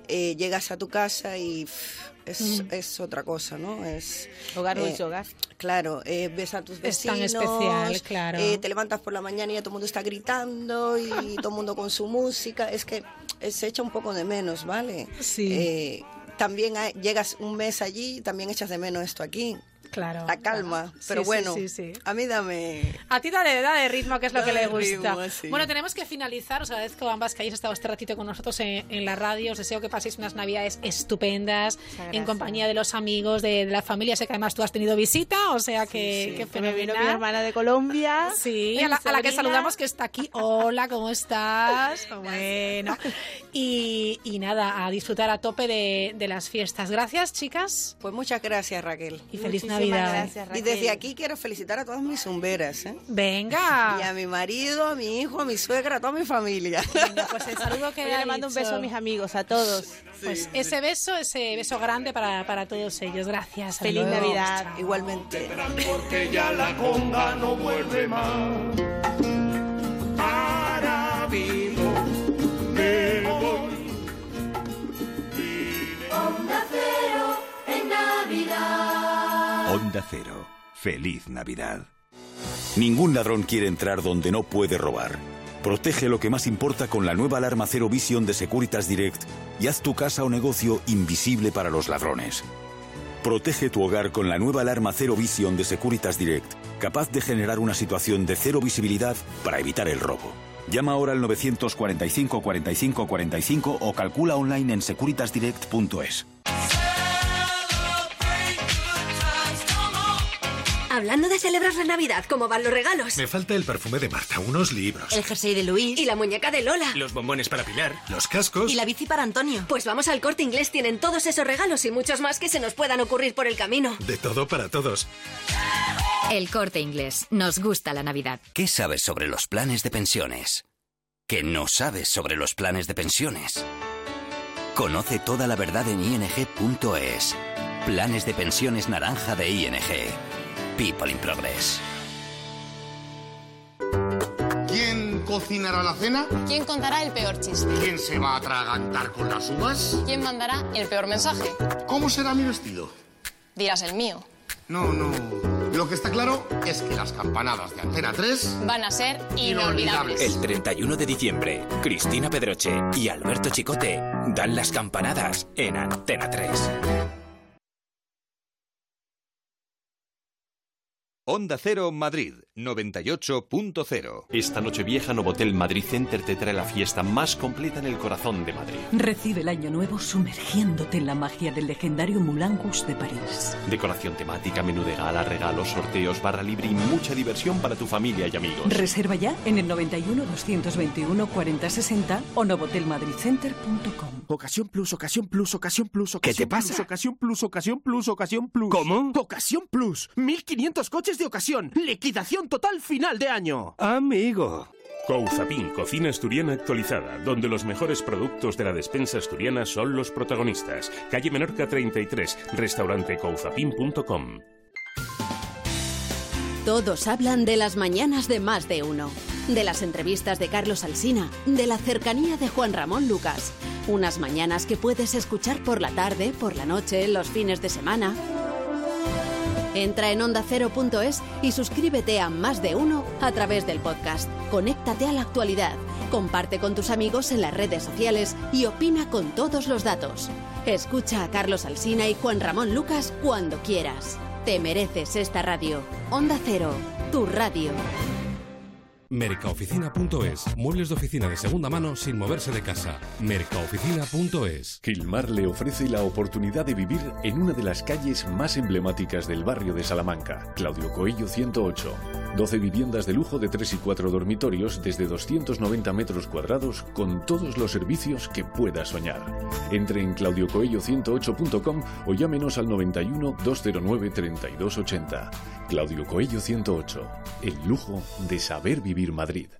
eh, llegas a tu casa y pff, es, Mm. es otra cosa, ¿no? Es Hogar eh, dulce hogar. Claro, eh, ves a tus Es vecinos. tan especial, claro. eh, te levantas por la mañana y ya todo el mundo está gritando y todo el mundo con su música. Es que se echa un poco de menos, ¿vale? Sí. Eh, también hay- llegas un mes allí también echas de menos esto aquí. Claro. La calma. claro. Pero Sí, bueno, sí, sí. a mí dame... A ti dale, dale ritmo, que es lo que le gusta. ritmo. Bueno, tenemos que finalizar. Os agradezco a ambas que hayáis estado este ratito con nosotros en, en la radio. Os deseo que paséis unas navidades estupendas en compañía de los amigos, de, de la familia. Sé que además tú has tenido visita, o sea que, Sí, que me vino mi hermana de Colombia. Sí, a la, a la que saludamos que está aquí. Hola, ¿cómo estás? Bueno. Y, y nada, a disfrutar a tope de, de las fiestas. Gracias, chicas. Pues muchas gracias, Raquel. Y feliz Muchísimas Gracias, Y desde aquí quiero felicitar a todas mis zumberas, ¿eh? Venga. Y a mi marido, a mi hijo, a mi suegra, a toda mi familia. Venga, pues el saludo que le mando un beso a mis amigos, a todos. Pues ese beso, ese beso grande para, para todos ellos. Gracias. hasta Feliz luego. Navidad. Chao. Igualmente. porque ya la conga no vuelve más. Para Onda Cero. Feliz Navidad. Ningún ladrón quiere entrar donde no puede robar. Protege lo que más importa con la nueva alarma Zero Vision de Securitas Direct y haz tu casa o negocio invisible para los ladrones. Protege tu hogar con la nueva alarma Zero Vision de Securitas Direct, capaz de generar una situación de cero visibilidad para evitar el robo. Llama ahora al 945 45 45 o calcula online en securitasdirect.es. Hablando de celebrar la Navidad, ¿cómo van los regalos? Me falta el perfume de Marta, unos libros. El jersey de Luis. Y la muñeca de Lola. Los bombones para Pilar. Los cascos. Y la bici para Antonio. Pues vamos al corte inglés, tienen todos esos regalos y muchos más que se nos puedan ocurrir por el camino. De todo para todos. El corte inglés. Nos gusta la Navidad. ¿Qué sabes sobre los planes de pensiones? ¿Qué no sabes sobre los planes de pensiones? Conoce toda la verdad en ing.es. Planes de pensiones naranja de ING. People in Progress. ¿Quién cocinará la cena? ¿Quién contará el peor chiste? ¿Quién se va a atragantar con las uvas? ¿Quién mandará el peor mensaje? ¿Cómo será mi vestido? Dirás el mío. No, no. Lo que está claro es que las campanadas de Antena 3 Van a ser inolvidables. El 31 de diciembre, Cristina Pedroche y Alberto Chicote dan las campanadas en Antena 3. Onda Cero Madrid 98.0. Esta noche vieja Novotel Madrid Center te trae la fiesta más completa en el corazón de Madrid. Recibe el año nuevo sumergiéndote en la magia del legendario Rouge de París. Decoración temática, menú de gala, regalos, sorteos, barra libre y mucha diversión para tu familia y amigos. Reserva ya en el 91 221 4060 o novotelmadridcenter.com. Ocasión Plus, Ocasión Plus, Ocasión Plus, Ocasión ¿Qué te Plus, pasa? Ocasión Plus, Ocasión Plus, Ocasión Plus. ¿Cómo? Ocasión Plus. 1500 coches de ocasión. Liquidación total final de año. Amigo. Couzapin, cocina asturiana actualizada, donde los mejores productos de la despensa asturiana son los protagonistas. Calle Menorca 33, restaurante couzapin.com. Todos hablan de las mañanas de más de uno, de las entrevistas de Carlos Alsina, de la cercanía de Juan Ramón Lucas. Unas mañanas que puedes escuchar por la tarde, por la noche, los fines de semana. Entra en ondacero.es y suscríbete a Más de Uno a través del podcast. Conéctate a la actualidad, comparte con tus amigos en las redes sociales y opina con todos los datos. Escucha a Carlos Alsina y Juan Ramón Lucas cuando quieras. Te mereces esta radio. Onda Cero, tu radio. Mercaoficina.es. Muebles de oficina de segunda mano sin moverse de casa. Mercaoficina.es. Gilmar le ofrece la oportunidad de vivir en una de las calles más emblemáticas del barrio de Salamanca, Claudio Coello 108. 12 viviendas de lujo de 3 y 4 dormitorios desde 290 metros cuadrados con todos los servicios que pueda soñar. Entre en claudiocoello108.com o llámenos al 91 209 3280. Claudio Coello 108. El lujo de saber vivir Madrid.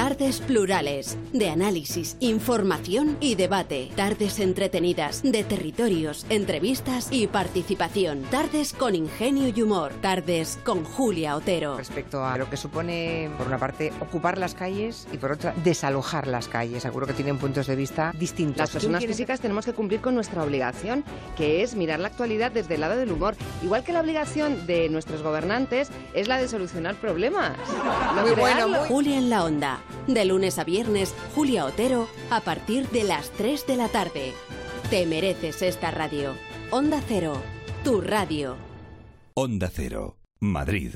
Tardes plurales, de análisis, información y debate. Tardes entretenidas, de territorios, entrevistas y participación. Tardes con ingenio y humor. Tardes con Julia Otero. Respecto a lo que supone, por una parte, ocupar las calles y por otra, desalojar las calles. Seguro que tienen puntos de vista distintos. Las personas físicas tenemos que cumplir con nuestra obligación, que es mirar la actualidad desde el lado del humor. Igual que la obligación de nuestros gobernantes es la de solucionar problemas. No Muy bueno. Julia en la onda. De lunes a viernes, Julia Otero, a partir de las 3 de la tarde. Te mereces esta radio. Onda Cero, tu radio. Onda Cero, Madrid.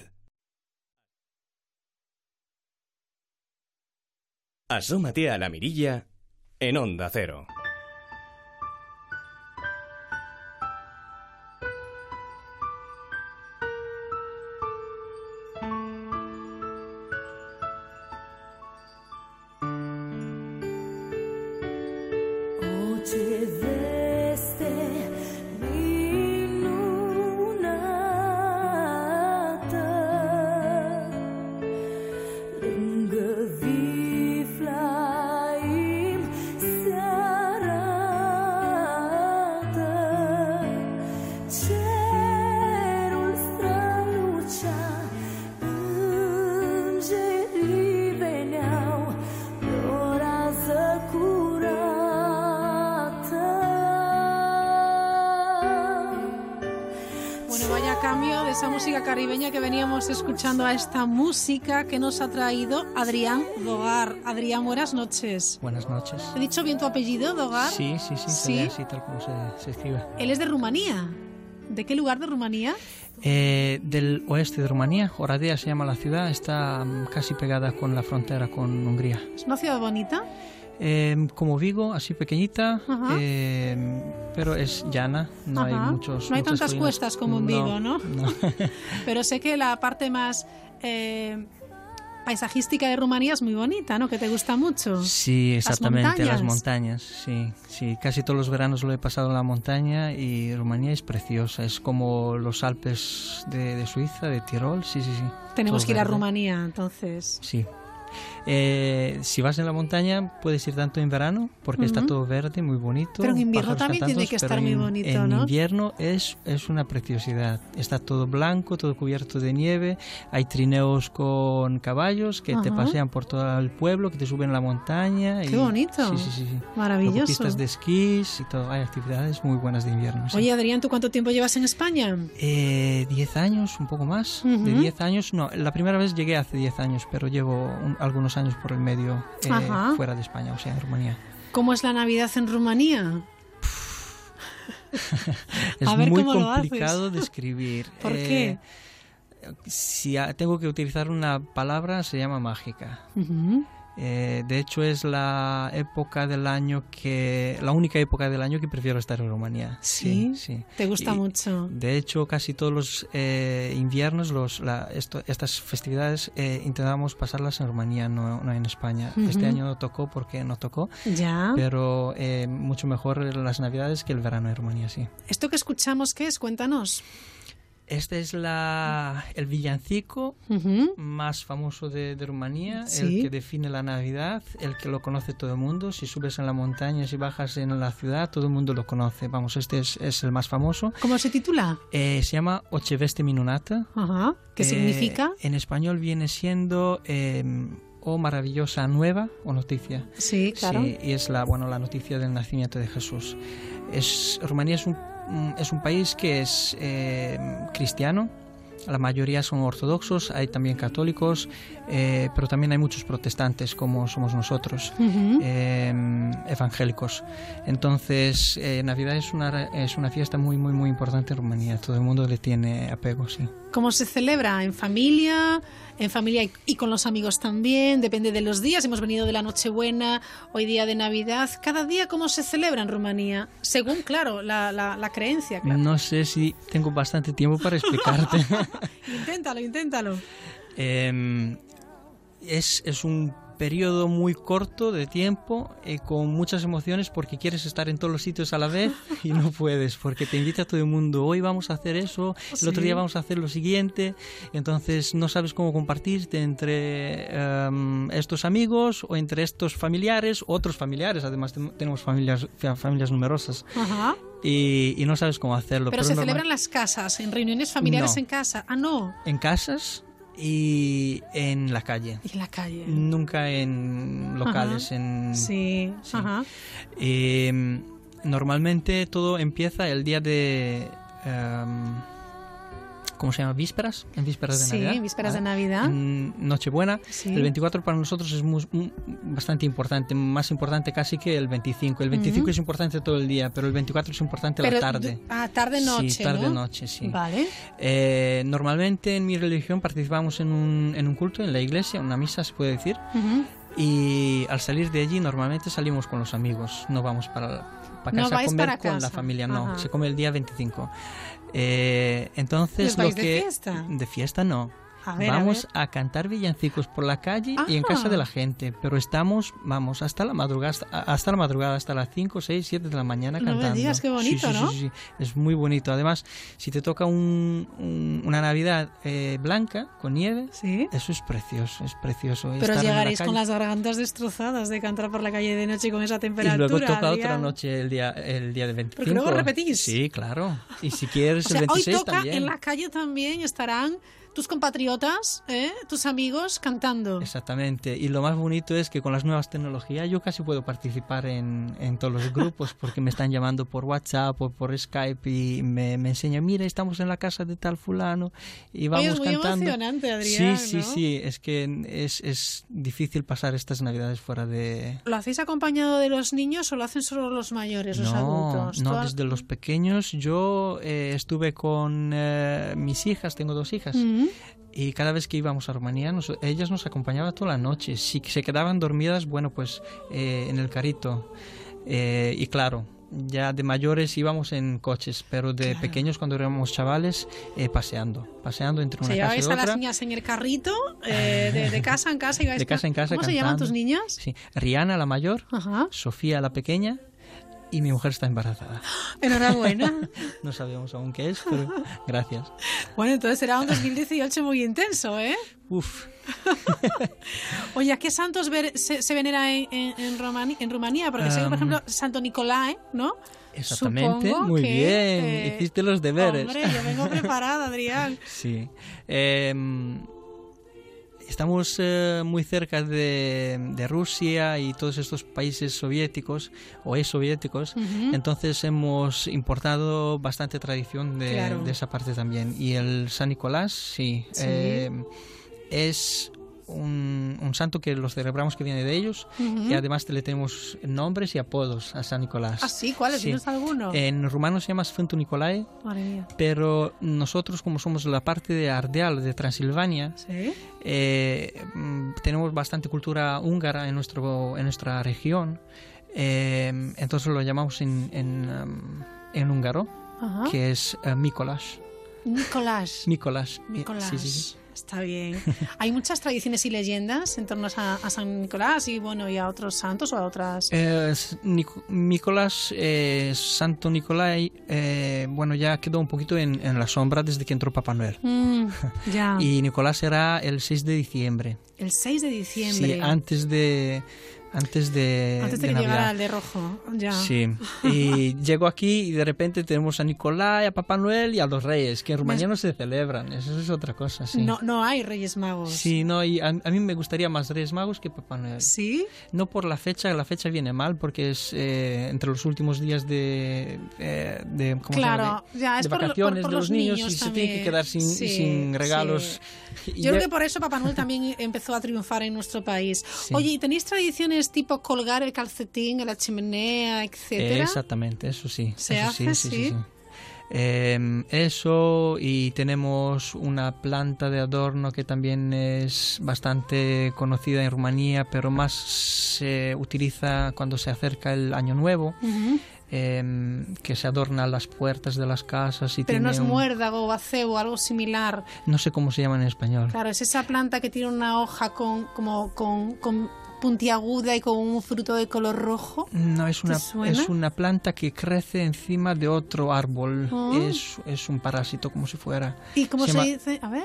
Asómate a la mirilla en Onda Cero. Escuchando, a esta música que nos ha traído Adrián Dogar. Adrián, buenas noches. Buenas noches. ¿He dicho bien tu apellido, Dogar? Sí, sí, sí, ¿Sí? así tal como se, se escribe. Él es de Rumanía. ¿De qué lugar de Rumanía? Eh, del oeste de Rumanía, Oradea se llama la ciudad, está mm, casi pegada con la frontera con Hungría. ¿Es una ciudad bonita? Eh, como Vigo, así pequeñita, eh, pero es llana, no hay muchos. No hay tantas colinas. cuestas como en Vigo, ¿no? no. Pero sé que la parte más eh, paisajística de Rumanía es muy bonita, ¿no? Que te gusta mucho. Sí, exactamente, las montañas. montañas, sí, sí, casi todos los veranos lo he pasado en la montaña y Rumanía es preciosa, es como los Alpes de, de Suiza, de Tirol, sí, sí, sí. Tenemos todo que ir a. Rumanía, entonces. Sí. Eh, si vas en la montaña, puedes ir tanto en verano, porque está Ujú. todo verde, muy bonito. Pero en invierno también tiene que estar muy en- bonito, En ¿no? invierno es, es una preciosidad. Está todo blanco, todo cubierto de nieve. Hay trineos con caballos que te Ajá. pasean por todo el pueblo, que te suben a la montaña. Qué y- bonito. Sí, sí, sí. sí. Maravilloso. Pistas de esquís y todo. Hay actividades muy buenas de invierno. sí. Oye, Adrián, ¿tú cuánto tiempo llevas en España? Eh, 10 años, un poco más. Ujú. De 10 años, no. La primera vez llegué hace 10 años, pero llevo un- algunos años por el medio eh, fuera de España, o sea, en Rumanía. ¿Cómo es la Navidad en Rumanía? Es A ver muy cómo lo haces. complicado de escribir. ¿Por Eh, qué? Si tengo que utilizar una palabra, se llama mágica. Ujú. Eh, de hecho, es la época del año que. la única época del año que prefiero estar en Rumanía. ¿Sí? sí. ¿Te gusta Y- mucho? De hecho, casi todos los eh, inviernos, los, la- esto- estas festividades, eh, intentamos pasarlas en Rumanía, no, no en España. Este año no tocó porque no tocó, Ya. pero eh, mucho mejor las navidades que el verano en Rumanía, sí. ¿Esto que escuchamos qué es? Cuéntanos. Este es la, el villancico más famoso de, de Rumanía, Sí. el que define la Navidad, el que lo conoce todo el mundo. Si subes en la montaña, si bajas en la ciudad, todo el mundo lo conoce. Vamos, este es, es el más famoso. ¿Cómo se titula? Eh, se llama Ocheveste Minunata. ¿Qué Eh, significa? En español viene siendo eh, o maravillosa nueva o noticia. Sí, claro. Sí, y es la, bueno, la noticia del nacimiento de Jesús. Es, Rumanía es un- es un país que es eh, cristiano. La mayoría son ortodoxos, hay también católicos, eh, pero también hay muchos protestantes como somos nosotros, eh, evangélicos. Entonces, eh, Navidad es una, es una fiesta muy, muy, muy importante en Rumanía. Todo el mundo le tiene apego, sí. ¿Cómo se celebra? ¿En familia? ¿En familia y- con los amigos también? Depende de los días. Hemos venido de la Nochebuena, hoy día de Navidad. ¿Cada día cómo se celebra en Rumanía? Según, claro, la, la- la creencia. Claro. No sé si tengo bastante tiempo para explicarte. Inténtalo, inténtalo. Em, es, es un periodo muy corto de tiempo eh, con muchas emociones porque quieres estar en todos los sitios a la vez y no puedes porque te invita todo el mundo hoy vamos a hacer eso el otro día vamos a hacer lo siguiente entonces no sabes cómo compartirte entre em, estos amigos o entre estos familiares otros familiares además ten- tenemos familias fa- familias numerosas Ajá. y, y no sabes cómo hacerlo Pero se normal- celebran las casas, en reuniones familiares No. en casa. Ah, no. en casas y en la calle Y en la calle. Nunca en locales, Ajá. en... Sí. Ajá. Eh, normalmente todo empieza el día de... em, ¿Cómo se llama? ¿Vísperas? En vísperas de Sí, Navidad. vísperas de ¿vale? Navidad. En Nochebuena. Sí. El 24 para nosotros es muy- muy- bastante importante, más importante casi que el 25. El 25 Ujú. es importante todo el día, pero el 24 es importante Pero la tarde. Ah, tarde-noche, Sí, ¿no? tarde-noche, sí. Vale. Eh, normalmente en mi religión participamos en un, en un culto en la iglesia, una misa se puede decir, Ujú. y al salir de allí normalmente salimos con los amigos, no vamos para, para No casa a vais comer para con la casa. familia, no, Ajá. se come el día 25. Eh, entonces ¿Os vais lo de que fiesta? de fiesta no. A ver, a vamos ver. a, cantar villancicos por la calle y en casa de la gente, pero estamos, vamos, hasta la madrugada, hasta, la madrugada, hasta las 5, 6, 7 de la mañana No me cantando. digas, qué bonito, sí, sí, ¿no? sí. Es muy bonito. Además, si te toca un- un- una Navidad eh, blanca con nieve, eso es precioso, es precioso. Pero en la llegaréis con las gargantas destrozadas de cantar por la calle de noche con esa Y temperatura. luego toca otra noche el día, el día de 25. Porque luego repetís. Sí, claro. Y si quieres O sea, el hoy 26 toca también. en la calle también estarán tus compatriotas, ¿eh? tus amigos cantando. Exactamente. Y lo más bonito es que con las nuevas tecnologías yo casi puedo participar en, en todos los grupos porque me están llamando por WhatsApp o por Skype y me, me enseñan, mira, estamos en la casa de tal fulano y vamos Oye, es muy cantando. emocionante, Adrián, Sí, sí, ¿no? sí. Es que es, es difícil pasar estas navidades fuera de... ¿Lo hacéis acompañado de los niños o lo hacen solo los mayores, los adultos? no, desde los pequeños. Yo eh, estuve con eh, mis hijas, tengo dos hijas. Mm. Y cada vez que íbamos a Rumanía, nos- ellas nos acompañaban toda la noche. Si se quedaban dormidas, bueno, pues eh, en el carrito. Eh, y claro, ya de mayores íbamos en coches, pero de pequeños, cuando éramos chavales, eh, paseando. Paseando entre una casa y llevabais a las otra. niñas en el carrito, eh, de, de casa en casa. ibais De casa en casa ¿Cómo se llaman cantando. tus niñas? Sí. Rihanna, la mayor, Sofía, la pequeña, y mi mujer está embarazada. Enhorabuena. No sabemos aún qué es, pero gracias. Bueno, entonces será un 2018 muy intenso, ¿eh? Uf. Oye, ¿a qué santos ver- se, se venera en, en, en Romani- en Rumanía? Porque sé que, por ejemplo, Santo Nicolás, ¿no? Exactamente, Supongo muy que, bien. eh, Hiciste los deberes. Hombre, yo vengo preparada, Adrián. Sí. Em, estamos eh, muy cerca de, de Rusia y todos estos países soviéticos o ex soviéticos. Entonces hemos importado bastante tradición de, Claro. de esa parte también. Y el San Nicolás, sí. Sí. em, es un, un santo que lo celebramos que viene de ellos Ujú. y además le tenemos nombres y apodos a San Nicolás. ¿Ah, sí? ¿Cuáles? Sí. ¿Tienes alguno? En rumano se llama Sfântul Nicolae, pero nosotros como somos la parte de Ardeal, de Transilvania, ¿Sí? eh, mm, tenemos bastante cultura húngara en, nuestro, en nuestra región, eh, entonces lo llamamos en, en, um, en húngaro, Ajá. que es eh, Mikolas. Nicolás. Nicolás. Nicolás. Sí, sí, sí. Está bien. Hay muchas tradiciones y leyendas en torno a, a San Nicolás y bueno y a otros santos o a otras. Eh, Nic- Nicolás, eh, Santo Nicolai, eh, bueno, ya quedó un poquito en, en la sombra desde que entró Papá Noel. Mm, ya. Y Nicolás será el 6 de diciembre. El 6 de diciembre. Sí, antes de antes de, Antes de de que llegara Navidad. el de rojo. Ya. Sí, y llego aquí y de repente tenemos a Nicolás, a Papá Noel y a los Reyes, que en Rumanía no se celebran, eso es otra cosa, sí. No, no hay Reyes Magos. Sí, no, y a, a mí me gustaría más Reyes Magos que Papá Noel. ¿Sí? No por la fecha, la fecha viene mal porque es eh, entre los últimos días de, eh, de, ¿cómo se llama? Claro, de, ya, es de por vacaciones por- por de los los niños, niños y se tienen que también. quedar sin, Sí, sin regalos. sí. Yo creo que por eso Papá Noel también empezó a triunfar en nuestro país. Sí. Oye, ¿y tenéis tradiciones tipo colgar el calcetín en la chimenea, etcétera? Exactamente, eso sí. ¿Se eso hace? sí, sí, Sí. Eh, eso y tenemos una planta de adorno que también es bastante conocida en Rumanía, pero más se utiliza cuando se acerca el año nuevo, Ujú. eh, que se adorna las puertas de las casas y Pero no tiene es un- muérdago o acebo, algo similar. no sé cómo se llama en español. Claro, es esa planta que tiene una hoja con, como, con, con puntiaguda y con un fruto de color rojo. No, es ¿Te una, es una planta que crece encima de otro árbol. Ah. Es, es un parásito como si fuera. ¿Y cómo se, dice? A ver.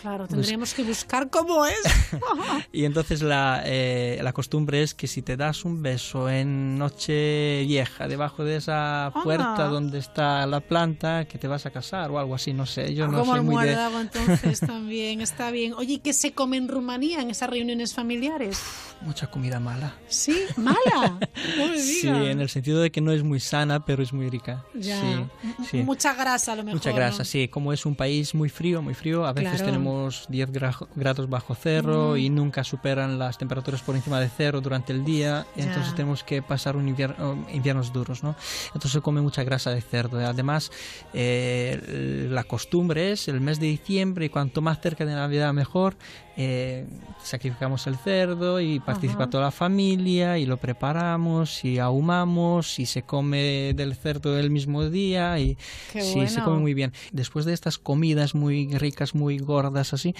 Claro, Vusk. tendríamos que buscar cómo es. Y entonces la, eh, la costumbre es que si te das un beso en noche vieja debajo de esa puerta Ah. donde está la planta, que te vas a casar o algo así, no sé. Yo no como soy muy de... entonces también está bien. Oye, ¿y ¿qué se come en Rumanía en esas reuniones familiares? Mucha comida mala. Sí, mala. No me Sí, en el sentido de que no es muy sana, pero es muy rica. Ya. Sí, sí. Mucha grasa a lo mejor. Mucha grasa, ¿no? sí. Como es un país muy frío, muy frío, a veces Claro. tenemos 10 gra- grados bajo cero Mm. y nunca superan las temperaturas por encima de cero durante el día. Entonces tenemos que pasar un invier- um, inviernos duros, ¿no? Entonces se come mucha grasa de cerdo. Además, eh, la costumbre es el mes de diciembre y cuanto más cerca de Navidad mejor. Eh, sacrificamos el cerdo y participa Ajá. toda la familia y lo preparamos y ahumamos y se come del cerdo el mismo día y Qué sí, se come muy bien. Después de estas comidas muy ricas, muy gordas así,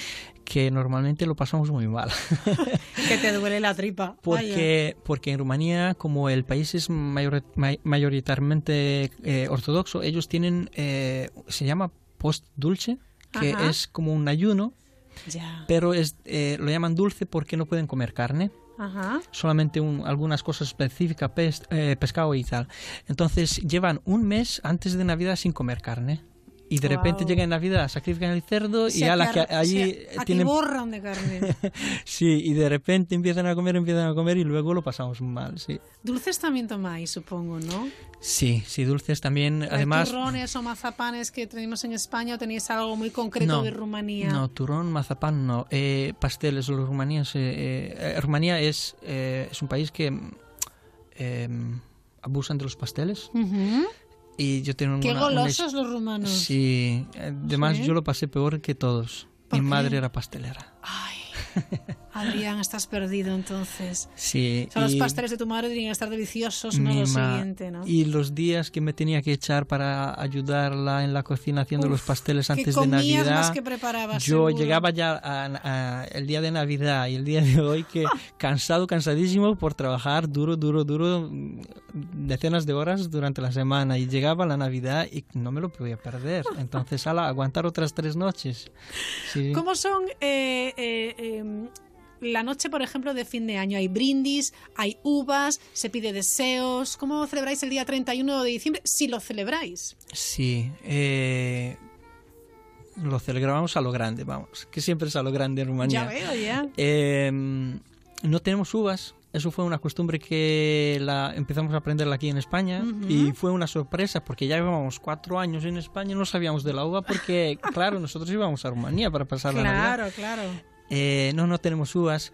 que normalmente lo pasamos muy mal. Que te duele la tripa. Vaya. Porque, porque en Rumanía, como el país es mayor- may- mayoritariamente eh, ortodoxo, ellos tienen, eh, se llama post dulce, que Ajá. es como un ayuno, Ya. pero es, eh, lo llaman dulce porque no pueden comer carne Ajá. solamente un- algunas cosas específicas, pes- eh, pescado y tal. Entonces llevan un mes antes de Navidad sin comer carne. Y de repente Guau. llega en Navidad, sacrifican el cerdo y a la que allí tienen... atiborran de carne. Sí, y de repente empiezan a comer, empiezan a comer y luego lo pasamos mal, sí. Dulces también tomáis, supongo, ¿no? Sí, sí, dulces también. ¿Hay Además, turrones o mazapanes que tenemos en España o tenéis algo muy concreto no, de Rumanía? no, turrón, mazapán, no. Eh, pasteles, los rumaníes. eh, eh, Rumanía es, eh, es un país que eh, abusan de los pasteles. Ujú. Y yo tengo Qué una- una golosos his- los rumanos. Sí, además Sí. yo lo pasé peor que todos. ¿Por Mi qué? madre era pastelera. Adrián, estás perdido entonces. Sí. O sea, los pasteles de tu madre tenían que estar deliciosos, no lo siguiente, ¿no? Y los días que me tenía que echar para ayudarla en la cocina haciendo Uf, los pasteles ¿qué antes de Navidad. más que preparabas, yo seguro? llegaba ya a- a- el día de Navidad y el día de hoy que cansado, cansadísimo por trabajar duro, duro, duro, decenas de horas durante la semana y llegaba la Navidad y no me lo podía perder. Entonces, ala, aguantar otras tres noches. Sí. ¿Cómo son eh, eh, eh, la noche, por ejemplo, de fin de año? Hay brindis, hay uvas, se pide deseos. ¿Cómo celebráis el día 31 de diciembre? Si lo celebráis. Sí, eh, lo celebramos a lo grande, vamos, que siempre es a lo grande en Rumanía. Ya veo, ya. Eh, no tenemos uvas. Eso fue una costumbre que la empezamos a aprenderla aquí en España y fue una sorpresa porque ya llevábamos cuatro años en España y no sabíamos de la uva porque, claro, nosotros íbamos a Rumanía para pasar la Navidad. Claro, claro. Eh, no, no tenemos uvas.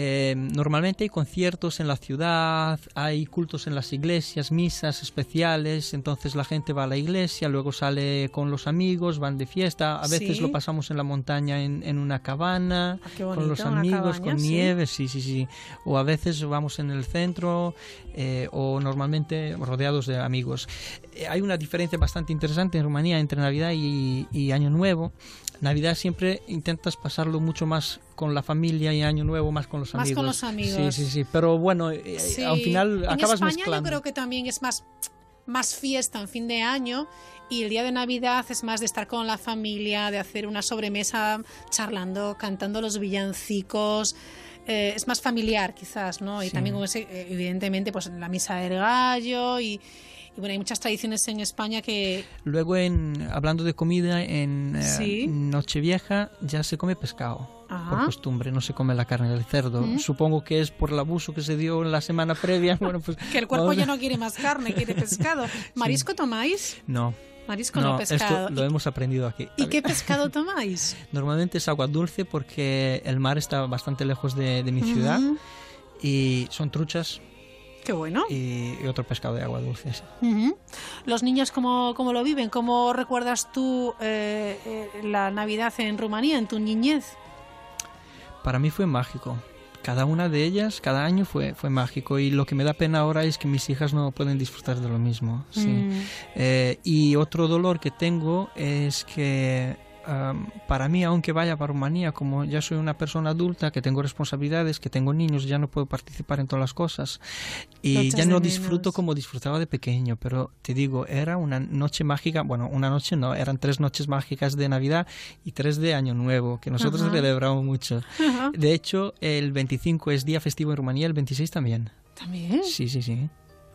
Eh, normalmente hay conciertos en la ciudad, hay cultos en las iglesias, misas especiales, entonces la gente va a la iglesia, luego sale con los amigos, van de fiesta, a veces Sí. lo pasamos en la montaña en, en una cabana, qué con los amigos, cabaña, con sí. nieve, sí, sí, sí. O a veces vamos en el centro eh, o normalmente rodeados de amigos. Eh, hay una diferencia bastante interesante en Rumanía entre Navidad y, y Año Nuevo. Navidad siempre intentas pasarlo mucho más con la familia y Año Nuevo más con los Más amigos. con los amigos. Sí, sí, sí. Pero bueno, eh, Sí. al final en acabas España mezclando. yo creo que también es más, más fiesta en fin de año y el día de Navidad es más de estar con la familia, de hacer una sobremesa charlando, cantando los villancicos. eh, es más familiar quizás, ¿no? Y Sí. también con ese, eh, evidentemente, pues la misa del gallo y, y bueno, hay muchas tradiciones en España que... Luego, en, hablando de comida, en eh, Sí. Nochevieja ya se come pescado. Ajá. Por costumbre, no se come la carne del cerdo. Mm. Supongo que es por el abuso que se dio en la semana previa. Bueno, pues, Que el cuerpo ya no quiere más carne, quiere pescado. ¿Marisco tomáis? No. Marisco no, esto pescado. lo hemos aprendido aquí. ¿Y qué pescado tomáis? Normalmente es agua dulce porque el mar está bastante lejos de, de mi ciudad Ujú. y son truchas Qué bueno. y, y otro pescado de agua dulce. sí. Los niños, ¿cómo, cómo lo viven? ¿Cómo recuerdas tú eh, eh, la Navidad en Rumanía, en tu niñez? Para mí fue mágico. Cada una de ellas, cada año fue, fue mágico y lo que me da pena ahora es que mis hijas no pueden disfrutar de lo mismo. sí. Mm. Eh, y otro dolor que tengo es que am, para mí, aunque vaya para Rumanía, como ya soy una persona adulta, que tengo responsabilidades, que tengo niños, ya no puedo participar en todas las cosas. Y ya no menos. disfruto como disfrutaba de pequeño, pero te digo, era una noche mágica, bueno, una noche no, eran tres noches mágicas de Navidad y tres de Año Nuevo, que nosotros Ajá. celebramos mucho. Ajá. De hecho, el 25 es día festivo en Rumanía, el 26 también. ¿También? Sí, sí, sí.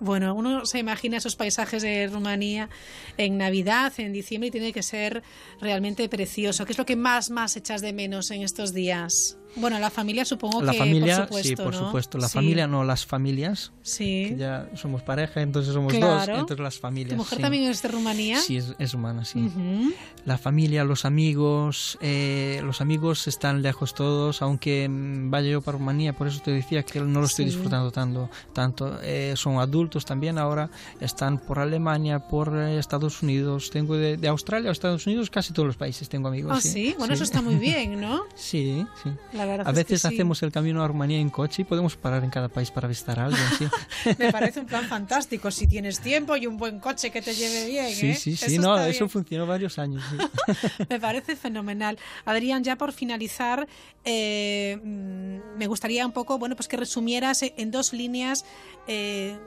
Bueno, uno se imagina esos paisajes de Rumanía en Navidad, en diciembre, y tiene que ser realmente precioso. ¿Qué es lo que más, más echas de menos en estos días? Bueno, la familia supongo La que, familia, por supuesto, sí, por ¿no? supuesto. La Sí. familia, no las familias. Sí. que ya somos pareja, entonces somos Claro. dos, entonces las familias. ¿Tu mujer sí. también es de Rumanía? Sí, es, es humana, sí. La familia, los amigos, eh, los amigos están lejos todos, aunque mm, vaya yo para Rumanía, por eso te decía que no lo estoy Sí. disfrutando tanto. tanto. Eh, son adultos también ahora, están por Alemania, por eh, Estados Unidos, tengo de, de Australia a Estados Unidos, casi todos los países tengo amigos. Ah, sí. Bueno, eso está muy bien, ¿no? Sí, sí. La verdad A es que veces hacemos el camino a Rumanía en coche y podemos parar en cada país para visitar a alguien. Me parece un plan fantástico si tienes tiempo y un buen coche que te lleve bien. Sí, ¿eh? sí, sí, Eso no, eso bien. funcionó varios años. Me parece fenomenal. Adrián, ya por finalizar, eh, mm, me gustaría un poco, bueno, pues que resumieras en dos líneas eh,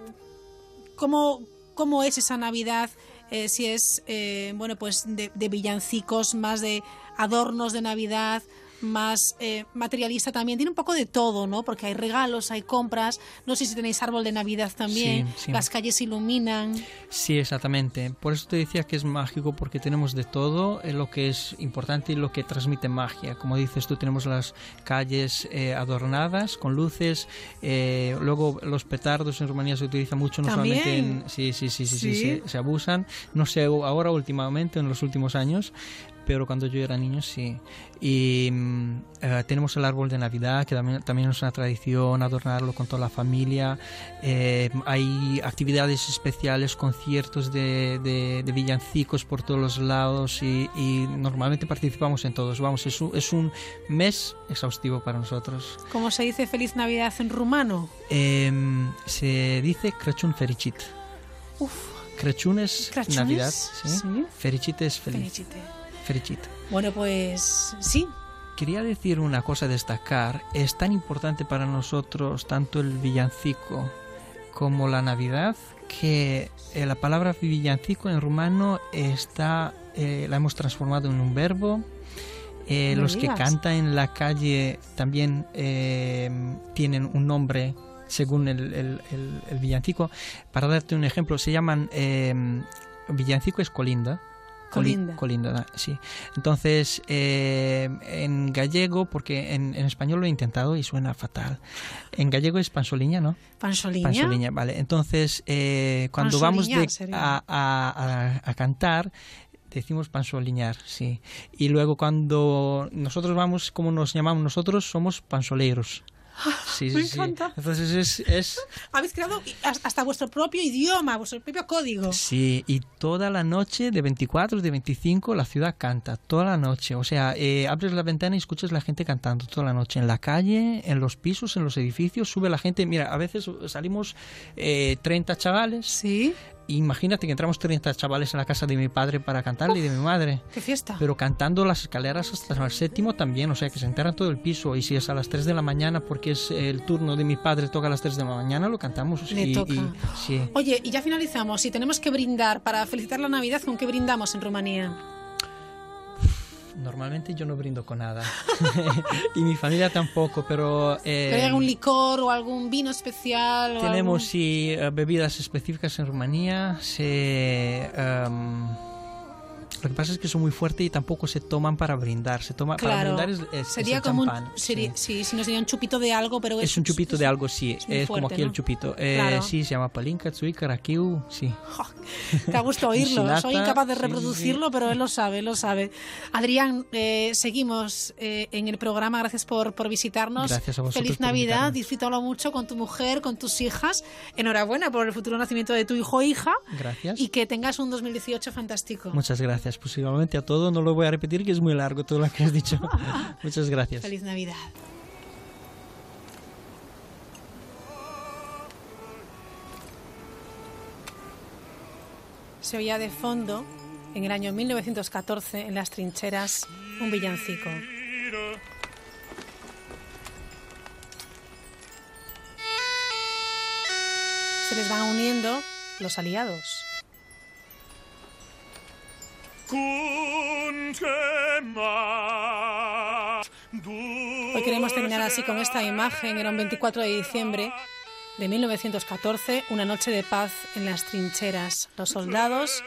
cómo, cómo es esa Navidad, eh, si es, eh, bueno, pues de, de villancicos, más de adornos de Navidad, más eh, materialista también. Tiene un poco de todo, ¿no? Porque hay regalos, hay compras. No sé si tenéis árbol de Navidad también. Sí, sí. Las calles se iluminan. Sí, exactamente. Por eso te decía que es mágico, porque tenemos de todo eh, lo que es importante y lo que transmite magia. Como dices tú, tenemos las calles eh, adornadas con luces. eh, luego los petardos en Rumanía se utilizan mucho, no ¿También? solamente en... Sí, sí, sí, sí, sí, Sí. se, se abusan. No sé ahora últimamente, en los últimos años, pero cuando yo era niño sí. Y mm, eh, tenemos el árbol de Navidad, que también, también es una tradición, adornarlo con toda la familia. Eh, hay actividades especiales, conciertos de, de- de villancicos por todos los lados y, y normalmente participamos en todos. Vamos, es un, es un mes exhaustivo para nosotros. ¿Cómo se dice Feliz Navidad en rumano? Em, se dice Crăciun fericit. Uf. Crăciun es Crăciun es- Navidad, ¿sí? sí. Fericit es feliz. Felicite. Bueno, pues sí. Quería decir una cosa destacar. Es tan importante para nosotros tanto el villancico como la Navidad que eh, la palabra villancico en rumano está eh, la hemos transformado en un verbo. Eh, los que cantan en la calle también eh, tienen un nombre según el, el- el- el villancico. Para darte un ejemplo, se llaman eh, villancico es colinda. Coli- Colinda. Sí. Entonces, eh, en gallego, porque en, en español lo he intentado y suena fatal. En gallego es pansoliña, ¿no? Pansoliña. Pansoliña, vale. Entonces, eh, cuando vamos de, a, a- a- a cantar, decimos pansoliñar, sí. Y luego cuando nosotros vamos, como nos llamamos nosotros, somos pansoleros. Sí, sí, Me sí. encanta. Entonces es, es Habéis creado hasta vuestro propio idioma, vuestro propio código. Sí, y toda la noche, de 24, de 25, la ciudad canta, toda la noche. O sea, eh, abres la ventana y escuchas la gente cantando toda la noche. En la calle, en los pisos, en los edificios, sube la gente. Mira, a veces salimos eh, 30 chavales. Sí. Imagínate que entramos 30 chavales en la casa de mi padre para cantarle y de mi madre. ¡Qué fiesta! Pero cantando las escaleras hasta el séptimo también, o sea que se entera todo el piso. Y si es a las 3 de la mañana, porque es el turno de mi padre, toca a las 3 de la mañana, lo cantamos. Le y- toca. y- sí. Oye, y ya finalizamos. Si tenemos que brindar para felicitar la Navidad, ¿con qué brindamos en Rumanía? Normalmente yo no brindo con nada. y mi familia tampoco, pero... eh, ¿Pero hay algún licor o algún vino especial? tenemos algún- sí eh, bebidas específicas en Rumanía. Se, em, lo que pasa es que son muy fuertes y tampoco se toman para brindar. Se toma Claro, para brindar es, es- sería es el como un, champán, sería, sí. si nos diría un chupito de algo, pero es, Es un chupito de algo, sí. Es, muy como fuerte, aquí ¿no? el chupito. Eh, Claro. Sí, se llama palinka, tsuika, rakiu, sí. Qué gusto oírlo. Sinatra, Soy incapaz de sí, sí, sí. reproducirlo, pero él lo sabe, él lo sabe. Adrián, eh, seguimos eh, en el programa. Gracias por, por visitarnos. Gracias a vosotros Feliz Navidad. Disfrútalo mucho con tu mujer, con tus hijas. Enhorabuena por el futuro nacimiento de tu hijo o hija. Gracias. Y que tengas un 2018 fantástico. Muchas gracias. Posiblemente a todo no lo voy a repetir, que es muy largo todo lo que has dicho. Muchas gracias. Feliz Navidad. Se oía de fondo, en el año 1914, en las trincheras, un villancico. Se les van uniendo los aliados. Hoy queremos terminar así con esta imagen. Era un 24 de diciembre de 1914, una noche de paz en las trincheras. Los soldados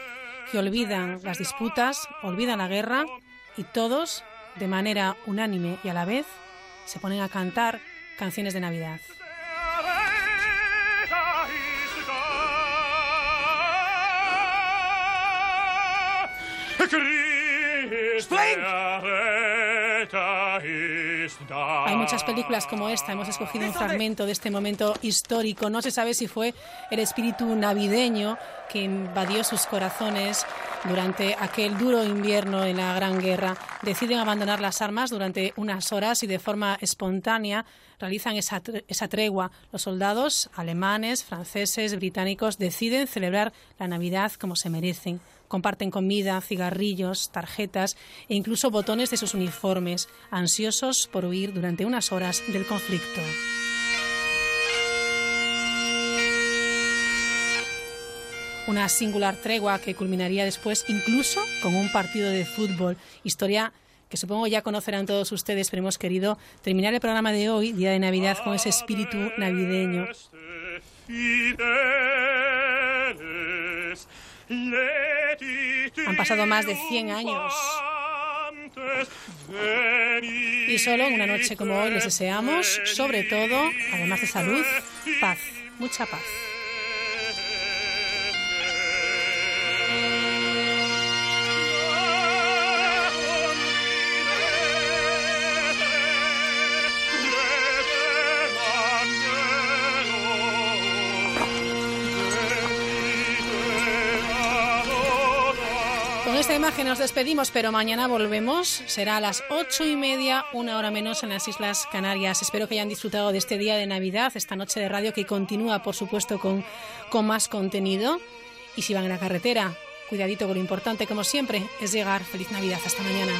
que olvidan las disputas, olvidan la guerra y todos, de manera unánime y a la vez, se ponen a cantar canciones de Navidad. Hay muchas películas como esta. Hemos escogido un fragmento de este momento histórico. No se sabe si fue el espíritu navideño que invadió sus corazones durante aquel duro invierno en la Gran Guerra. Deciden abandonar las armas durante unas horas y de forma espontánea realizan esa, tre- esa tregua. Los soldados alemanes, franceses, británicos deciden celebrar la Navidad como se merecen. Comparten comida, cigarrillos, tarjetas e incluso botones de sus uniformes, ansiosos por huir durante unas horas del conflicto. Una singular tregua que culminaría después incluso con un partido de fútbol. Historia que supongo ya conocerán todos ustedes, pero hemos querido terminar el programa de hoy, día de Navidad, con ese espíritu navideño. Han pasado más de 100 años. Y solo en una noche como hoy les deseamos, sobre todo, además de salud, paz, mucha paz. Esta imagen nos despedimos, pero mañana volvemos. Será a las ocho y media, una hora menos en las Islas Canarias. Espero que hayan disfrutado de este día de Navidad, esta noche de radio que continúa, por supuesto, con, con más contenido. Y si van en la carretera, cuidadito con lo importante, como siempre, es llegar. Feliz Navidad. Hasta mañana.